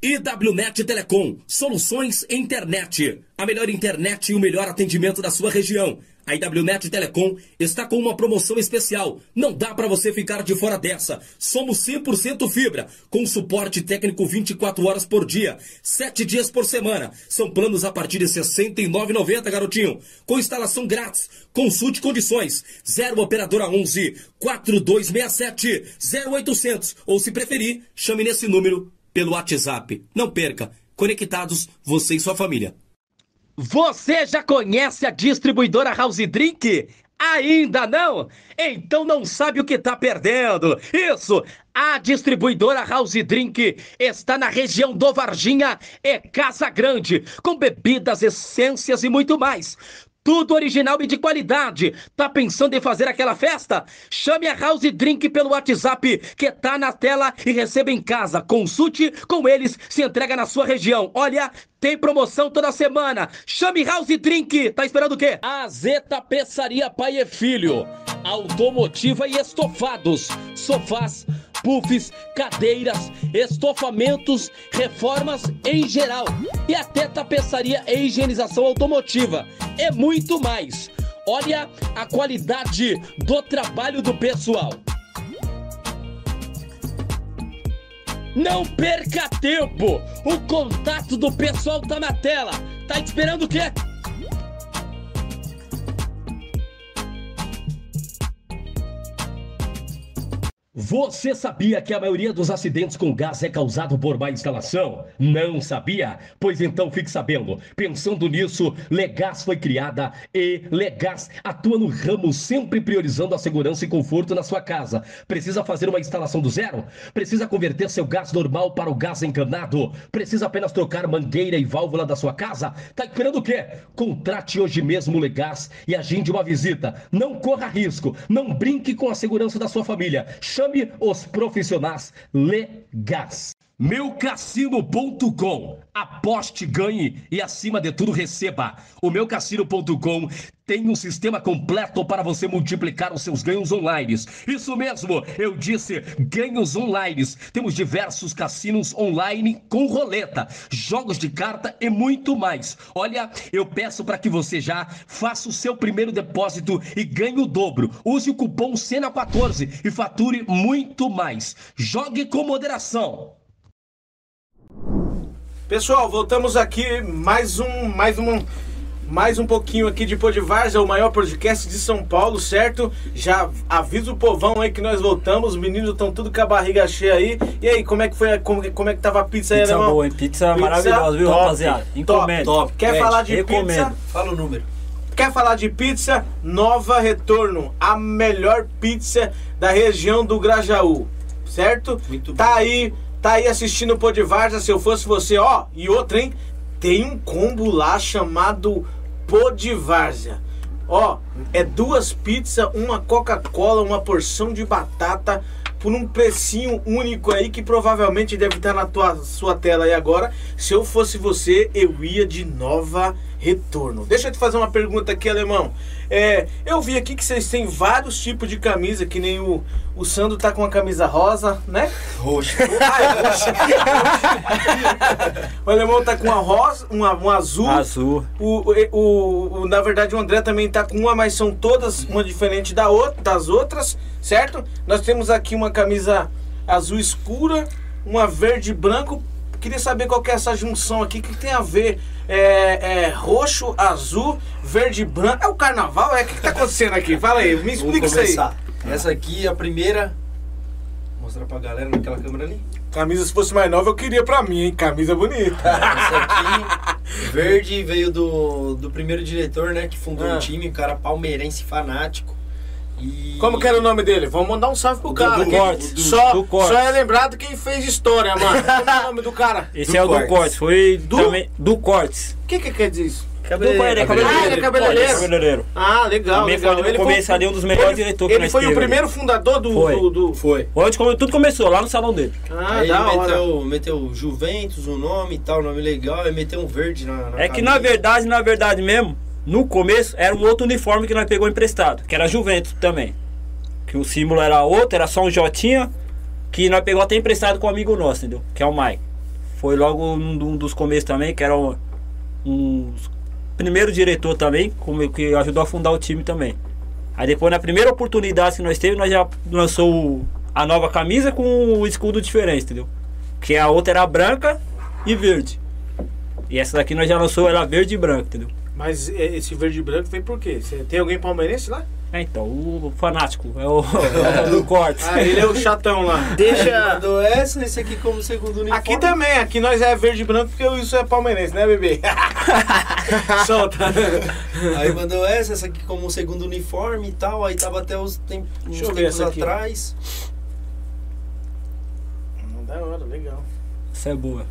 IWNet Telecom, soluções internet. A melhor internet e o melhor atendimento da sua região. A IWNet Telecom está com uma promoção especial. Não dá para você ficar de fora dessa. Somos 100% fibra, com suporte técnico 24 horas por dia, 7 dias por semana. São planos a partir de R$ 69,90, garotinho. Com instalação grátis. Consulte condições. 0 operadora 11 4267 0800 ou se preferir, chame nesse número pelo WhatsApp. Não perca. Conectados, você e sua família. Você já conhece a distribuidora House Drink? Ainda não? Então não sabe o que está perdendo. Isso! A distribuidora House Drink está na região do Varginha e Casa Grande, com bebidas, essências e muito mais. Tudo original e de qualidade. Tá pensando em fazer aquela festa? Chame a House Drink pelo WhatsApp que tá na tela e receba em casa. Consulte com eles, se entrega na sua região. Olha, tem promoção toda semana. Chame House Drink. Tá esperando o quê? A Zeta Peçaria Pai e Filho. Automotiva e estofados. Sofás, puffs, cadeiras, estofamentos, reformas em geral. E até tapeçaria e higienização automotiva. É muito mais. Olha a qualidade do trabalho do pessoal. Não perca tempo! O contato do pessoal tá na tela. Tá esperando o quê? Você sabia que a maioria dos acidentes com gás é causado por má instalação? Não sabia? Pois então fique sabendo. Pensando nisso, Legás foi criada e Legás atua no ramo sempre priorizando a segurança e conforto na sua casa. Precisa fazer uma instalação do zero? Precisa converter seu gás normal para o gás encanado? Precisa apenas trocar mangueira e válvula da sua casa? Tá esperando o quê? Contrate hoje mesmo o e agende uma visita. Não corra risco, não brinque com a segurança da sua família. Chame os profissionais legais. Meucassino.com Aposte, ganhe e, acima de tudo, receba. O Meucassino.com tem um sistema completo para você multiplicar os seus ganhos online. Isso mesmo, eu disse ganhos online. Temos diversos cassinos online com roleta, jogos de carta e muito mais. Olha, eu peço para que você já faça o seu primeiro depósito e ganhe o dobro. Use o cupom SENA14 e fature muito mais. Jogue com moderação. Pessoal, voltamos aqui mais um, mais um, mais um pouquinho aqui de Podivars, é o maior podcast de São Paulo, certo? Já avisa o povão aí que nós voltamos, os meninos estão tudo com a barriga cheia aí. E aí, como é que foi, como, como é que tava a pizza, Pizza aí, alemão? boa, hein? Pizza, maravilhosa, viu, top, rapaziada? Encomenda. Top, Quer Pede, falar de recomendo. pizza? Fala o número. Quer falar de pizza? Nova Retorno, a melhor pizza da região do Grajaú, certo? Muito Tá aí, tá aí assistindo o Podvarza, se eu fosse você, ó, e outra, hein? Tem um combo lá chamado Podvarza. Ó, é duas pizzas, uma Coca-Cola, uma porção de batata por um precinho único aí que provavelmente deve estar na tua, sua tela aí agora. Se eu fosse você, eu ia de Nova Retorno. Deixa eu te fazer uma pergunta aqui, alemão. É, eu vi aqui que vocês têm vários tipos de camisa, que nem o, o Sandro tá com uma camisa rosa, né? Roxo. *laughs* Ah, é roxa. *laughs* o alemão tá com uma rosa, uma, um azul. Azul. O, o, o- o- na verdade, o André também tá com uma, mas são todas uma diferente da outra, das outras, certo? Nós temos aqui uma camisa azul escura, uma verde e branco. Queria saber qual que é essa junção aqui, o que tem a ver? É, é roxo, azul, verde e branco. É o carnaval? É o que, que tá acontecendo aqui? Fala aí, me explica isso aí. começar. Essa aqui é a primeira. Vou mostrar pra galera naquela câmera ali. Camisa, se fosse mais nova, eu queria pra mim, hein? Camisa bonita. Essa aqui, *laughs* verde, veio do, do primeiro diretor, né? Que fundou Ah. o time, um cara palmeirense fanático. E... Como que era o nome dele? Vamos mandar um salve pro cara. do quem- Cortes, do- só, do Cortes. só é lembrado quem fez história, mano. Como é o nome do cara? *laughs* Esse Do é o do Cortes. Foi Do- também do Cortes. O que que quer dizer isso? Ele é Ah, cabeleireiro. ele é cabeleireiro. cabeleireiro. Ah, legal, Também legal. foi no começo ali um dos melhores ele- diretores que Ele foi o teve ali. primeiro fundador do... Foi. do, do- Foi. Onde come- tudo começou, lá no salão dele. Ah, Aí ele hora. meteu, meteu Juventus, o nome e tal, nome legal, aí meteu um verde na, na É que na verdade, na verdade mesmo, no começo era um outro uniforme que nós pegou emprestado, que era Juventus também. Que o símbolo era outro, era só um Jotinha, que nós pegou até emprestado com um amigo nosso, entendeu? Que é o Mike. Foi logo um, um dos começos também, que era um, uns primeiro diretor também, como que ajudou a fundar o time também. Aí depois, na primeira oportunidade que nós teve, nós já lançou a nova camisa com o escudo diferente, entendeu? Que a outra era branca e verde. E essa daqui nós já lançou ela verde e branca, entendeu? Mas é, esse verde e branco vem por quê? Você tem alguém palmeirense lá? É, então, o fanático, é o, *laughs* é o do corte. Ah, ele é o chatão lá. Deixa. Mandou essa, esse aqui como segundo uniforme. Aqui também, aqui nós é verde e branco porque isso é palmeirense, né, bebê? *laughs* Solta. Aí mandou essa, essa aqui como segundo uniforme e tal. Aí tava até os tem- uns tempos atrás. Hum, Da hora, legal. Essa é boa.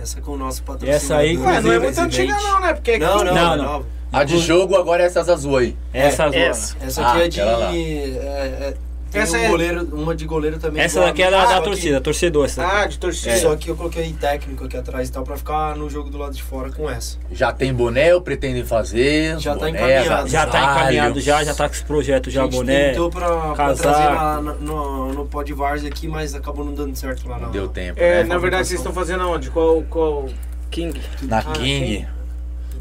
Essa com o nosso patrocinador. Essa aí, Ué, não é muito antiga não, né? Porque aqui... Não, não, Não, é não. A de jogo agora é essas azul aí. Essa, azul, essa. Essa Ah, aqui é de. lá. É, é, tem Essa um é- goleiro, uma de goleiro também. Essa daqui é a da, da que- torcida, torcedor. Essa daqui. Ah, de torcida. Só que eu coloquei técnico aqui atrás e tal pra ficar no jogo do lado de fora com essa. Já tem boné, ou pretendem fazer? Já tá boné, encaminhado. já tá agasalho. encaminhado já, já tá com esse projeto já, a gente boné. tentou pra, pra trazer na, na- no, no Pod Vars aqui, mas acabou não dando certo lá Não na deu tempo, É, né? na verdade, vocês estão fazendo aonde? Qual... qual... King. Na Ah, King.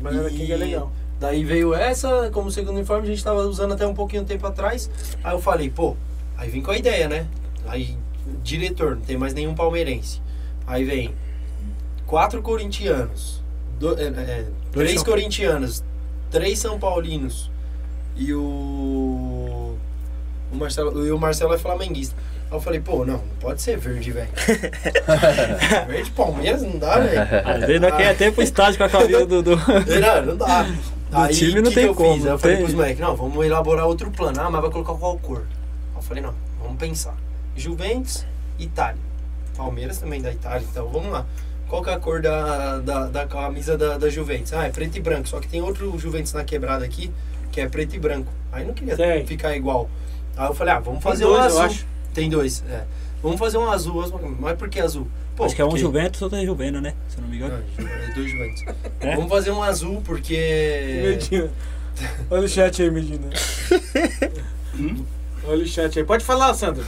Banana King é legal. Daí veio essa, como segundo uniforme, a gente tava usando até um pouquinho tempo atrás. Aí eu falei, pô, aí vim com a ideia, né? Aí, diretor, não tem mais nenhum palmeirense. Aí vem quatro corintianos, do- é, é, três São- corintianos, três São Paulinos e o. O Marcelo, e o Marcelo é flamenguista. Aí eu falei, pô, não, não pode ser verde, velho. *laughs* verde Palmeiras não dá, velho. *laughs* Às vezes nós quer até pro estádio com a camisa do. do... Não, não dá. *laughs* Aí, time não que que tem eu como, Fiz? Aí eu não falei tem. pros moleques, não, vamos elaborar outro plano. Ah, mas vai colocar qual cor? Eu falei, não, vamos pensar. Juventus, Itália. Palmeiras também da Itália, então vamos lá. Qual que é a cor da, da, da camisa da, da Juventus? Ah, é preto e branco. Só que tem outro Juventus na quebrada aqui, que é preto e branco. Aí não queria Tem. ficar igual. Aí eu falei, ah, vamos Tem fazer dois, um eu azul. acho. Tem dois, é. Vamos fazer um azul. Mas por que azul? Pô, Acho que é um porque- Juventus, outro é Juvena, né? Se eu não me engano. Não, é dois Juventus. *laughs* É? Vamos fazer um azul porque... Medina. Olha o chat aí, Medina. *laughs* Olha o chat aí. Pode falar, Sandro.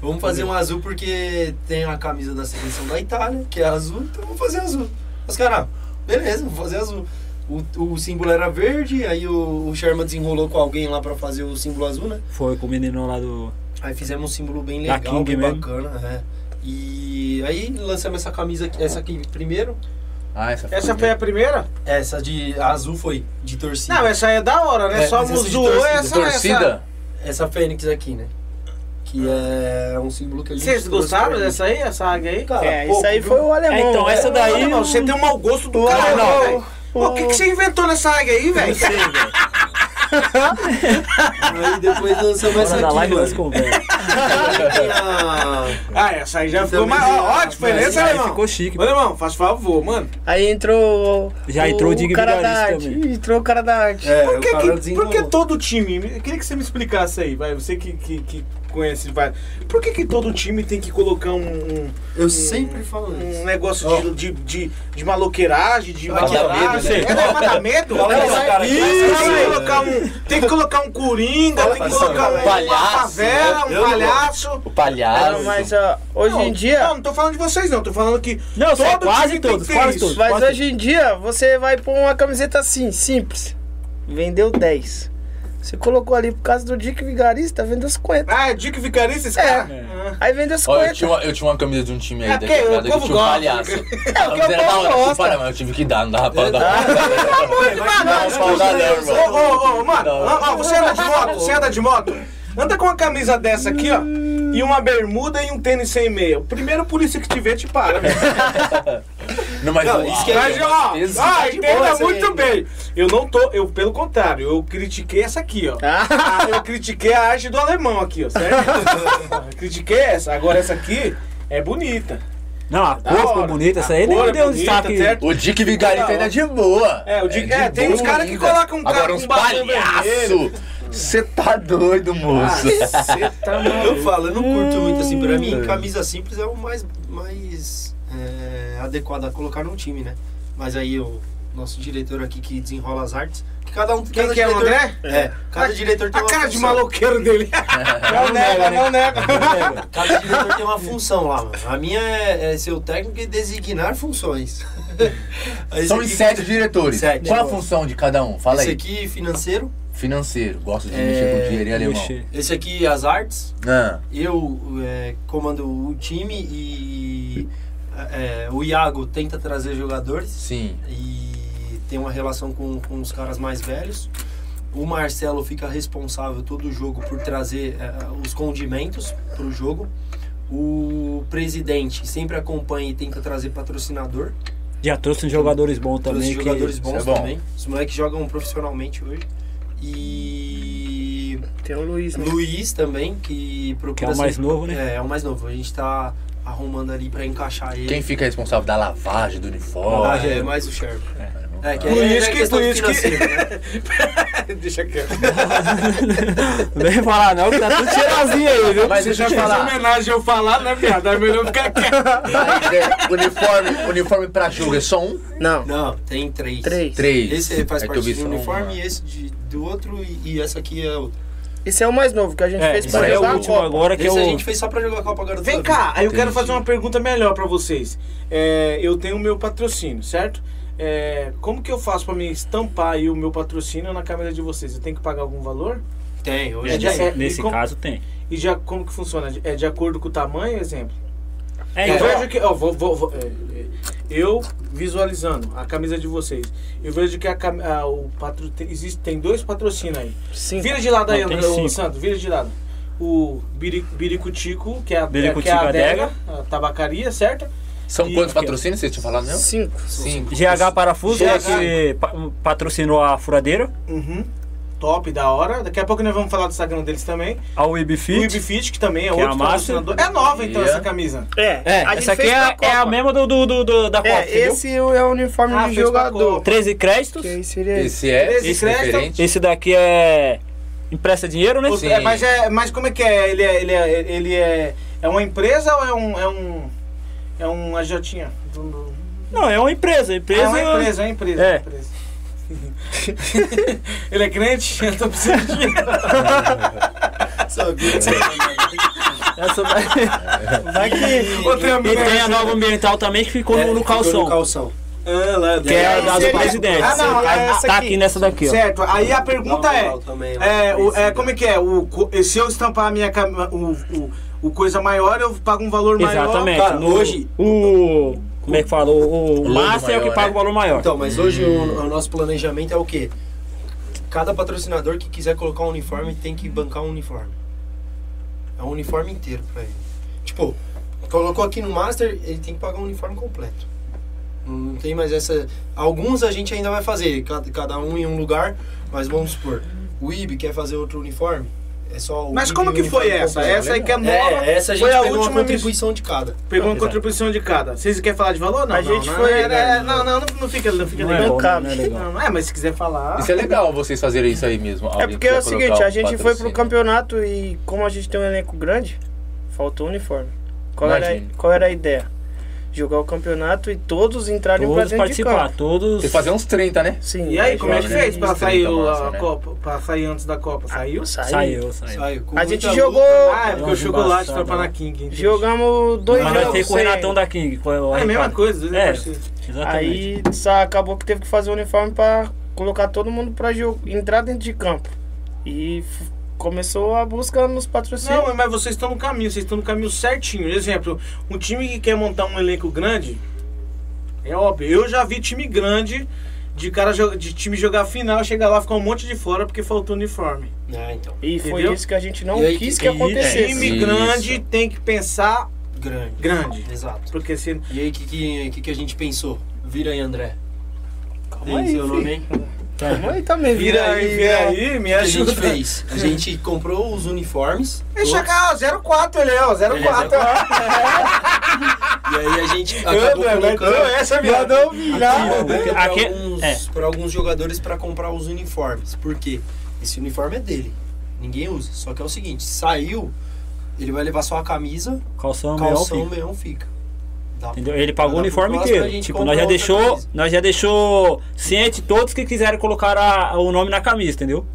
Vamos fazer um azul porque tem a camisa da seleção da Itália, que é azul, então vamos fazer azul. Os caras, beleza, vamos fazer azul. O, o símbolo era verde, aí o, o Sherman desenrolou com alguém lá pra fazer o símbolo azul, né? Foi com o menino lá do. Aí fizemos um símbolo bem Da legal, King bem mesmo. bacana, é. E aí lançamos essa camisa, aqui- essa aqui primeiro. Ah, essa foi, Essa foi a primeira? Essa de a azul foi de torcida. Não, essa aí é da hora, né? É, Só essa de zoou torcida. essa, Torcida? Essa fênix aqui, né? Que é um símbolo que a gente Vocês gostaram dessa aí, essa águia aí? Cara, É, pouco, isso aí viu? foi o alemão. É, então, né? essa daí- Não, não, você tem um mau gosto do cara, não. velho. O que, que você inventou nessa águia aí, velho? *laughs* Aí depois lançamos essa aqui, live mano. conversa. *laughs* Ah, essa aí já ficou Também mais. já- Ó, ó a diferença, Aí irmão. ficou chique. Ô, irmão, faz favor, mano. Aí entrou. Já entrou o o Dig cara da arte. também. Entrou o cara da arte. É, Por o que, cara que, por que todo time. Eu queria que você me explicasse aí, vai. Você que, que, que conhece, vai. Por que, que todo time tem que colocar um. um Eu sempre falo um isso. negócio Ó. de, de, de, de maloqueiragem, de né? É medo? Fala cara Isso, fala pra tem, que colocar um, tem que colocar um coringa, Fala tem que colocar um, uma Palhaço, favela, um eu não palhaço. O palhaço. Não, mas hoje Não, em dia. Não, não tô falando de vocês, não. Tô falando que. Não, são todo quase todos, quase todos. Mas quase hoje em dia, você vai pôr uma camiseta assim, simples. Vendeu 10. Você colocou ali por causa do Dick Vigarista, vendeu 50. Ah, é Dick Vicarista esse É. cara? É. Ah. Aí vendeu Ó, eu 50. tinha, uma, eu tinha uma camisa de um time aí É, da porque quebrada o que povo tinha um palhaço. É, o que o era da povo hora, gosta. tipo, para, mas eu tive que dar, não dava pra dar. Não, Não, não, não, irmão. Ô, ô, ô, mano, Não. ó, você anda de moto? Você anda de moto? Anda com uma camisa dessa aqui, ó, e uma bermuda e um tênis sem meia. O primeiro polícia que te vê te para, velho. Não, mas Não, isso que é- Mas, ó, ah, entenda essa aí. muito bem. Eu não tô, eu, pelo contrário, eu critiquei essa aqui, ó. Ah, eu critiquei a arte do alemão aqui, ó, certo? Eu *laughs* critiquei essa. Agora essa aqui é bonita. Não, a Da cor ficou hora. bonita, essa aí nem é deu um destaque. certo? O Dick Vigarista ainda é de boa. É, o Dick- de é, tem uns boa cara que colocam um cara Agora com uns batom palhaço. Você tá doido, moço. Você tá Eu maluco. falo, eu não curto muito assim. Pra Hum. mim, camisa simples é o mais, mais é, adequado a colocar num time, né? Mas aí eu nosso diretor aqui que desenrola as artes. Que cada um Quem cada que é o diretor- André? É, cada diretor tem A uma cara de função. maloqueiro dele. *laughs* Não nega, não nega. Cada diretor tem uma função lá, mano. A minha é, é ser o técnico e designar funções. *laughs* São esse os aqui- sete diretores. Sete. Qual a função de cada um? Fala Esse aí. aqui, financeiro. Financeiro. Gosto de É, mexer com dinheiro, alemão? Mexer. Esse aqui, as artes. Ah, Eu é, comando o time e é, o Iago tenta trazer jogadores sim. e tem uma relação com, com os caras mais velhos. O Marcelo fica responsável todo o jogo por trazer é, os condimentos para o jogo. O presidente sempre acompanha e tenta trazer patrocinador. Já trouxe uns jogadores bons Trouxe também. que- jogadores bons é bom. também. Os moleques jogam profissionalmente hoje. E Tem o Luiz, né? Luiz também, que procura Que é o mais sempre- novo, né? É, é o mais novo. A gente tá arrumando ali pra encaixar ele. Quem fica responsável da lavagem do Ah, uniforme? é mais o Sherman. É, que Por aí isso é que- por isso que- né? *laughs* Deixa quieto. Não vem falar não, que tá tudo cheirosinho aí, viu? Mas deixa eu falar. homenagem eu falar, né, viado? É melhor ficar quieto. Mas, é, uniforme, uniforme pra jogo é só um? Não, Não, tem três. três. Três. Esse faz É parte do uniforme uma. e esse de, do outro e, e essa aqui é outra. Esse é o mais novo que a gente É, fez esse pra é o jogar a último Copa. agora que esse eu... a gente fez só pra jogar a Copa agora Vem cá, aí eu quero Entendi. fazer uma pergunta melhor pra vocês. É, eu tenho o meu patrocínio, certo? É, como que eu faço pra me estampar aí o meu patrocínio na camisa de vocês? Eu tenho que pagar algum valor? Tem, hoje É, nesse, é, nesse como- caso tem. E já como que funciona? É de acordo com o tamanho, exemplo? É, eu então, vejo que, ó, vou, vou- vou- é, é, eu visualizando a camisa de vocês, eu vejo que a, a- o patro, tem, existe, tem dois patrocínios aí. Sim. Vira de lado aí, André. Santos, vira de lado. O Biri- Biricutico, que é a, Biricutico que é a Adega. adega, a tabacaria, certo? São E- quantos patrocínios vocês tinham falado mesmo? Cinco. Cinco. GH Parafuso, GH. que pa- patrocinou a furadeira. Uhum. Top, da hora. Daqui a pouco nós vamos falar do Instagram deles também. A O Webfit. Ibfit, que também é Que é outro a Master. patrocinador. É nova então Yeah. essa camisa. É, É, a essa aqui é, pra é a mesma do, do, do- do- da Copa, É, entendeu? esse é o uniforme Ah, de jogador. Copa. 13 créditos. Que aí seria esse. Esse é, Esse esse crédito- referente. Esse daqui é empresta dinheiro, né? É, mas, é, mas como é que é? Ele é, ele é, ele é, é uma empresa ou é um. É um, é um AJ? Não, é uma empresa. Empresa. É uma empresa, é uma empresa. É. é uma empresa. *laughs* ele é crente? *laughs* Eu tô precisando de dinheiro. *laughs* Sabia? Essa daí. Vai que... Outra E tem a nova ambiental também que ficou É, no, no ficou calção. No calção. Ah, lá, Que é a da do presidente. Ah, não, Tá- é essa tá aqui. aqui nessa daqui, ó. Certo, aí a pergunta é, também, é, o- é, como é que é? O, se eu estampar a minha cam- o, o, o coisa maior, eu pago um valor maior. Exatamente. Cara, No- hoje- O. Como é que fala? O, o, Master é o que maior, paga né? o valor maior. Então, mas hoje o, o nosso planejamento é o quê? Cada patrocinador que quiser colocar um uniforme tem que bancar um uniforme. É um uniforme inteiro pra ele. Tipo, colocou aqui no Master, ele tem que pagar um uniforme completo. Não tem mais essa. Alguns a gente ainda vai fazer, cada, cada um em um lugar, mas vamos supor, o IB quer fazer outro uniforme. É só o Mas como que foi essa? Essa aí que é nova. É, essa a gente foi a pegou última uma contribuição de cada. Pegou uma Exato. contribuição de cada. Vocês querem falar de valor? Não, A não, gente não, foi- é, é, não, não, não, não fica, não fica Não é legal. não é legal. Não, não é, mas se quiser falar. Isso é legal vocês fazerem isso aí mesmo. É porque é o seguinte, a gente foi pro campeonato e como a gente tem um elenco grande, faltou uniforme. Qual, era, qual era a ideia? Jogar o campeonato e todos entrarem pra Todos dentro de participar, campo. todos. Tem que fazer uns 30, né? Sim. E aí, como é que né? fez pra Isso, sair 30 o- massa, a né? Copa? Pra sair antes da Copa? Saiu? Saiu. Saiu, saiu. Saiu com A gente muita jogou- luta. Ah, é porque o Nossa, chocolate embaçado, tropa né? na King. entendi. Jogamos dois Mas vai jogos ter com o Renatão da King. É a mesma coisa, dois É. Aí só acabou que teve que fazer o uniforme pra colocar todo mundo pra jo- entrar dentro de campo. E começou a busca nos patrocínios. Não, mas vocês estão no caminho, vocês estão no caminho certinho. Exemplo, um time que quer montar um elenco grande, é óbvio. Eu já vi time grande de cara de time jogar final, chegar lá ficar um monte de fora porque faltou uniforme. É, então. E foi Entendeu? isso que a gente não aí, quis e- que acontecesse. Time Isso. grande tem que pensar Grande. grande. Exato. Porque se. E aí, o que, que, que, a gente pensou? Vira aí, André. Calma aí, seu nome, hein? Calma aí também, Vira aí, vira aí, me O que a gente ajuda. fez? A gente *laughs* comprou os uniformes. Deixa cá, 04 ele é, ó, 04. *laughs* e aí a gente Eu, acabou mas colocando essa viado. para Aqui- alguns, é. pra alguns jogadores para comprar os uniformes. Por quê? Esse uniforme é dele. Ninguém usa. Só que é o seguinte, saiu, ele vai levar só a camisa, Calção, calção, fica. meião fica. Tá. Entendeu? Ele pagou o uniforme inteiro. Tipo, nós já deixou, camisa. nós já deixou ciente todos que quiserem colocar a- o nome na camisa, entendeu?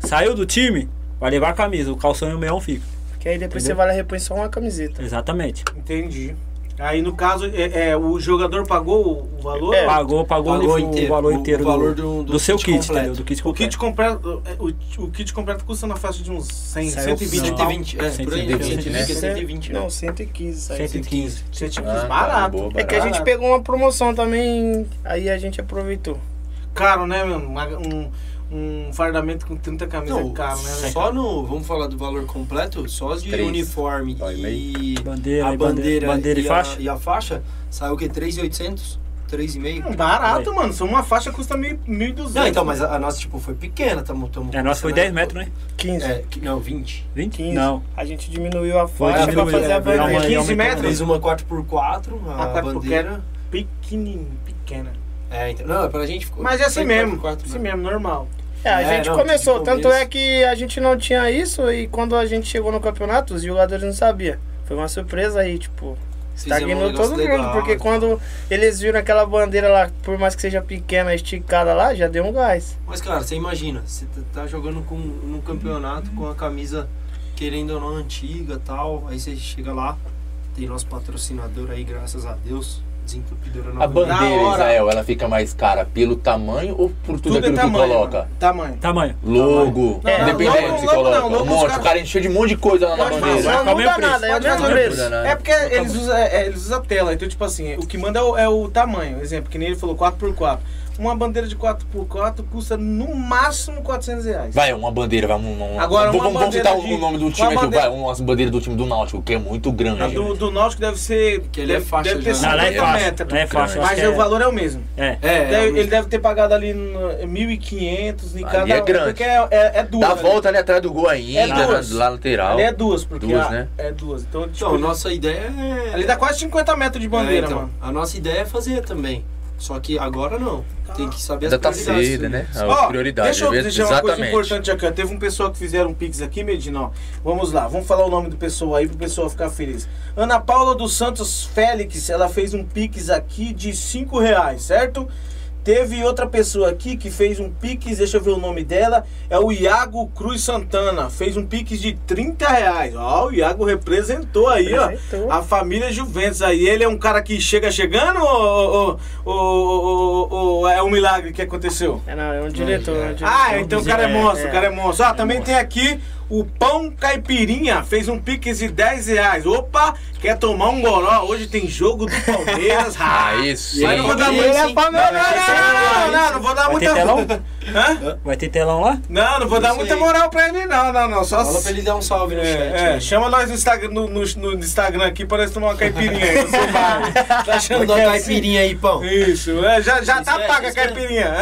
Saiu do time, vai levar a camisa, o calção e o meião fica. Que aí depois Entendeu? você vai lá e repõe só uma camiseta. Exatamente. Entendi. Aí no caso, é, é, o jogador pagou o valor? É. Pagou, pagou, Pagou o, inteiro, valor o- inteiro o valor do, do- do, do seu kit kit, completo. Do kit O kit completo, é, o, o kit completo custa na faixa de uns 100, Saiu 120 não. pau. 120, é, por aí, 120, 120, né? 120, né? Não, 115. Saiu 115. 115, Ah, tá, barato. boa, É que a gente Barato. pegou uma promoção também, aí a gente aproveitou. Caro, né, meu? Uma- Um, um fardamento com 30 camisas Não, caro, né, só no. Vamos falar do valor completo, só de Três. uniforme e Bandeira, a bandeira, bandeira, bandeira e, e, faixa. A, e a faixa saiu o quê? 3,800? 3,5? Hum, Barato, mano. Só uma faixa custa mil- 1.200. Não, então, mas a, a nossa, tipo, foi pequena, tamo, tamo É, nós foi 10 metros, né? 15. É, que- não, 20. 20? 15. Não. A gente diminuiu a faixa pra diminuiu, fazer é, a bandeira. uma- 15 aumentou, metros? Fez uma 4x4, a A quatro bandeira. pequenininha, pequena. É, então, não, pra gente ficou. Mas é assim mesmo. 4x4, Assim né? mesmo, normal. É, a É, gente não, começou, tanto começo. é que a gente não tinha isso e quando a gente chegou no campeonato, os jogadores não sabiam. Foi uma surpresa aí, tipo, um estagnou todo legal, mundo, porque tipo. quando eles viram aquela bandeira lá, por mais que seja pequena, esticada lá, já deu um gás. Mas, cara, você imagina, você tá- tá jogando com, num campeonato com a camisa, querendo ou não, antiga e tal. Aí você chega lá, tem nosso patrocinador aí, graças a Deus, desentupidora A bandeira, hora. Israel, ela fica mais cara pelo tamanho ou por tudo, Tudo é aquilo tamanho. que coloca? mano. Tamanho. Tamanho. Logo, É, independente logo- se coloca. não, logo um monte, caras- o cara encheu de um monte de coisa lá na Pode bandeira. falar. Não Qual é o muda preço? nada, é o mesmo preço. É porque eles usam, é, eles usam tela, então tipo assim, o que manda é o, é o tamanho. Exemplo, que nem ele falou 4x4. Uma bandeira de 4x4 custa no máximo 400 reais. Vai, uma bandeira, vai. Um, um, Agora, vamos, uma vamos citar bandeira o de- nome do uma time aqui, bandeira- vai. Umas bandeiras do time do Náutico, que é muito grande. A do, do Náutico deve ser. Que ele é faixa deve ter já. Não, lá é 50 faixa. metros. É faixa. acho Mas o é- valor é o mesmo. É. É, Deve- é, ele deve ter pagado ali no 1.500 em Ali cada. é grande. Porque é, é, é duas. Dá a ali. volta ali atrás do gol ainda, É duas. lá lateral. Ali é duas, porque Duas, a- né? é duas. Então, tipo, Então, nossa ideia é. ali dá quase 50 metros de bandeira, É, então, mano. A nossa ideia é fazer também. Só que agora não. Tem que saber Ainda as tá prioridades. cedo, né? A Ó, prioridade. Deixa eu é deixar uma coisa importante aqui. Teve um pessoal que fizeram um pix aqui, Medina. ó. Vamos lá, vamos falar o nome do pessoal aí pro pessoal ficar feliz. Ana Paula dos Santos Félix, ela fez um pix aqui de 5 reais, certo? Teve outra pessoa aqui que fez um pix, deixa eu ver o nome dela, é o Iago Cruz Santana, fez um pix de 30 reais. Ó, o Iago representou aí, ó. Representou. A família Juventus aí. Ele é um cara que chega chegando ou, ou- ou- ou- ou é um milagre que aconteceu? É, não, é um diretor. é um diretor. Ah, então o cara é monstro, é. o cara é monstro. Ah, também tem aqui o Pão Caipirinha, fez um pix de 10 reais. Opa, quer tomar um goró? Hoje tem jogo do Palmeiras. *laughs* Aí sim. Mas não vou dar muito. sim. Não, não, não, não, não, não, não vou dar Vai muita. ter telão? *laughs* Hã? Vai ter telão lá? Não, não vou dar Isso muita aí. moral pra ele, não, não, não. Só Fala pra ele dar um salve no chat. é, é, né? chama nós no Instagram, no, no- no Instagram aqui para nós tomar uma caipirinha aí. *laughs* Tá achando uma é assim? caipirinha aí, pão. Isso, é, já, já tá Isso é, paga a isso é. caipirinha.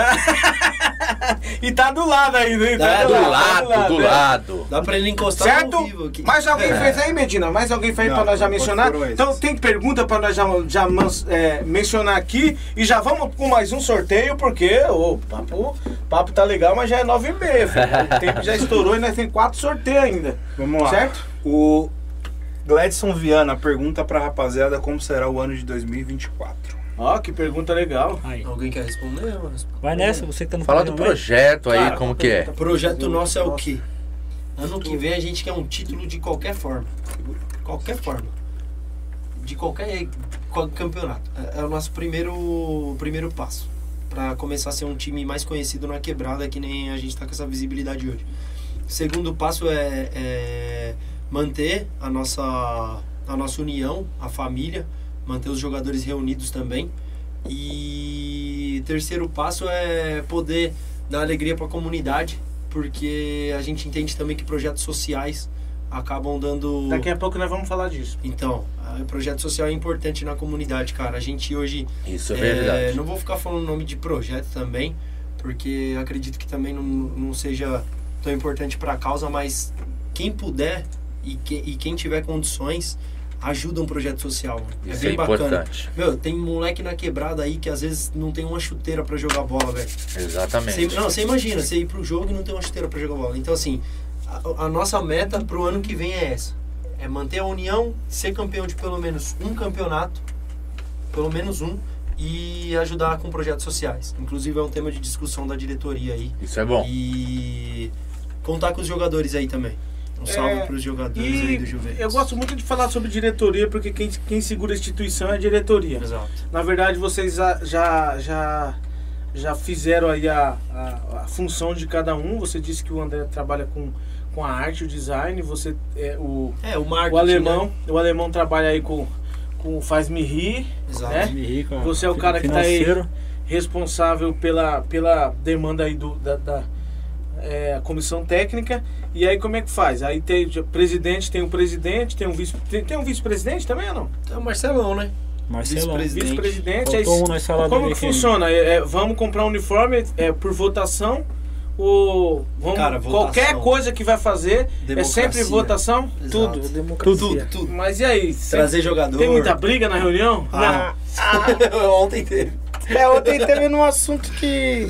e tá do lado ainda, hein? Tá Do tá lado, do é. lado. Dá pra ele encostar Certo? no vivo aqui. Mais alguém fez aí, Medina? Mais alguém fez Não, pra nós já mencionar? Então tem pergunta pra nós já, já é, mencionar aqui. E já vamos com mais um sorteio, porque o papo, papo tá legal, mas já é nove e meia. filho. *laughs* O tempo já estourou e nós tem quatro sorteios ainda. Vamos lá. Certo? O Gladson Viana pergunta pra rapaziada como será o ano de 2024. Ó, que pergunta legal. Aí. Alguém quer responder? Eu vou responder. Vai nessa, você que tá no Fala do projeto aí, Cara, como que é. O projeto nosso é o quê? Ano que vem a gente quer um título de qualquer forma. Qualquer forma. De qualquer qual- campeonato. É, é o nosso primeiro, primeiro passo. Pra começar a ser um time mais conhecido na quebrada, que nem a gente tá com essa visibilidade hoje. Segundo passo é, é manter a nossa, a nossa união, a família, manter os jogadores reunidos também. E terceiro passo é poder dar alegria para a comunidade, porque a gente entende também que projetos sociais acabam dando. Daqui a pouco nós vamos falar disso. Então, o projeto social é importante na comunidade, cara. A gente hoje. Isso é é, verdade. não vou ficar falando o nome de projeto também, porque acredito que também não, não seja tão importante para a causa, mas quem puder e, que, e quem tiver condições, ajuda um projeto social. Isso bem é bacana. importante. Meu, tem moleque na quebrada aí que às vezes não tem uma chuteira pra jogar bola, velho. Exatamente. Você- Não, você imagina, você ir pro jogo e não ter uma chuteira pra jogar bola. Então, assim, a, a nossa meta pro ano que vem é essa. É manter a união, ser campeão de pelo menos um campeonato pelo menos um, e ajudar com projetos sociais. Inclusive é um tema de discussão da diretoria aí. Isso é bom. E contar com os jogadores aí também. Um salve É, para os jogadores aí do Juventus. eu gosto muito de falar sobre diretoria, porque quem, quem segura a instituição é a diretoria. Exato. Na verdade, vocês já, já, já, já fizeram aí a, a, a função de cada um. Você disse que o André trabalha com, com a arte, o design. Você é o, É, o marketing, o alemão. né? O alemão trabalha aí com, com o Faz Me Rir. Exato. né? Me rica, Você é o cara que tá aí financeiro. responsável pela, pela demanda aí do, da, da é, comissão técnica. E aí como é que faz? Aí tem o presidente, tem um presidente, tem um vice tem, tem um vice-presidente também ou não? Então, Marcelão, né? Marcelão. Vice-presidente. Um na escalada Como que funciona? É, é, vamos comprar um uniforme é, por votação? Ou vamos, Cara, votação. qualquer coisa que vai fazer é sempre votação? Exato. Tudo. Democracia. Tudo, tudo. Mas e aí? Trazer jogador. Tem muita briga na reunião? Ah, *laughs* ontem teve. É, ontem teve num assunto que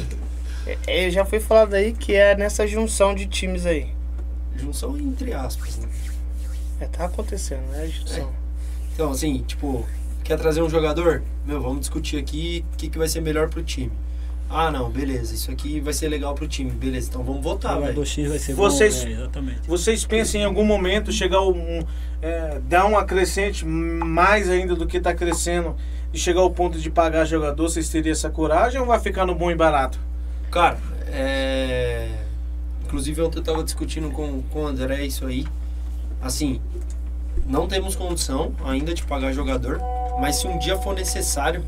é, já foi falado aí, que é nessa junção de times aí. Junção entre aspas, né? É, tá acontecendo, né? Junção. Então, assim, tipo, quer trazer um jogador? Meu, vamos discutir aqui o que, que vai ser melhor pro time. Ah, não, beleza, isso aqui vai ser legal pro time. Beleza, então vamos votar, O jogador velho. X vai ser Vocês- bom, é, exatamente. Vocês pensam em algum momento chegar um, é, dar um acrescente mais ainda do que está crescendo e chegar ao ponto de pagar jogador? Vocês teriam essa coragem ou vai ficar no bom e barato? Cara, é. Inclusive ontem eu tava discutindo com, com o André isso aí. Assim, não temos condição ainda de pagar jogador, mas se um dia for necessário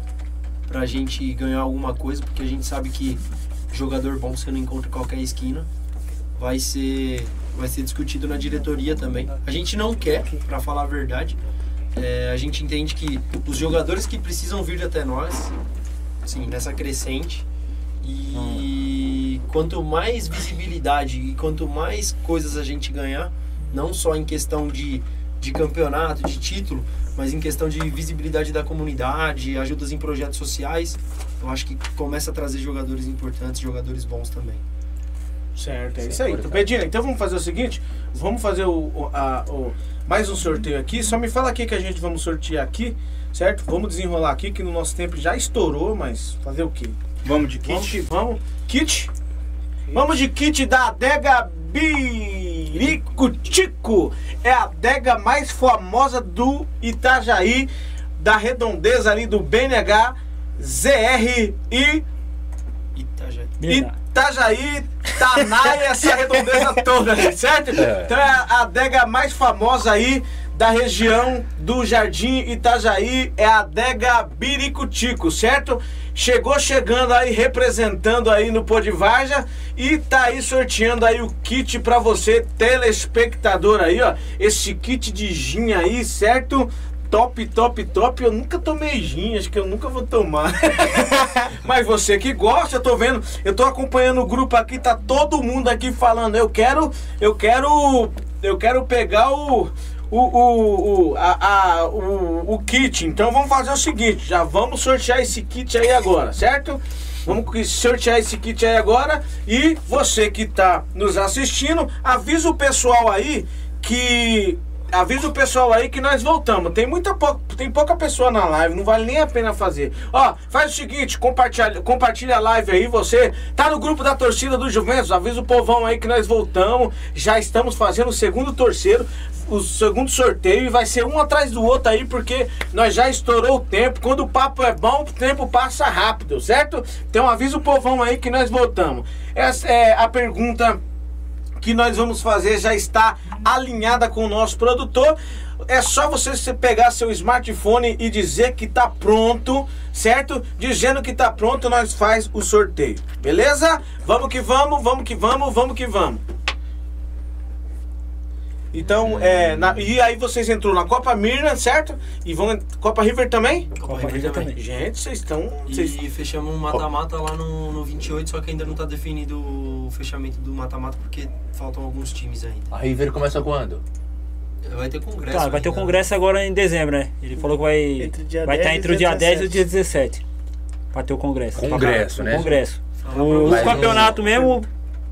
pra gente ganhar alguma coisa, porque a gente sabe que jogador bom você não encontra em qualquer esquina, vai ser vai ser discutido na diretoria também. A gente não quer, pra falar a verdade. É, a gente entende que os jogadores que precisam vir até nós, sim, nessa crescente, e quanto mais visibilidade e quanto mais coisas a gente ganhar, não só em questão de, de campeonato, de título, mas em questão de visibilidade da comunidade, ajudas em projetos sociais, eu acho que começa a trazer jogadores importantes, jogadores bons também. Certo, é isso aí. Então, então vamos fazer o seguinte: vamos fazer o, o- a- o- mais um sorteio aqui. Só me fala aqui que a gente vamos sortear aqui, certo? Vamos desenrolar aqui, que no nosso tempo já estourou, mas fazer o quê? Vamos de Vamos kit? vamos. Kit? Vamos de kit da adega Biricutico. É a adega mais famosa do Itajaí, da redondeza ali do BNH, ZR e Itajaí. Itajaí, Tanai, essa redondeza toda certo? É. Então é a adega mais famosa aí da região do Jardim Itajaí, é a adega Biricutico, certo? Chegou chegando aí, representando aí no Podivarja e tá aí sorteando aí o kit pra você, telespectador aí, ó. Esse kit de gin aí, certo? Top, top, top. Eu nunca tomei gin, acho que eu nunca vou tomar. *laughs* Mas você que gosta, eu tô vendo, eu tô acompanhando o grupo aqui, tá todo mundo aqui falando, eu quero, eu quero, eu quero pegar o o, o, o, a, a- o, o kit. Então vamos fazer o seguinte, já vamos sortear esse kit aí agora, certo? Vamos sortear esse kit aí agora e você que tá nos assistindo, avisa o pessoal aí que avisa o pessoal aí que nós voltamos. Tem muita pouca, tem pouca pessoa na live, não vale nem a pena fazer. Ó, faz o seguinte, compartilha, compartilha a live aí, você tá no grupo da torcida do Juventus, avisa o povão aí que nós voltamos. Já estamos fazendo o segundo torceiro, o segundo sorteio e vai ser um atrás do outro aí, porque nós já estourou o tempo. Quando o papo é bom, o tempo passa rápido, certo? Então avisa o povão aí que nós voltamos. Essa é a pergunta que nós vamos fazer já está alinhada com o nosso produtor. É só você pegar seu smartphone e dizer que tá pronto, certo? Dizendo que tá pronto, nós faz o sorteio. Beleza? Vamos que vamos, vamos que vamos, vamos que vamos. Então, é, na- e aí vocês entrou na Copa Mirna, certo? E vão Copa River também? Copa River também. Gente, vocês estão, vocês E fechamos um mata-mata lá no, no 28, só que ainda não tá definido o fechamento do mata-mata porque faltam alguns times ainda. A River começa quando? Vai ter congresso. Tá, vai ter o congresso agora em dezembro, né? Ele falou que vai Entre o dia vai 10 estar e entre o dia 10 e o 17. dia 17. Pra ter o congresso. Congresso, O né? Congresso. O, o campeonato um- mesmo,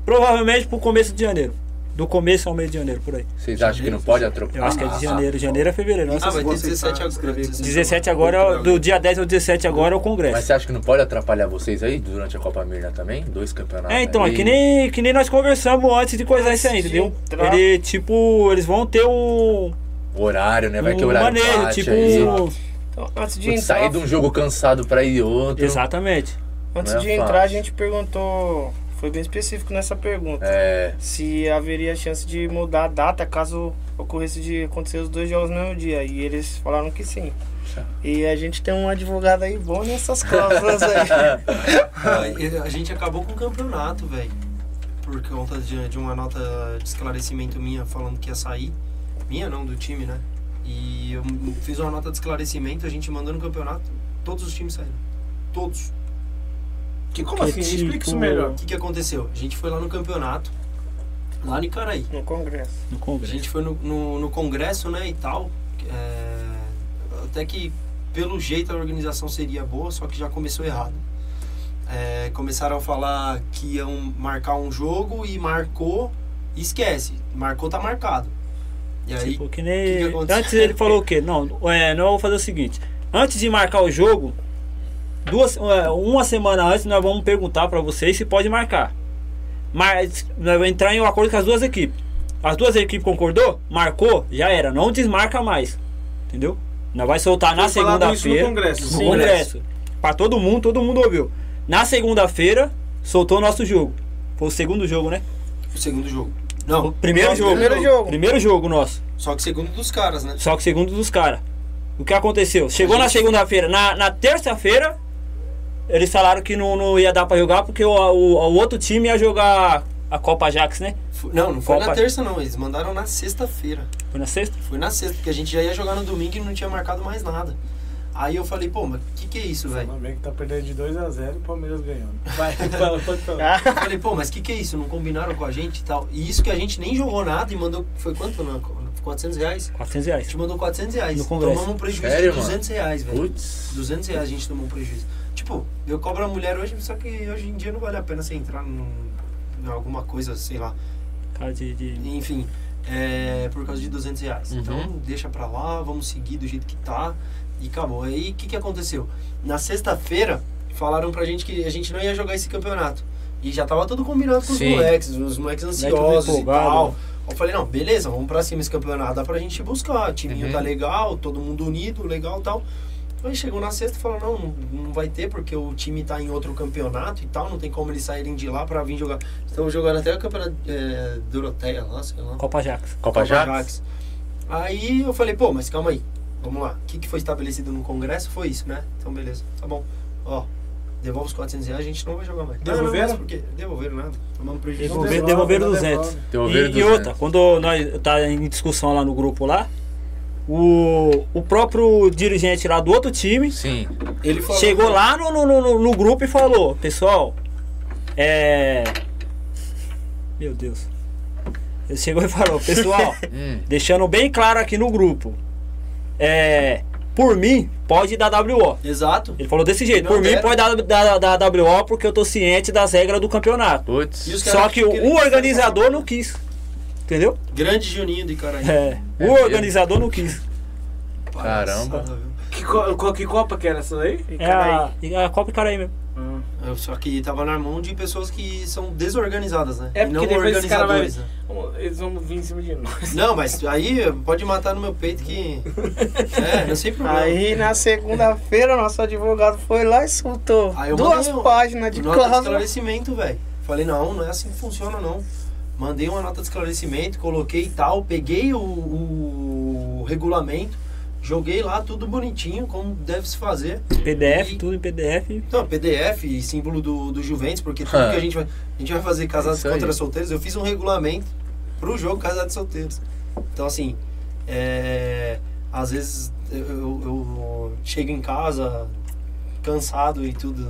provavelmente pro começo de janeiro. Do começo ao meio de janeiro, por aí. Vocês acham que não pode atropelar? Eu acho que é de janeiro. Janeiro é fevereiro. Nossa, Ah, vai ter Você 17 tá agora. 17 agora, do dia 10 ao 17 agora é o Mas congresso. você acha que não pode atrapalhar vocês aí durante a Copa Mirna também? Dois campeonatos. É, então, é que nem, que nem nós conversamos antes de coisar isso aí, entendeu? Ele, tipo, eles vão ter um, O horário, né? Vai que o um horário manejo, bate tipo... aí. Então, antes de entrar, sair de um jogo cansado pra ir outro. Exatamente. antes é de entrar, a gente perguntou, foi bem específico nessa pergunta. É. Se haveria chance de mudar a data caso ocorresse de acontecer os dois jogos no mesmo dia. E eles falaram que sim. E a gente tem um advogado aí bom nessas cláusulas aí. *laughs* Ah, A gente acabou com o campeonato, velho. Por conta de, de uma nota de esclarecimento minha falando que ia sair. Minha não, do time, né? E eu fiz uma nota de esclarecimento, a gente mandou no campeonato, todos os times saíram. Todos. Que, como Que assim? Explica isso tipo- melhor. O que, que aconteceu? A gente foi lá no campeonato, lá no Icaraí. no congresso. No A congresso. gente foi no, no, no congresso, né, e tal. é, até que, pelo jeito, a organização seria boa, só que já começou errado. É, começaram a falar que iam marcar um jogo e marcou e esquece. Marcou, tá marcado. E aí, Tipo, que que nem. que aconteceu? Antes ele falou o quê? Não, é, não eu vou fazer o seguinte. Antes de marcar o jogo, duas, uma semana antes nós vamos perguntar pra vocês se pode marcar. Mas nós vamos entrar em um acordo com as duas equipes. As duas equipes concordou? Marcou? Já era. Não desmarca mais. Entendeu? Nós vai soltar na isso no segunda-feira. congresso. No Sim. congresso. Pra todo mundo, todo mundo ouviu. Na segunda-feira, soltou o nosso jogo. Foi o segundo jogo, né? o segundo jogo. O Não, primeiro Nosso jogo. primeiro jogo. Primeiro jogo nosso. só que segundo dos caras, né? Só que segundo dos caras. O que aconteceu? Chegou na segunda-feira. Na, na terça-feira, eles falaram que não, não ia dar pra jogar porque o, o, o outro time ia jogar a Copa Ajax, né? Não, não foi Copa- na terça não, eles mandaram na sexta-feira. Foi na sexta? Foi na sexta, porque a gente já ia jogar no domingo e não tinha marcado mais nada. Aí eu falei, pô, mas que que é isso, velho? Flamengo que tá perdendo de 2x0 e o Palmeiras ganhando. *laughs* Vai, fala, pode falar. Eu falei, pô, mas que que é isso? Não combinaram com a gente e tal. E isso que a gente nem jogou nada e mandou. Foi quanto, não? 400 reais? 400 A reais. gente mandou 400 reais. No Congresso. Tomamos um prejuízo Sério, de 200 reais, velho. Putz. 200 reais a gente tomou um prejuízo. Tipo, eu cobro a mulher hoje, só que hoje em dia não vale a pena você entrar num, em alguma coisa, sei lá. Cara de, de- Enfim, é por causa de 200 reais. Uhum. Então, deixa pra lá, vamos seguir do jeito que tá. E acabou. Aí, o que, que aconteceu? Na sexta-feira, falaram pra gente que a gente não ia jogar esse campeonato. E já tava tudo combinado com os Sim. moleques, os moleques ansiosos e tal. Eu falei, não, beleza, vamos pra cima esse campeonato, dá pra gente buscar. O timinho Uhum. tá legal, todo mundo unido, legal e tal. Aí chegou na sexta e falou, não, não, vai ter, porque o time tá em outro campeonato e tal, não tem como eles saírem de lá pra vir jogar. Estão jogando até o campeonato é, Doroteia lá, sei lá. Copa Ajax. Copa Ajax? Ajax. Aí eu falei, pô, mas calma aí, vamos lá. O que, que foi estabelecido no congresso foi isso, né? Então beleza, tá bom. Ó, devolve os 400 reais, a gente não vai jogar mais. Devolveram? Não, não, mas por quê? Devolveram nada. Tomamos prejuízo. Devolver- Devolve, devolveram não 200. devolve. Devolveram E, e 200. outra, quando nós tá em discussão lá no grupo lá, o, o próprio dirigente lá do outro time Sim. Ele falou, chegou lá no, no, no, no grupo e falou, pessoal, é. Meu Deus. Ele chegou e falou, pessoal, *laughs* Hum. deixando bem claro aqui no grupo. É. Por mim, pode dar WO. Exato. Ele falou desse jeito, Não por mim pode dar, dar, dar WO porque eu tô ciente das regras do campeonato. Putz. Só que o, queriam- o organizador não quis. Entendeu? Grande Juninho de Caraí. É. É o mesmo? organizador não quis. Caramba. Que, co- que Copa que era essa daí? É a, é a Copa Caraí mesmo. Eu- Só que tava na mão de pessoas que são desorganizadas, né? É E não porque depois esse cara vai. organizadores. né? Eles vão vir em cima de nós. Não, mas aí pode matar no meu peito que. *laughs* É, não sei problema. Aí na segunda-feira nosso advogado foi lá e soltou duas páginas de cláusula. esclarecimento, velho. Falei, não, não é assim que funciona, não. Mandei uma nota de esclarecimento, coloquei e tal, peguei o, o regulamento, joguei lá tudo bonitinho, como deve se fazer. PDF, E- tudo em PDF. Então, PDF, símbolo do, do Juventus, porque tudo Ah. que a gente vai. A gente vai fazer casados Isso aí. contra solteiros, eu fiz um regulamento pro jogo casados solteiros. Então assim, é, às vezes eu, eu- eu chego em casa cansado e tudo,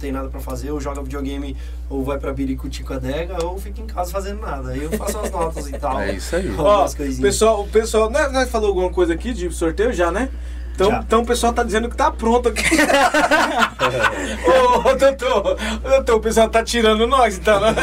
tem nada pra fazer, ou joga videogame, ou vai pra Biricuti com a adega, ou fico em casa fazendo nada. Aí eu faço as notas e tal. *laughs* É isso aí. Ó, pessoal, o pessoal, nós, nós falou alguma coisa aqui de sorteio já, né? Então, Já. então o pessoal tá dizendo que tá pronto aqui. *laughs* ô, ô, doutor, ô, doutor, o pessoal tá tirando nós, então. né?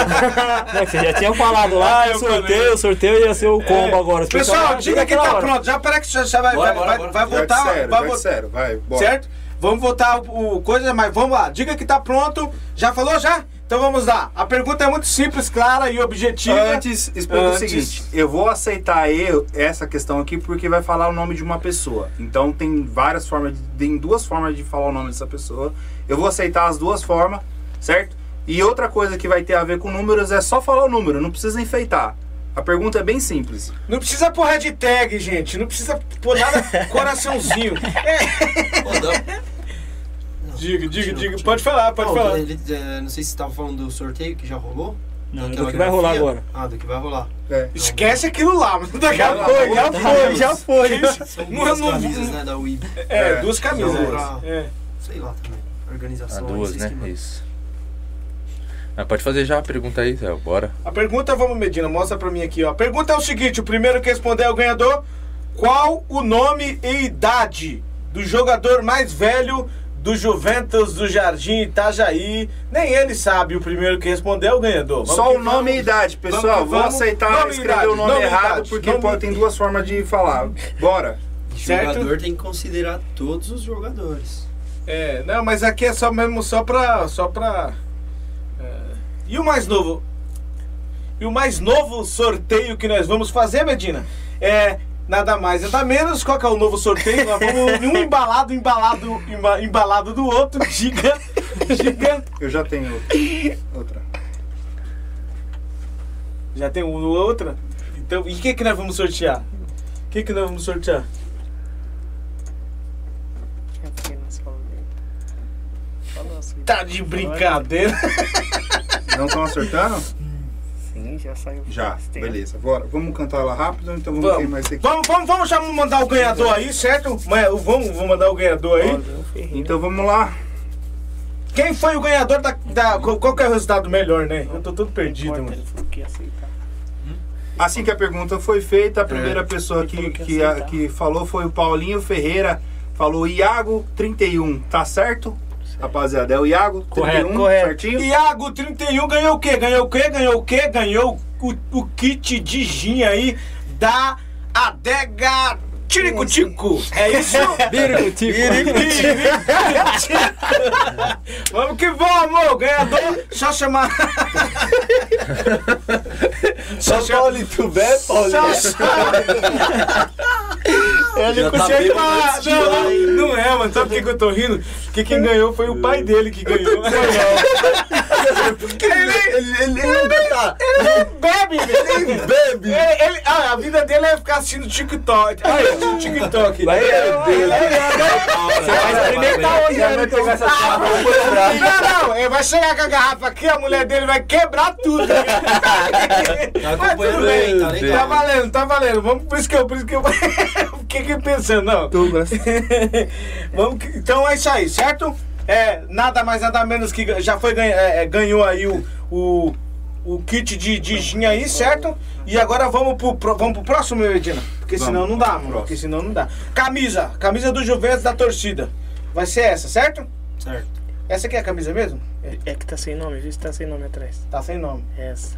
Não, Você já tinha falado lá Ah, que eu o sorteio, falei. o sorteio ia ser o combo agora. Os Pessoal, pessoal- diga que tá hora. pronto. Já parece que já, já vai, Bora, vai, bora, vai, bora. vai Vai sério, vai vai sério, vai. Bora. Certo? Vamos votar o, coisa, mas vamos lá. Diga que tá pronto. Já falou já? Então vamos lá. A pergunta é muito simples, clara e objetiva. Antes, explica o seguinte: eu vou aceitar eu, essa questão aqui porque vai falar o nome de uma pessoa. Então tem várias formas, de- tem duas formas de falar o nome dessa pessoa. Eu vou aceitar as duas formas, certo? E outra coisa que vai ter a ver com números é só falar o número, não precisa enfeitar. A pergunta é bem simples. Não precisa pôr hashtag, gente. Não precisa pôr nada coraçãozinho. Dá- Diga, diga, Continua, diga. Pode falar, pode Não, falar. ele, é, não sei se você tava falando do sorteio que já rolou. Não, do que vai rolar grafia. agora. Ah, do que vai rolar. É. Esquece aquilo lá, mas daqui Já foi, já foi, *laughs* já foi. São duas *laughs* não- camisas, né, da WIB. É, É, duas camisas. É. Sei lá também. Ah, Organização. aí, duas, vocês né? Isso. Ah, pode fazer já a pergunta aí, Zé. Bora. A pergunta, vamos, Medina, mostra pra mim aqui, ó. A pergunta é o seguinte: o primeiro que responder é o ganhador. Qual o nome e idade do jogador mais velho do Juventus do Jardim Itajaí? Nem ele sabe, o primeiro que responder é o ganhador. Vamos Só o nome e vamos. idade, pessoal. Vamos vamos. aceitar Nome e escrever idade, o nome, nome e errado idade, porque nome- pode, tem duas formas de falar. Bora. O Certo? jogador tem que considerar todos os jogadores. É, não, mas aqui é só mesmo só pra. Só pra. É. E o mais novo? E o mais novo sorteio que nós vamos fazer, Medina, é nada mais, nada menos. Qual que é o novo sorteio? Nós vamos um embalado, embalado, emba- embalado do outro. *laughs* Diga, diga. Eu já tenho outra. outra. Já tem um outra? Então, e o que que nós vamos sortear? O que que nós vamos sortear? Falou assim. Tá de brincadeira. *laughs* Não estão acertando? Sim, já saiu. Já, beleza. Bora. Vamos cantar ela rápido, então vamos, Vamos. esse aqui. Vamos, vamos, vamos já mandar o ganhador aí, certo? Mas, Vamos, vamos mandar o ganhador aí. Paulinho Ferreira. Então vamos lá. Quem foi o ganhador da. da- qual, que é o resultado melhor, né? Eu tô todo perdido, mano. Aceitar. Assim que a pergunta foi feita, a primeira pessoa Ele que, falou que que falou foi o Paulinho Ferreira. Falou Iago 31. Tá certo? Rapaziada, é o Iago 31, Correto, correto. certinho? Iago 31 ganhou o quê? Ganhou o quê? Ganhou o quê? Ganhou o, o kit de gin aí da Adega Tiricutico. É isso? *laughs* Biricutico. Vamos que vamos! Ganhador, só chamar. só chamar. Paulito, bem, Só chamar. Ele Já tá não, não é, mano. Sabe por que, que eu tô rindo? Porque quem ganhou foi o pai dele que ganhou. Ele, Ele, ele, ele tá. ele não bebe, velho. Ele bebe. Ele, ele- ah, a vida dele é ficar assistindo TikTok. Ah, assistindo TikTok. Vai, Meu Deus. Você vai experimentar hoje, né? Pegar essa chave. Não, não, ele vai chegar com a garrafa aqui, a mulher dele vai quebrar tudo. Tá acompanhando bem, tá Tá legal. valendo, tá valendo. Vamos por isso que eu, por isso que eu *laughs* fiquei pensando, não. Douglas. *laughs* Vamos então é isso aí, certo? É, nada mais, nada menos que já foi ganha- é, é, ganhou aí o, o, o kit de, de gin aí, certo? E agora vamos pro, pro- vamos pro próximo, Medina. Porque Vamos, senão não dá, vamos mano. Porque senão não dá. Camisa, camisa do Juventus da torcida. Vai ser essa, certo? Certo. Essa aqui é a camisa mesmo? É, É que tá sem nome, viu se tá sem nome atrás. tá sem nome. Essa.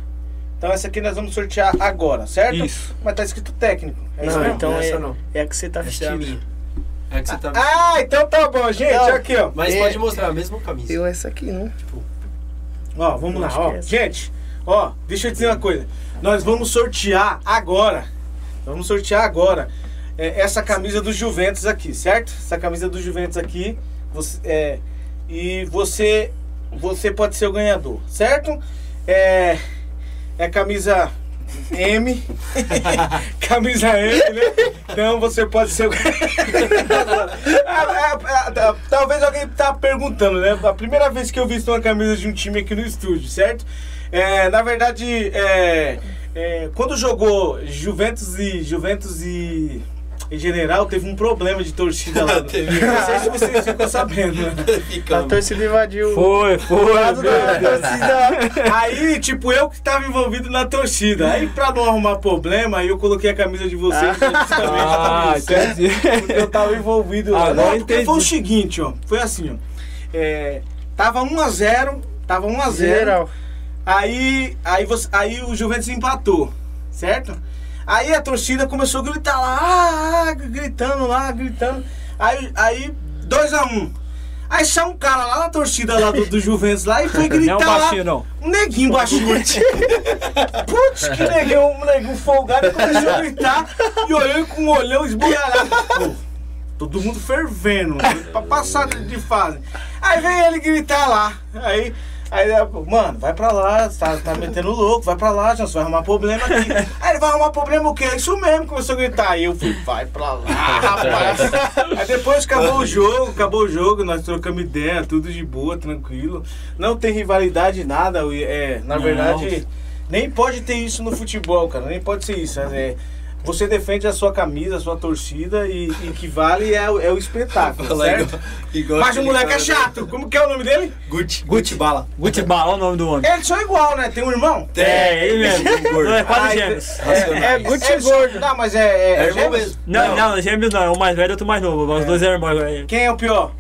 Então essa aqui nós vamos sortear agora, certo? Isso. Mas tá escrito técnico. É isso Não, mesmo? então essa é, não. é a que você tá Essa é a vestindo. minha. É que você tá Ah, então tá bom, gente. Não. Aqui, ó. Mas É. pode mostrar a mesma camisa. Eu essa aqui, não? Ó, vamos lá, ó. é. Gente, ó, deixa eu dizer uma coisa. Nós vamos sortear agora. Vamos sortear agora é, essa camisa do Juventus aqui, certo? Essa camisa do Juventus aqui. Você, é, e você, você pode ser o ganhador, certo? É, é camisa M. *laughs* camisa M, né? Então você pode ser. *laughs* Ah, ah, ah, Talvez alguém tá perguntando, né? A primeira vez que eu visto uma camisa de um time aqui no estúdio, certo? É, na verdade, é, é, quando jogou Juventus e Juventus e em general, teve um problema de torcida lá. *laughs* Não sei se vocês ficam sabendo. né? A torcida invadiu. Foi, foi. lado da torcida. Aí, tipo, eu que tava envolvido na torcida. Aí, pra não arrumar problema, eu coloquei a camisa de vocês *laughs* justamente Ah, certo? entendi. Porque eu tava envolvido lá. Agora Não, porque entendi. foi o seguinte, ó. Foi assim, ó. É, tava 1x0, tava 1x0. Geral. Aí, aí, você, aí o Juventus empatou, certo? Aí a torcida começou a gritar lá, ah, ah, gritando lá, gritando. Aí, aí 2x1. Aí saiu um cara lá na torcida lá do, do Juventus lá e foi gritar Não é um lá. baixinho, não. Um neguinho baixinho. Putz, que neguinho, um neguinho folgado e começou a gritar e olhando com um olhão esbugalhado. Todo mundo fervendo, pra passar de de fase. Aí vem ele gritar lá. Aí, aí mano, vai pra lá, tá, tá metendo louco, vai pra lá, já vai arrumar problema aqui. *laughs* Aí ele vai arrumar problema o quê? Isso mesmo, começou a gritar. Aí eu fui, vai pra lá, rapaz. *laughs* Aí depois acabou o jogo, acabou o jogo, nós trocamos ideia, tudo de boa, tranquilo. Não tem rivalidade, nada. É, na Não. verdade, nem pode ter isso no futebol, cara. Nem pode ser isso. É, você defende a sua camisa, a sua torcida e e que vale é, o- é o espetáculo, Fala certo? igual- igual Mas o moleque é chato. Como que é o nome dele? Gucci, Gucci Bala. Gutibal, olha o nome do homem. Eles são igual, né? Tem um irmão? É, ele mesmo. *laughs* Não, é quase Ah, gêmeos. É Gucci Eles são- Gordo. Não, mas é. É, É é irmão gêmeos? mesmo. Não, não, gêmeos não. É um mais velho e outro mais novo. Os dois é irmãos. é. Quem é o pior?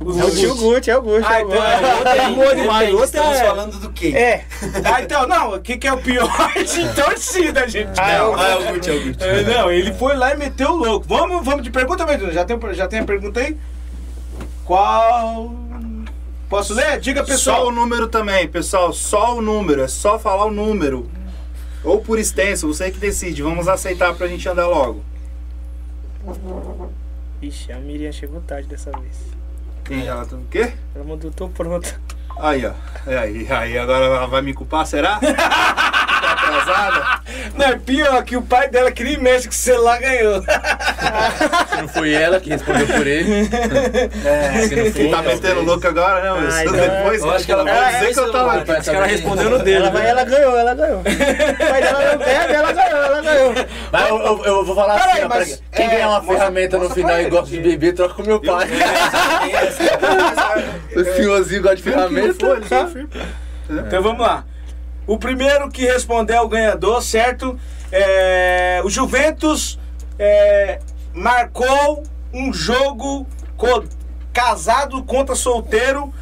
É o tio Gucci, é o Gucci. Ah, é o então Gucci. é é boa demais. Estamos é. falando do quê? É. Ah, então, não, o que, que é o pior *laughs* de torcida, gente? Ah, é o Não. É o Gucci, é o Gucci. É, Não, ele foi lá e meteu o louco. Vamos, vamos de pergunta, Medina? Já tem, já tem a pergunta aí? Qual. Posso ler? Diga, Só pessoal. o número também, pessoal. Só o número. É só falar o número. Ou por extenso, você que decide. Vamos aceitar pra gente andar logo. Ixi, a Miriam chegou tarde dessa vez. Quem ela tá o quê? Ela mandou, tô pronta. Aí, ó. Aí, aí, agora ela vai me culpar, será? *laughs* tá atrasada? Não, é pior que o pai dela queria imenso que o celular ganhou. Se não foi ela que respondeu por ele. É, Se não Quem tá metendo louco agora, né? Wilson? então- Depois Eu acho que ela vai vai dizer que eu tava. Vai Os caras saber. respondendo dele. Ela, vai, né? ela ganhou, ela ganhou. O pai dela não pega, ela ganhou, ela ganhou. Mas eu, eu- eu vou falar Peraí, assim, ó, pra mas, quem é, ganhar uma mostra- ferramenta no final e gosta de beber, troca com meu pai. *laughs* O senhorzinho gosta de ferramenta. Então vamos lá. O primeiro que responder é o ganhador, certo? É, o Juventus é, marcou um jogo co- casado contra solteiro.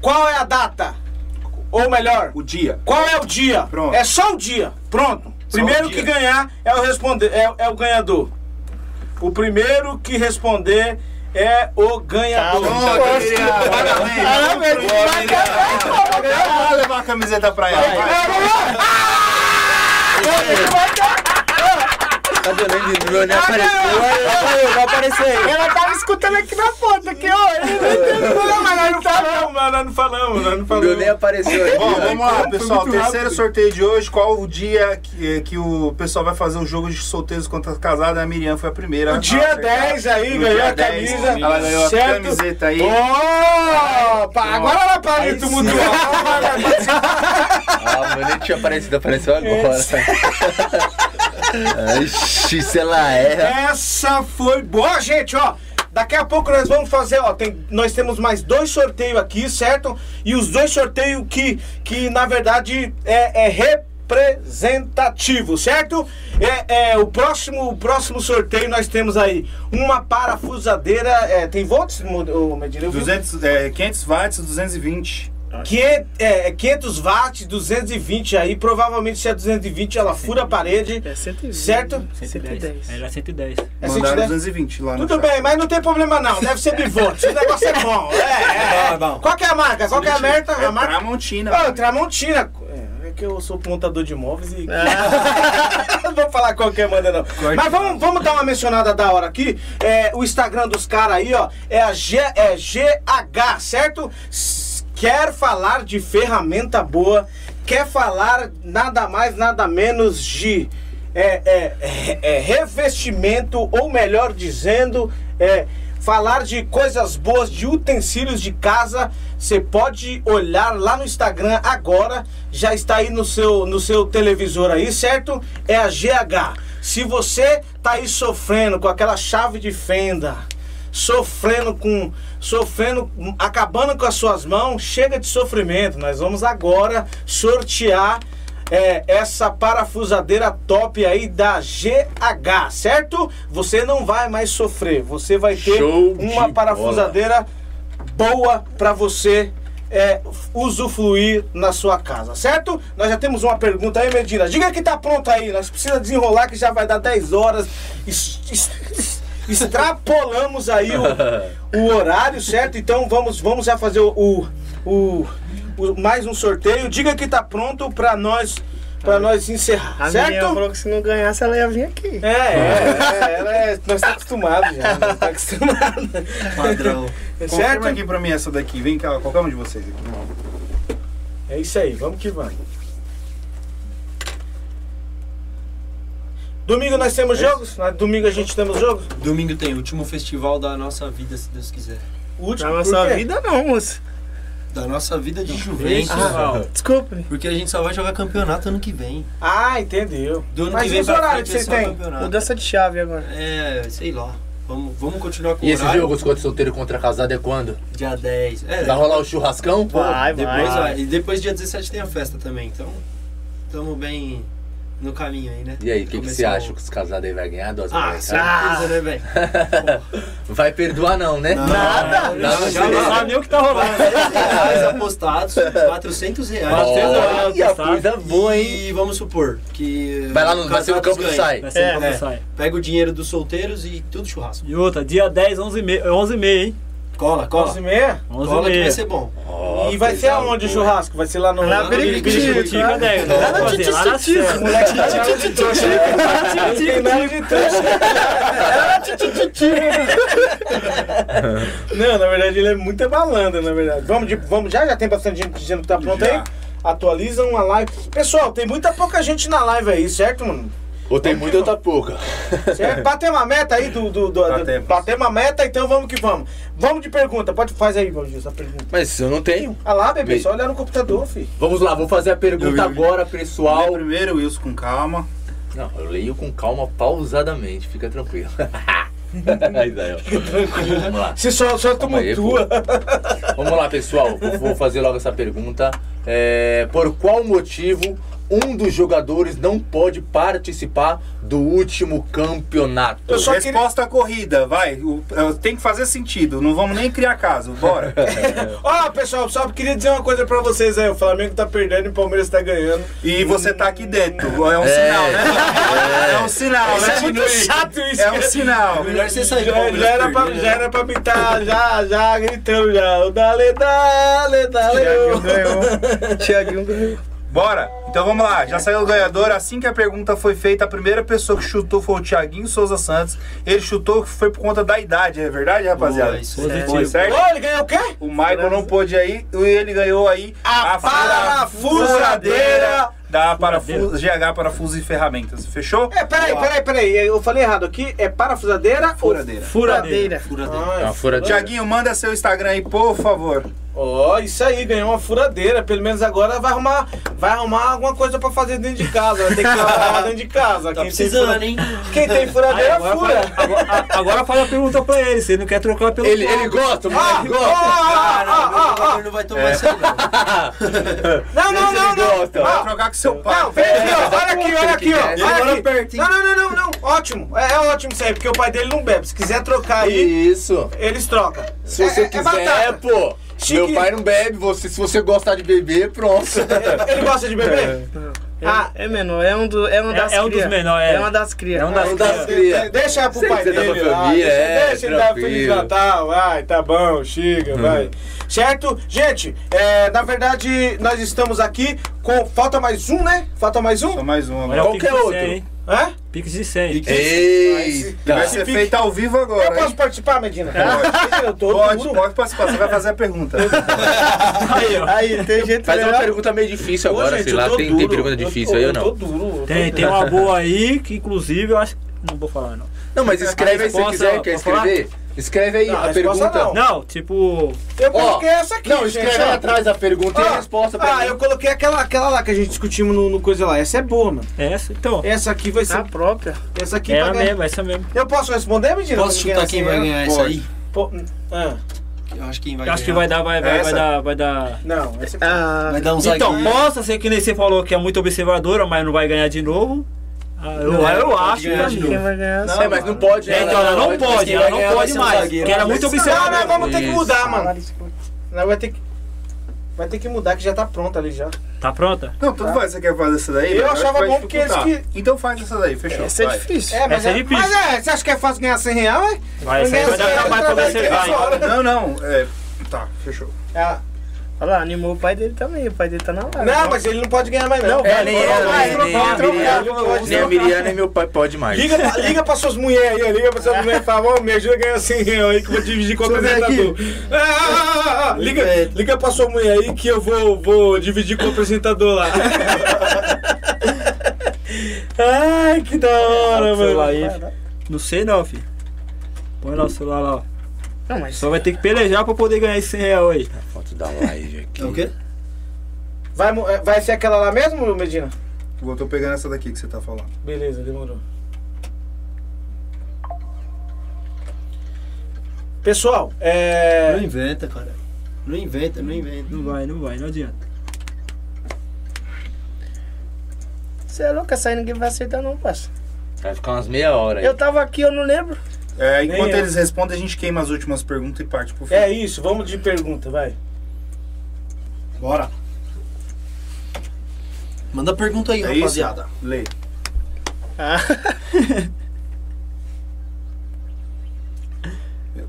Qual é a data? Ou melhor, O dia. qual é o dia? Pronto. É só o dia. Pronto. Primeiro o que ganhar é o responder, é, é o ganhador. O primeiro que responder é o ganhador. Pronto, Miriam. Parabéns. Parabéns. Boa, Miriam. Vai levar a camiseta pra ela. vai. Cadê o nem de nem apareceu? Vai aparecer aí. Ela tava escutando aqui na ponta, aqui, ó. Não, mas nós não falamos, nós não falamos, nós não falamos. nem apareceu aqui. Bom, vamos lá, pessoal. Terceiro rápido. sorteio de hoje. Qual o dia que, que o pessoal vai fazer o jogo de solteiros contra casados? A Miriam foi a primeira. O dia a acertar. 10 aí, No ganhou a 10, camisa. Ela ganhou certo? a camiseta aí. Opa, agora ela para de tumultuar. Ah, meu nem tinha aparecido, apareceu agora. *laughs* Ixi, se ela erra. Essa foi boa, gente, ó. Daqui a pouco nós vamos fazer, ó, tem, nós temos mais dois sorteios aqui, certo? E os dois sorteios que, que na verdade, é, é representativo, certo? É, é, o, próximo, o próximo sorteio nós temos aí uma parafusadeira, é, tem volts, Medina? Eu vi. 200, é, 500 watts, 220. 500, é, 500 watts, 220 aí, provavelmente se é 220 ela fura a parede, É 120. certo? 110. Era 110. É Mandaram 110? 220 lá Tudo bem, mas não tem problema não, deve ser bivolt, esse negócio é bom. É, é, é. bom. Qual que é a marca? Qual que é a marca? É A marca? Tramontina. Ah, Tramontina. É, é que eu sou montador de imóveis e. Ah. *laughs* não vou falar qualquer manda, não. Mas vamos, vamos dar uma mencionada da hora aqui. É, o Instagram dos caras aí, ó, é a G, é GH, certo? Quer falar de ferramenta boa, quer falar nada mais, nada menos de é, é, é, é, revestimento, ou melhor dizendo, é, falar de coisas boas, de utensílios de casa, você pode olhar lá no Instagram agora, já está aí no seu, no seu televisor aí, certo? É a GH. Se você tá aí sofrendo com aquela chave de fenda, sofrendo com. Sofrendo, acabando com as suas mãos, chega de sofrimento. Nós vamos agora sortear é, essa parafusadeira top aí da GH, certo? Você não vai mais sofrer, você vai ter uma parafusadeira boa pra você é, usufruir na sua casa, certo? Nós já temos uma pergunta aí, Medina. Diga que tá pronto aí, nós precisamos desenrolar que já vai dar 10 horas. Es- es- extrapolamos aí o, o horário, certo? Então vamos, vamos já fazer o, o, o- mais um sorteio. Diga que tá pronto pra nós para nós encerrar, A certo? falou que se não ganhasse, ela ia vir aqui. É, é, é, ela é, nós estamos acostumados já, nós tá acostumados. Padrão. *laughs* Certo? aqui pra mim essa daqui. Vem cá, qualquer um de vocês aqui. É isso aí, vamos que vamos. Domingo nós temos jogos? Na- Domingo a gente temos jogos? Domingo tem último festival da nossa vida, se Deus quiser. O último, por nossa vida não, moço. Da nossa vida de Juventus. Ah, Desculpa. Porque a gente só vai jogar campeonato ano que vem. Ah, entendeu. Do ano Mas que e vem os horários frente que é têm? campeonato. Mudança de chave agora. É, sei lá. Vamos, vamos continuar com E o esse horário. jogo, escote solteiro contra casado, é quando? Dia 10. É, Vai rolar o churrascão? Vai, depois vai. vai. E depois dia 17 tem a festa também. Então, estamos bem no caminho aí, né? E aí, o que, que você acha que os casados aí vai ganhar? Duas Ah, certeza, né, velho? Vai perdoar não, né? Nada. Nada. Já Não sabe nem o que tá rolando. 400 reais apostados, 400 reais. 400 reais. Coisa boa, hein? E vamos supor que. Vai lá no, vai ser no campo do sai. Vai ser É, como é. sai. Pega o dinheiro dos solteiros e tudo churrasco. E outra, dia 10, 11 e meia, 11 e meia hein? Cola, cola. 11 e meia? 11 Cola e que vai ser bom. Ó, e vai ser aonde o churrasco? Vai ser lá no... Na Biricutico, né? lá na. Moleque. Não tem nada de trouxa. Não, na verdade ele é muito malandro, na verdade. Vamos, de, vamos já? Já tem bastante gente dizendo que tá pronto Já. aí? Atualiza uma live. Pessoal, tem muita pouca gente na live aí, certo, mano? Ou tem muita ou tá pouca. Certo? Batemos a meta aí do. do, do Batemos. batemos a meta, então vamos que vamos. Vamos de pergunta. Pode fazer aí, Valdir, essa pergunta. Mas eu não tenho. Ah lá, bebê, só olhar no computador, filho. Vamos lá, vou fazer a pergunta Eu vi. agora, pessoal. primeiro, Wilson, com calma. Não, eu leio com calma, pausadamente, fica tranquilo. *laughs* Vamos lá. Você só, só tumultua. Vamos lá, pessoal. Vou- Vou fazer logo essa pergunta. É, por qual motivo um dos jogadores não pode participar do último campeonato? Eu só queria- Resposta corrida, vai. É, tem que fazer sentido. Não vamos nem criar caso. Bora. *laughs* Ó, pessoal, só queria dizer uma coisa pra vocês aí. O Flamengo tá perdendo e o Palmeiras tá ganhando. E você tá aqui dentro. É um sinal, né? É, um sinal, Isso né? é muito chato isso. É um sinal. Melhor você sair Já, já era pra, já era pra tá já, já gritando já. O Dale, dale, dale. Tiaguinho ganhou. *laughs* Tiaguinho ganhou. Bora. Então vamos lá. Já saiu o ganhador. Assim que a pergunta foi feita, a primeira pessoa que chutou foi o Thiaguinho Souza Santos. Ele chutou que foi por conta da idade, é verdade, rapaziada? Boa, isso é. Foi certo? Ô, ele ganhou o quê? O Michael não pôde aí e ele ganhou aí A parafusadeira da parafuso, GH Parafuso e Ferramentas. Fechou? É, peraí, peraí, peraí. Eu falei errado aqui. É parafusadeira ou... Furadeira. Furadeira. Furadeira. Ah, É furadeira. Tiaguinho, manda seu Instagram aí, por favor. Ó, isso aí, ganhou uma furadeira. Pelo menos agora vai arrumar, vai arrumar alguma coisa pra fazer dentro de casa. Vai ter que lavar dentro de casa. Tá Quem tem precisando, fura- hein? Quem tem furadeira, agora, fura. faz, agora, agora faz a pergunta pra ele, se ele não quer trocar pelo Ele, ele gosta, mas Ah, ele gosta. ó, Ah, meu ó, jogador ó. não vai tomar isso aí, *laughs* não. Não, não, não, Ele não. gosta. Vai trocar com seu pai. Não, vem aqui, ó. Olha aqui, olha aqui, ó. Olha aqui. Não, não, não, não, não. Ótimo. É, é ótimo isso aí, porque o pai dele não bebe. Se quiser trocar aí, Isso. eles trocam. Se É- você é- é quiser, batata. pô. Chique. Meu pai não bebe, você, se você gostar de beber, pronto. *laughs* Ele gosta de beber? Ah, É menor, é um, do, é um É- das é um dos cria. menores, é. É uma das crias. É um das Não dá crias. cria. Deixa pro Sei pai tá dele pra lá. família, deixa, é, deixa ele dar. Feliz Natal. Vai, tá bom, chega, vai. Certo? Gente, é, na verdade, nós estamos aqui com. Falta mais um, né? Falta mais um? mais um Olha agora. O Pix de outro. 100, hein? Hã? Pix de 100. Eita. Vai ser feito ao vivo Eu agora, posso hein? participar, Medina? Eu tô Pode, duro. pode participar. Você vai fazer a pergunta. Aí, ó. Aí, tem jeito Faz uma pergunta meio difícil Ô, agora, gente, sei eu lá. Tem, tem duro. pergunta Eu difícil tô- aí ou Eu tô não? duro. eu tô Tem, tem duro. uma boa aí que inclusive eu acho. Não vou falar, não. Não, mas escreve aí se você quiser. Quer posso falar? Escreve aí Não, a resposta pergunta. não. Não, tipo. Eu Ó, coloquei essa aqui, Não, gente, escreve ó. aí atrás a pergunta e a resposta pra Ah, mim. eu coloquei aquela, aquela lá que a gente discutimos no, no coisa lá. Essa é boa, mano. Essa, então. Essa aqui vai ser. A própria. Essa aqui vai ganhar. mesmo, essa mesmo. Eu posso responder, Medina? Posso chutar quem vai ganhar essa aí? Pô, ah, Eu acho que quem vai acho que vai dar, vai, vai, vai dar, vai dar. não, essa aqui. Ah, Vai dar um Então, zagueiro. possa ser que nem você falou que é muito observadora, mas não vai ganhar de novo. Ah, eu, Não, eu pode acho ganhar de mim. quem vai ganhar? Não, mas não pode. É, então, ela não pode, ela vai não ganhar vai pode mais. Porque ela é muito Não, nós vamos ter que Isso. mudar, mano. Nós vai ter que. Vai ter que mudar, que já tá pronta ali já. Tá pronta? Não, tudo faz. Você quer fazer essa daí? Eu achava que vai bom porque eles dificultar. Então faz essa daí, fechou. Essa é vai. difícil. É, mas Essa é difícil. Mas é, você acha que é fácil ganhar 100 reais, é? Vai, essa aí vai dar trabalho pra você. Vai. Não, não. É, tá, fechou. É. Olha lá, animou o pai dele também. O pai dele tá na live. Não, mas ele não pode ganhar mais não. É, nem Não, a Miriam, nem meu pai pode mais. Liga, pra- liga pra suas mulheres aí, ó, liga pra suas *laughs* mulheres e fala, ó, me ajuda a ganhar 100 reais aí que eu vou dividir com o Deixa eu ver apresentador. Ah, ah, ah, ah, liga, liga pra sua mulher aí que eu vou, vou dividir com o apresentador lá. *laughs* Ai, que da hora, o celular mano. aí. Não sei não, filho. Põe lá o celular lá, ó. Não, mas Só vai ter que pelejar pra poder ganhar esse 100 real aí. Foto da live aqui. É o quê? Vai, é, vai ser aquela lá mesmo, Medina? Eu tô pegando essa daqui que você tá falando. Beleza, demorou. Pessoal, é. Não inventa, cara. Não inventa, não inventa. Não vai, não vai, não adianta. você é louco, essa aí ninguém vai acertar não, parça. Vai ficar umas meia hora aí. Eu tava aqui, eu não lembro. É, enquanto Nem eu. eles respondem, a gente queima as últimas perguntas e parte pro fim. É isso, vamos de pergunta, vai. Bora. Manda pergunta aí, É isso? rapaziada. Lê. Ah, *laughs* *laughs*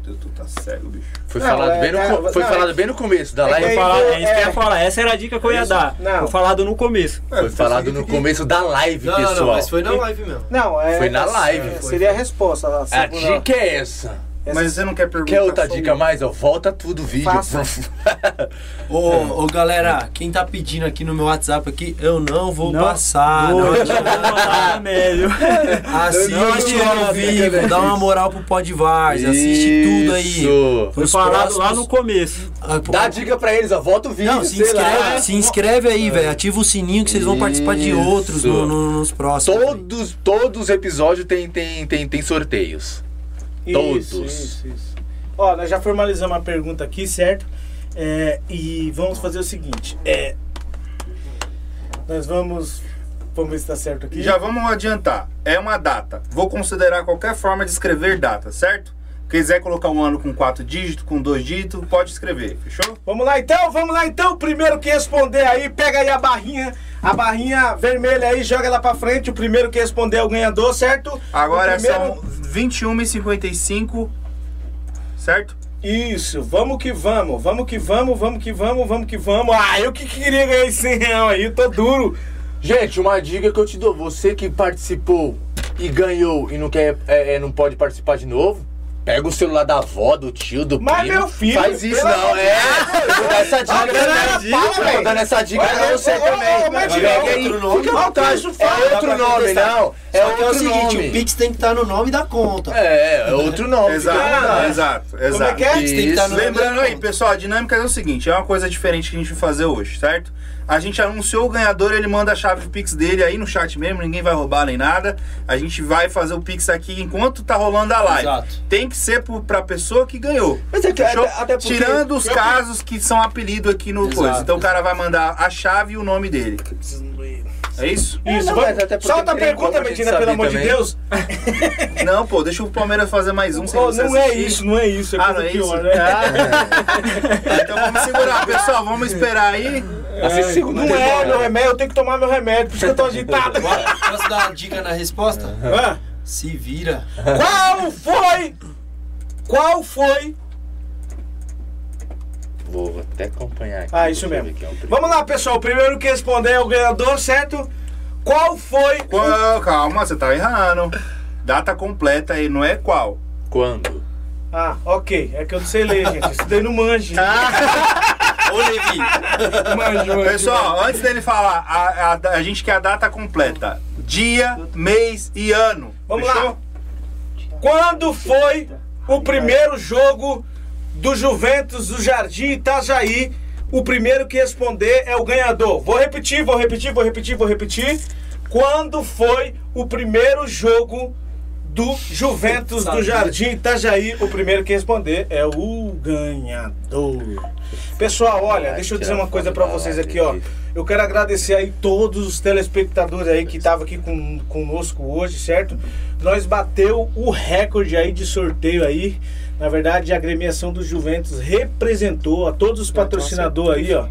Deus, tu tá cego, bicho. Foi, Não, falado, é- bem no, é- foi não, falado é- bem no começo da é live. que aí- Falar, é isso que eu é. ia falar, essa era a dica que eu ia Isso. dar. Não. Foi falado no começo. É, Foi falado no aqui. começo da live, pessoal. não, mas foi na live mesmo. Não, é. Foi na é- live. é, seria a resposta. A, A dica é essa. Mas você não quer perguntar Quer outra sobre- dica mais? Ó, volta tudo o vídeo. Faça. *laughs* Ô, ô, galera, quem tá pedindo aqui no meu WhatsApp aqui, eu não vou Não. passar. Não, Não, *laughs* não. Assiste ao vivo, dá uma moral pro Podvars, assiste tudo aí. Isso. Foi falado próximos- lá no começo. Ah, pô, Dá dica pra eles, ó. Volta o vídeo. Não, se lá. inscreve, se inscreve aí, velho. Ativa o sininho que vocês vão participar de outros no- no- nos próximos. Todos, todos os episódios tem, tem, tem, tem sorteios. Todos. Isso, isso, isso. Ó, nós já formalizamos a pergunta aqui, certo? É, e vamos fazer o seguinte. É, nós vamos. Vamos ver se tá certo aqui. Já vamos adiantar. É uma data. Vou considerar qualquer forma de escrever data, certo? Quiser colocar um ano com quatro dígitos, com dois dígitos, pode escrever, fechou? Vamos lá então, vamos lá então. O primeiro que responder aí, pega aí a barrinha, a barrinha vermelha aí, joga ela pra frente. O primeiro que responder é o ganhador, certo? Agora primeiro- são 21h55, certo? Isso, vamos que vamos, vamos que vamos, vamos que vamos, vamos que vamos. Ah, eu que queria ganhar esse 100 real aí, eu tô duro. Gente, uma dica que eu te dou. Você que participou e ganhou e não, quer, é, é, não pode participar de novo, pega o celular da avó, do tio, do Mas primo. meu filho, Faz isso, não. É, eu vou dar essa dica velho. dando essa dica pra você também. ô, mas Pega é aí, outro fica à vontade. É outro nome, não. É Só que é o outro seguinte, nome. o Pix tem que estar no nome da conta. É, é outro nome. Exato, vontade. exato, Como é exato. que é? Pix tem que estar no nome Lembrando aí, pessoal, a dinâmica é o seguinte: é uma coisa diferente que a gente vai fazer hoje, certo? A gente anunciou o ganhador, ele manda a chave do Pix dele aí no chat mesmo, ninguém vai roubar nem nada. A gente vai fazer o Pix aqui enquanto tá rolando a live. Exato. Tem que ser pro, pra pessoa que ganhou. Mas é que até- até porque- Tirando os casos que são apelido aqui no Exato. coisa. Então o cara vai mandar a chave e o nome dele. É isso? Isso, não, vamos- mas até porque solta a pergunta, Medina, pelo amor de também. Deus. *laughs* Não, pô, deixa o Palmeiras fazer mais um sem você não é isso, não é isso, é Ah, não é pior, isso? né? *laughs* Então vamos segurar, pessoal. Vamos esperar aí. Não é meu remédio, eu tenho que tomar meu remédio, por isso que eu tô agitado. Posso dar uma dica na resposta? Ah, Se vira. Qual foi? Qual foi? Vou até acompanhar aqui. Ah, isso mesmo. é. Vamos lá, pessoal. O primeiro que responder é o ganhador, certo? Qual foi? Qual- Calma, você tá errando. Data completa aí, não é qual. Quando? Ah, ok. É que eu não sei ler, gente. Isso daí não manja. Ô, Levi. Manjo, Pessoal, antes dele falar, a, a- a gente quer a data completa. Dia, mês e ano. Vamos Fechou? lá. Quando foi o primeiro jogo do Juventus do Jardim Itajaí. O primeiro que responder é o ganhador. Vou repetir, vou repetir, vou repetir, vou repetir. Quando foi o primeiro jogo do Juventus do Jardim Itajaí? O primeiro que responder é o ganhador. Pessoal, olha, deixa eu dizer uma coisa pra vocês aqui, ó. Eu quero agradecer aí todos os telespectadores aí que estavam aqui com, conosco hoje, certo? Nós bateu o recorde aí de sorteio aí. Na verdade, a agremiação do Juventus representou a todos os patrocinadores aí, ó.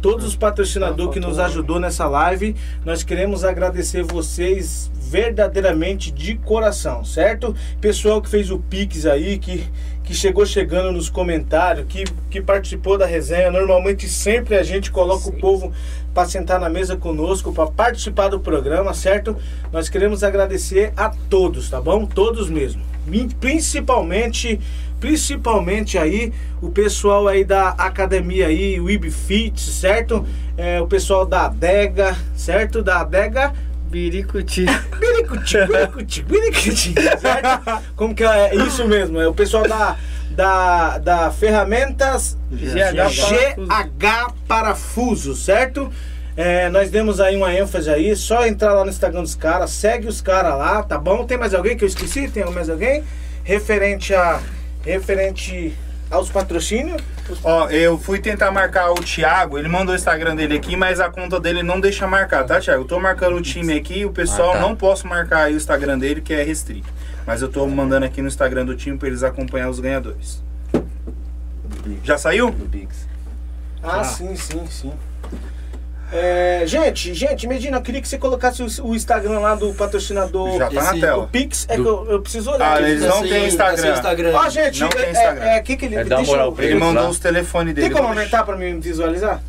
Todos os patrocinadores que nos ajudou nessa live. Nós queremos agradecer vocês verdadeiramente de coração, certo? Pessoal que fez o Pix aí, que, que chegou chegando nos comentários, que, que participou da resenha. Normalmente sempre a gente coloca o povo para sentar na mesa conosco, para participar do programa, certo? Nós queremos agradecer a todos, tá bom? Todos mesmo. Principalmente, principalmente aí o pessoal aí da academia aí, o IBFit, certo? É, o pessoal da Adega, certo? Da Adega Biricuti. *laughs* Biricuti, biricuti, biricuti, certo? Como que é? É isso mesmo, é o pessoal da, da, da Ferramentas GH Parafuso, certo? É, nós demos aí uma ênfase aí, só entrar lá no Instagram dos caras, segue os caras lá, tá bom? Tem mais alguém que eu esqueci? Tem mais alguém? Referente a. Referente aos patrocínios? Ó, eu fui tentar marcar o Thiago, ele mandou o Instagram dele aqui, mas a conta dele não deixa marcar, tá, Thiago? Eu tô marcando o time aqui, o pessoal Ah, tá. não posso marcar aí o Instagram dele, que é restrito. Mas eu tô mandando aqui no Instagram do time pra eles acompanhar os ganhadores. Já saiu? Ah, sim, sim, sim. É, gente, gente, Medina, eu queria que você colocasse o, o Instagram lá do patrocinador. Já tá na Esse- tela. O Pix, é Do- que eu, eu preciso olhar. Ah, aqui. eles não Esse- têm Instagram. esse Instagram. Ó, gente, Não tem é, Instagram. é, é, que que ele. É, deixa moral eu- Ele mandou lá. os telefones dele. Tem como aumentar pra mim visualizar?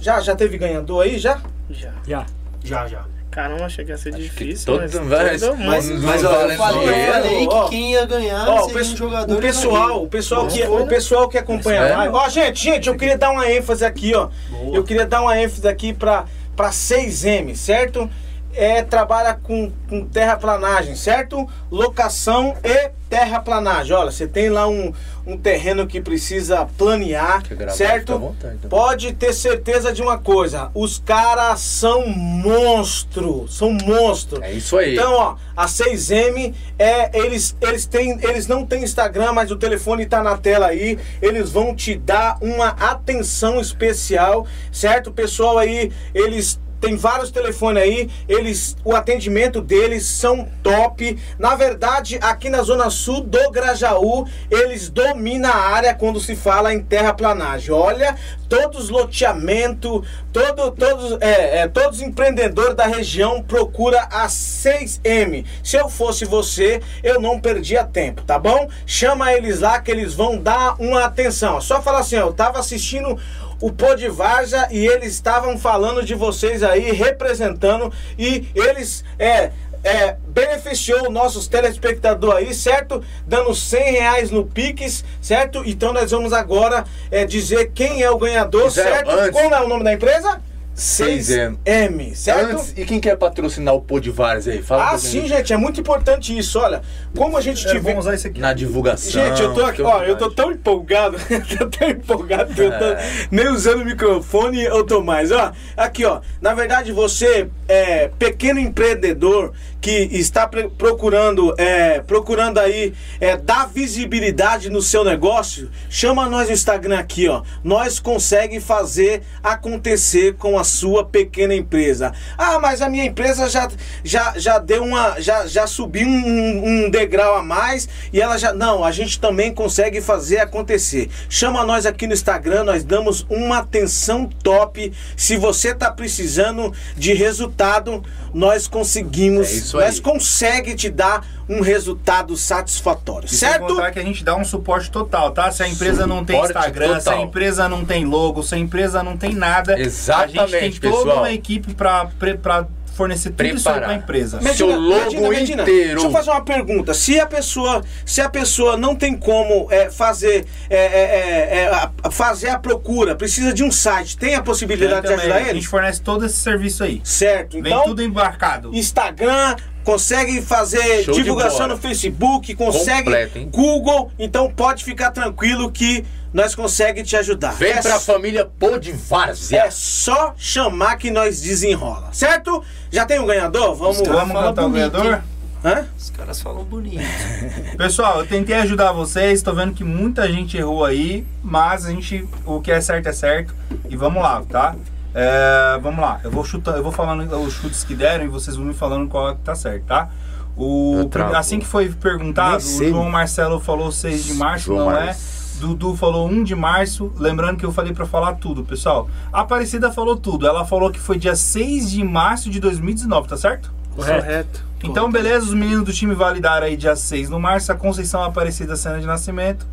Já, já teve ganhador aí, já? Já. Já. Já, já. Caramba, achei que ia ser difícil. todo- mas mas- todo mundo- Mas, mas ó, valendo eu falei, eu falei que quem ia ganhar Ó, o, seria um jogador o pessoal, o pessoal que, o pessoal que acompanha a live. Ó, gente, gente, eu queria dar uma ênfase aqui, ó. Boa. Eu queria dar uma ênfase aqui pra, pra 6M, certo? É, trabalha com, com terraplanagem, certo? Locação e terraplanagem. Olha, você tem lá um, um terreno que precisa planear, certo? vontade também. Pode ter certeza de uma coisa: os caras são monstro, são monstro. É isso aí. Então, ó, a 6M é eles eles têm eles não têm Instagram, mas o telefone tá na tela aí. Eles vão te dar uma atenção especial, certo? O pessoal aí, eles tem vários telefones aí, eles o atendimento deles são top. Na verdade, aqui na zona sul do Grajaú, eles dominam a área quando se fala em terraplanagem. Olha, todos loteamento, todo, todos, é, é, todos os empreendedores da região procura a 6M. Se eu fosse você, eu não perdia tempo, tá bom? Chama eles lá que eles vão dar uma atenção. Só falar assim, ó, eu tava assistindo o Pô de Varja e eles estavam falando de vocês aí, representando, e eles é, é, beneficiou nossos telespectadores aí, certo? Dando 100 reais no Pix, certo? Então nós vamos agora é, dizer quem é o ganhador, certo? antes- Como é o nome da empresa? 6M. 6M, certo? Antes, e quem quer patrocinar o Vários aí? Fala Ah, sim, gente, é muito importante isso. Olha, como a gente É, tiver. vamos usar isso aqui. Na divulgação. Gente, eu tô aqui, ó, eu tô tão empolgado, *laughs* tô tão empolgado que eu tô nem usando o microfone eu tô mais, ó. Aqui, ó, na verdade você é pequeno empreendedor que está procurando, é, procurando aí é, dar visibilidade no seu negócio, chama nós no Instagram aqui, ó. Nós consegue fazer acontecer com a sua pequena empresa. Ah, mas a minha empresa já, já, já deu uma, já, já subiu um, um degrau a mais e ela já, não, a gente também consegue fazer acontecer. Chama nós aqui no Instagram, nós damos uma atenção top. Se você tá precisando de resultado, nós conseguimos, É isso nós consegue te dar um resultado satisfatório, E sem certo? contar que a gente dá um suporte total, tá? Se a empresa não tem Suporte Instagram, se a total. empresa não tem logo, se a empresa não tem nada, a gente tem Exatamente, toda pessoal. uma equipe pra fornecer tudo isso aí Preparar. pra empresa. Seu logo inteiro. Deixa eu fazer uma pergunta. Se a pessoa, se a pessoa não tem como é, fazer, é, é, é, é, a- fazer a procura, precisa de um site, tem a possibilidade de ajudar a gente fornece todo esse serviço aí. Certo. Vem Então, tudo embarcado. Instagram, consegue fazer Show divulgação no Facebook, consegue Completo? Google, então pode ficar tranquilo que nós conseguimos te ajudar. Vem é, pra família Podvárzea. é só chamar que nós desenrola, certo? Já tem um ganhador? Vamos. Vamos cantar o ganhador? Hã? Os caras falam bonito. *laughs* Pessoal, eu tentei ajudar vocês, tô vendo que muita gente errou aí, mas a gente, o que é certo é certo. E vamos lá, tá? É, vamos lá, eu vou chutando, eu vou falando os chutes que deram e vocês vão me falando qual é que tá certo, tá? O, assim que foi perguntado, o. João Marcelo falou 6 de março, João não Mar- é? Dudu falou 1 de março, lembrando que eu falei pra falar tudo, pessoal. A Aparecida falou tudo, ela falou que foi dia 6 de março de 2019, tá certo? Correto. Então, beleza, os meninos do time validaram aí dia 6 no março, a Conceição Aparecida Cena de Nascimento.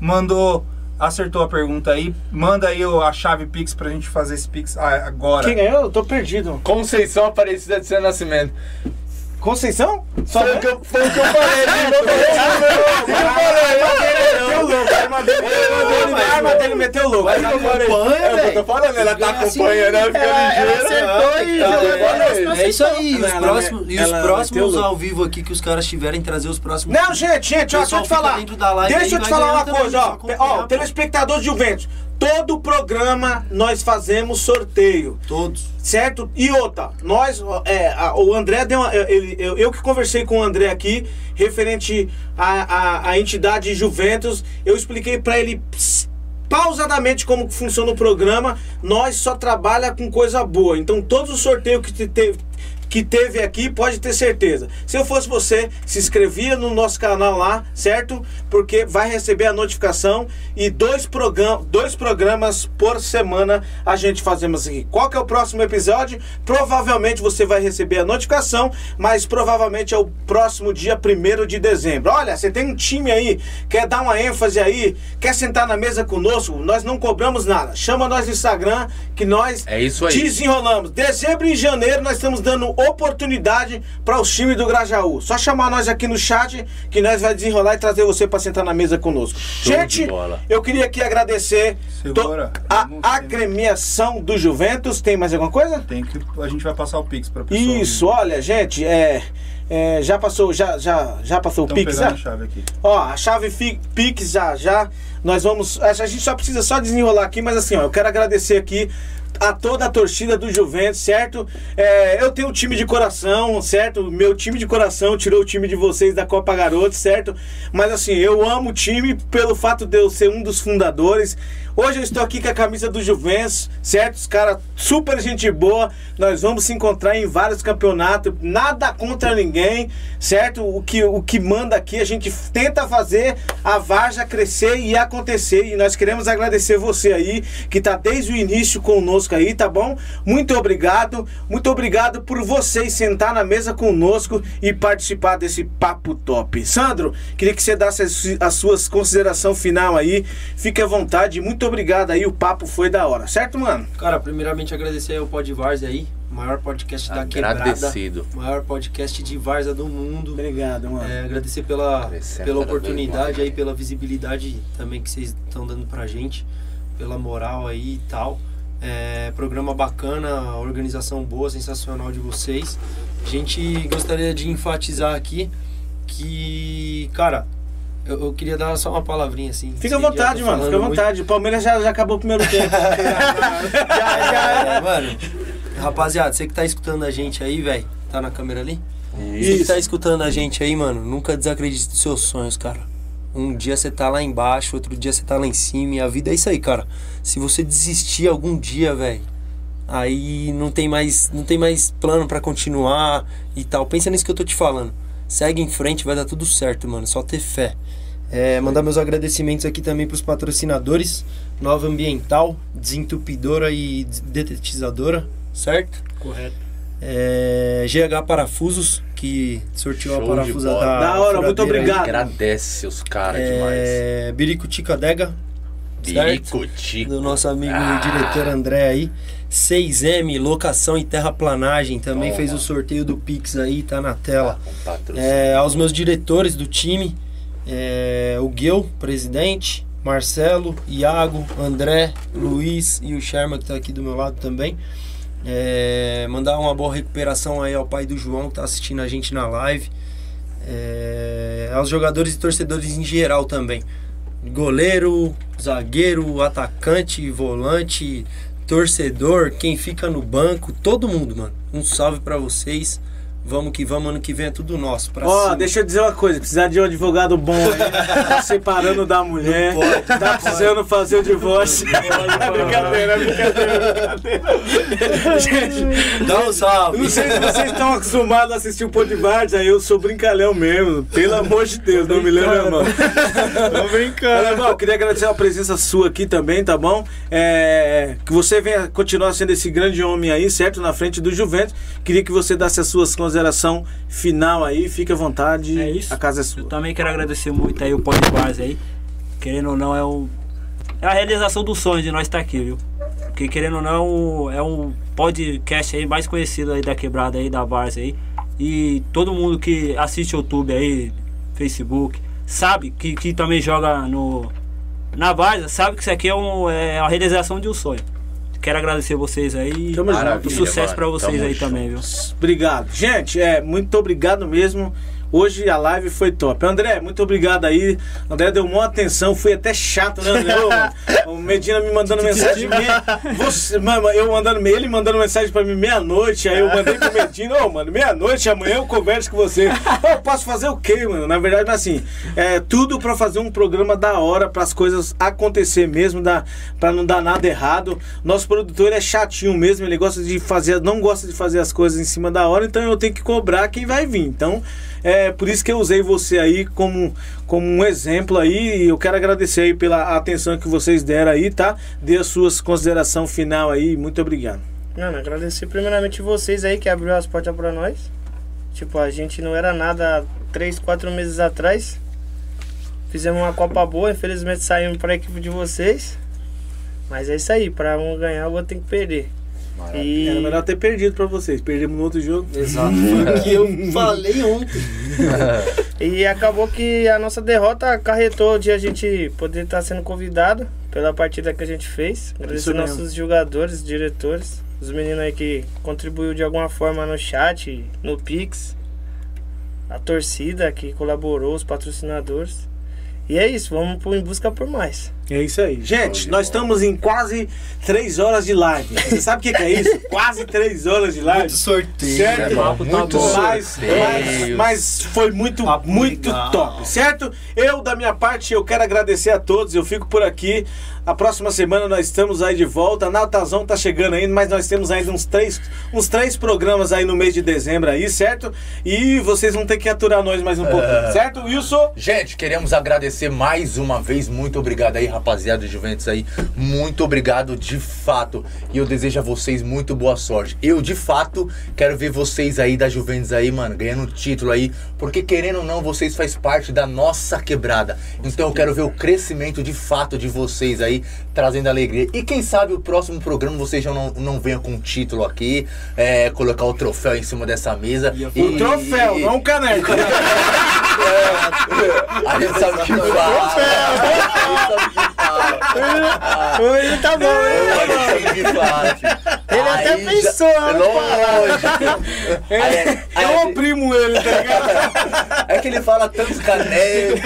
Mandou, acertou a pergunta aí. Manda aí a chave Pix pra gente fazer esse Pix agora. Quem ganhou? Eu tô perdido. Conceição Aparecida de Seu Nascimento. Conceição? Só Foi o que eu, foi o que eu falei. A arma dele, a arma dele meteu louco. Mas acompanha, É o que eu tô falando, ela tá acompanhando, ela fica ligeira. É isso aí. E os próximos, e meteu ao vivo aqui que os caras tiverem, trazer os próximos. Não, gente, gente, ó, deixa eu te falar. Deixa eu te falar uma coisa, ó. Ó, telespectador de Juventus. Todo programa nós fazemos sorteio. Todos. Certo? E outra, nós, é, a- o André deu uma, ele, eu, eu que conversei com o André aqui, referente à entidade Juventus, eu expliquei pra ele pausadamente como funciona o programa. Nós só trabalha com coisa boa. Então, todos os sorteios que te- teve que teve aqui, pode ter certeza. Se eu fosse você, se inscrevia no nosso canal lá, certo? Porque vai receber a notificação e dois, programa, dois programas por semana a gente fazemos aqui. Qual que é o próximo episódio? Provavelmente você vai receber a notificação, mas provavelmente é o próximo dia 1 de dezembro. Olha, você tem um time aí, quer dar uma ênfase aí, quer sentar na mesa conosco, nós não cobramos nada. Chama nós no Instagram que nós É isso aí. desenrolamos. Dezembro e janeiro nós estamos dando oportunidade para os times do Grajaú. Só chamar nós aqui no chat que nós vai desenrolar e trazer você para sentar na mesa conosco. Gente, de bola. eu queria aqui agradecer Segura. a agremiação do Juventus. Tem mais alguma coisa? Tem que, a gente vai passar o Pix pra pessoa. Isso, olha, gente, é, é, já passou, já, já, já passou o Estão Pix, pegando já? a chave aqui. Ó, a chave fi- Pix já, já. Nós vamos. A gente só precisa só desenrolar aqui, mas assim, ó, eu quero agradecer aqui a toda a torcida do Juventus, certo? É, eu tenho um time de coração, certo? Meu time de coração tirou o time de vocês da Copa Garoto, certo? Mas assim, eu amo o time pelo fato de eu ser um dos fundadores. Hoje eu estou aqui com a camisa do Juventus, certo? Os caras super gente boa. Nós vamos se encontrar em vários campeonatos. Nada contra ninguém, certo? O que, o que manda aqui, a gente tenta fazer a Varja crescer e acontecer. E nós queremos agradecer você aí, que tá desde o início conosco aí, tá bom? Muito obrigado. Muito obrigado por vocês sentar na mesa conosco e participar desse papo top. Sandro, queria que você desse as, as suas considerações final aí. Fique à vontade. Muito obrigado aí. O papo foi da hora, certo, mano? Cara, primeiramente agradecer ao Pod Várzea aí, maior podcast da quebrada, Agradecido. maior podcast de Várzea do mundo. Obrigado, mano. É, agradecer pela, pela oportunidade aí, pela visibilidade também que vocês estão dando pra gente, pela moral aí e tal. É, programa bacana, organização boa, sensacional de vocês. A gente gostaria de enfatizar aqui que, cara, eu, eu queria dar só uma palavrinha assim. Fica à vontade, mano. Fica à vontade. O Palmeiras já, já acabou o primeiro tempo. *laughs* já, já. É, mano, rapaziada, você que tá escutando a gente aí, velho, tá na câmera ali? Você que Isso. tá escutando a gente aí, mano, nunca desacredite dos seus sonhos, cara. Um dia você tá lá embaixo, outro dia você tá lá em cima, e a vida é isso aí, cara. Se você desistir algum dia, velho, aí não tem mais, não tem mais plano pra continuar e tal. Pensa nisso que eu tô te falando. Segue em frente, vai dar tudo certo, mano. Só ter fé. É, mandar meus agradecimentos aqui também pros patrocinadores. Nova Ambiental, Desentupidora e Detetizadora, certo? Correto. É, GH Parafusos, que sorteou Show a parafusa da Da hora, muito obrigado. Agradece os caras demais. É, Birico Tica Dega, certo? Tico. Do nosso amigo e diretor André aí. 6M, locação e terraplanagem. Também Toma. fez o sorteio do Pix aí, tá na tela. Patrocínio. É, aos meus diretores do time, é, o Guel, presidente, Marcelo, Iago, André, Luiz e o Sherman que tá aqui do meu lado também. É, mandar uma boa recuperação aí ao pai do João que tá assistindo a gente na live. É, aos jogadores e torcedores em geral também. Goleiro, zagueiro, atacante, volante, torcedor, quem fica no banco, todo mundo, mano. Um salve pra vocês. Vamos que vamos, ano que vem é tudo nosso. Pra Ó, cima. deixa eu dizer uma coisa, precisar de um advogado bom aí, *laughs* tá separando da mulher, tá precisando fazer o divórcio. brincadeira, brincadeira, brincadeira. Gente, Dá um salve. não sei se vocês estão acostumados a assistir o Pô de aí eu sou brincalhão mesmo, pelo amor de Deus, não me lembra, irmão. Tô brincando. Irmão, queria agradecer a presença sua aqui também, tá bom? É, que você venha continuar sendo esse grande homem aí, certo? Na frente do Juventus. Queria que você desse as suas considerações final aí, fique à vontade. É isso. A casa é Eu sua. também quero agradecer muito aí o Pode Base aí. Querendo ou não, é, o, é a realização do sonho de nós estar aqui, viu? Porque querendo ou não, é um podcast aí mais conhecido aí da quebrada aí, da Varsa aí. E todo mundo que assiste YouTube aí, Facebook, sabe que, que também joga no na Varsa, sabe que isso aqui é, um, é a realização de um sonho. Quero agradecer vocês aí. Tamo junto. e sucesso pra vocês Tamo aí junto. também, viu? Obrigado. Gente, é, muito obrigado mesmo. Hoje a live foi top. André, muito obrigado aí. André deu uma atenção, fui até chato, né, André? *laughs* Ô, O Medina me mandando mensagem. meia- Você, mano, eu mandando ele mandando mensagem pra mim meia-noite. Aí eu mandei pro Medina, ô, mano, meia-noite, amanhã eu converso com você. Eu posso fazer o quê, mano? Na verdade, assim, é tudo pra fazer um programa da hora, pras coisas acontecer mesmo, da, pra não dar nada errado. Nosso produtor é chatinho mesmo, ele gosta de fazer, não gosta de fazer as coisas em cima da hora, então eu tenho que cobrar quem vai vir. Então, é por isso que eu usei você aí como, como um exemplo aí. Eu quero agradecer aí pela atenção que vocês deram aí, tá? Dê as suas considerações final aí. Muito obrigado. Mano, agradecer primeiramente vocês aí que abriu as portas pra nós. Tipo, a gente não era nada há 3, 4 meses atrás. Fizemos uma Copa boa, infelizmente saímos pra equipe de vocês. Mas é isso aí, pra um ganhar, o outro tem que perder. E... Era melhor ter perdido pra vocês. Perdemos no outro jogo. Exato, *laughs* que eu falei ontem. *laughs* E acabou que a nossa derrota acarretou de a gente poder estar sendo convidado pela partida que a gente fez. Agradecer nossos jogadores, diretores, os meninos aí que contribuiu de alguma forma no chat, no Pix, a torcida que colaborou, os patrocinadores. E é isso, vamos em busca por mais. É isso aí. Gente, nós estamos em quase 3 horas de live. Você sabe o que, que é isso? *laughs* Quase 3 horas de live. Muito sorteio. Certo? papo tá Muito bom. Mas, sorteio. mas, mas foi muito, Papo muito legal. top, certo? Eu, da minha parte, eu quero agradecer a todos. Eu fico por aqui. A próxima semana nós estamos aí de volta. Natazão tá chegando ainda, mas nós temos ainda uns três, uns três programas aí no mês de dezembro aí, certo? E vocês vão ter que aturar nós mais um pouquinho, certo, Wilson? Gente, queremos agradecer mais uma vez. Muito obrigado aí, rapaziada do Juventus aí. Muito obrigado de fato. E eu desejo a vocês muito boa sorte. Eu, de fato, quero ver vocês aí da Juventus aí, mano, ganhando título aí. Porque querendo ou não, vocês faz parte da nossa quebrada. Então eu quero ver o crescimento de fato de vocês aí, trazendo alegria. E quem sabe o próximo programa vocês já não, não venham com um título aqui, é, colocar o troféu em cima dessa mesa. O troféu, não o caneco. *laughs* A gente sabe o que fala. A gente sabe o que. *laughs* Ele tá bom, que fala. filho. Ele até Aí pensou, já- né? Lógico. Aí- aí- Eu oprimo ele, tá ligado? *laughs* É que ele fala tantos canecos.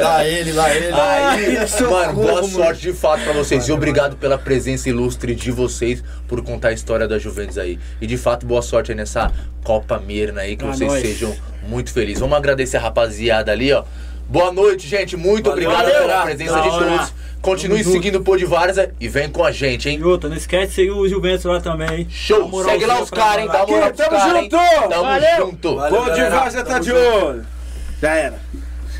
Lá ele, lá ele. Aí, mano, boa sorte de fato pra vocês. E obrigado pela presença ilustre de vocês por contar a história da Juventus aí. E de fato, boa sorte aí nessa Copa Mirna aí, que Pra vocês nós. sejam muito felizes. Vamos agradecer a rapaziada ali, ó. Boa noite, gente. Muito obrigado valeu. pela presença de Da hora. todos. Continue seguindo o Pô de Várzea e vem com a gente, hein? Outra, não esquece de seguir o Juventus lá também, hein? Show! Segue lá os caras, hein? Dá uma moral pros Tamo hein? junto! Tamo Valeu. junto! Valeu, Pô de. Várzea tá Tamo de olho. Já era.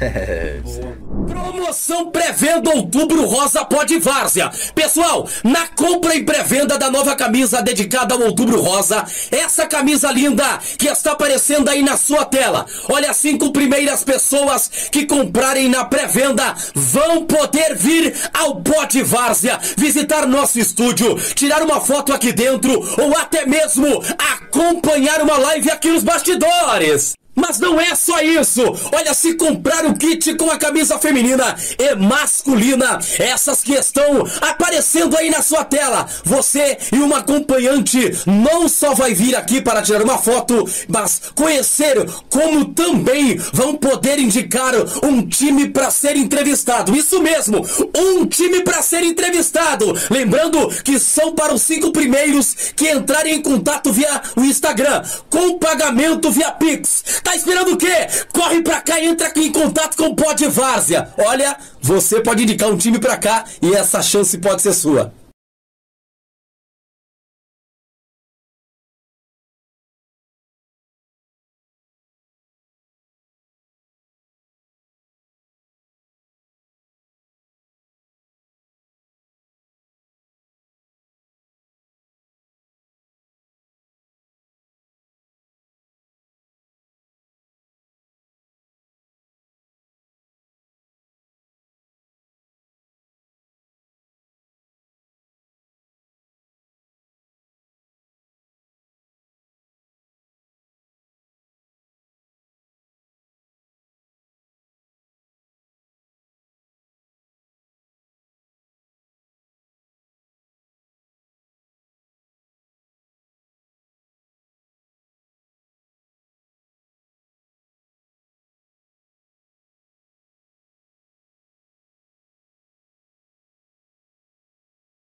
*laughs* Promoção pré-venda Outubro Rosa Pode Várzea. Pessoal, na compra e pré-venda da nova camisa dedicada ao Outubro Rosa, essa camisa linda que está aparecendo aí na sua tela. Olha, as cinco primeiras pessoas que comprarem na pré-venda vão poder vir ao Pode Várzea, visitar nosso estúdio, tirar uma foto aqui dentro ou até mesmo acompanhar uma live aqui nos bastidores. Mas não é só isso! Olha, se comprar o kit com a camisa feminina e masculina, essas que estão aparecendo aí na sua tela, você e uma acompanhante não só vai vir aqui para tirar uma foto, mas conhecer como também vão poder indicar um time para ser entrevistado. Isso mesmo, um time para ser entrevistado. Lembrando que são para os cinco primeiros que entrarem em contato via o Instagram, com pagamento via Pix. Tá esperando o quê? Corre pra cá e entra aqui em contato com o Pod Várzea. Olha, você pode indicar um time pra cá e essa chance pode ser sua.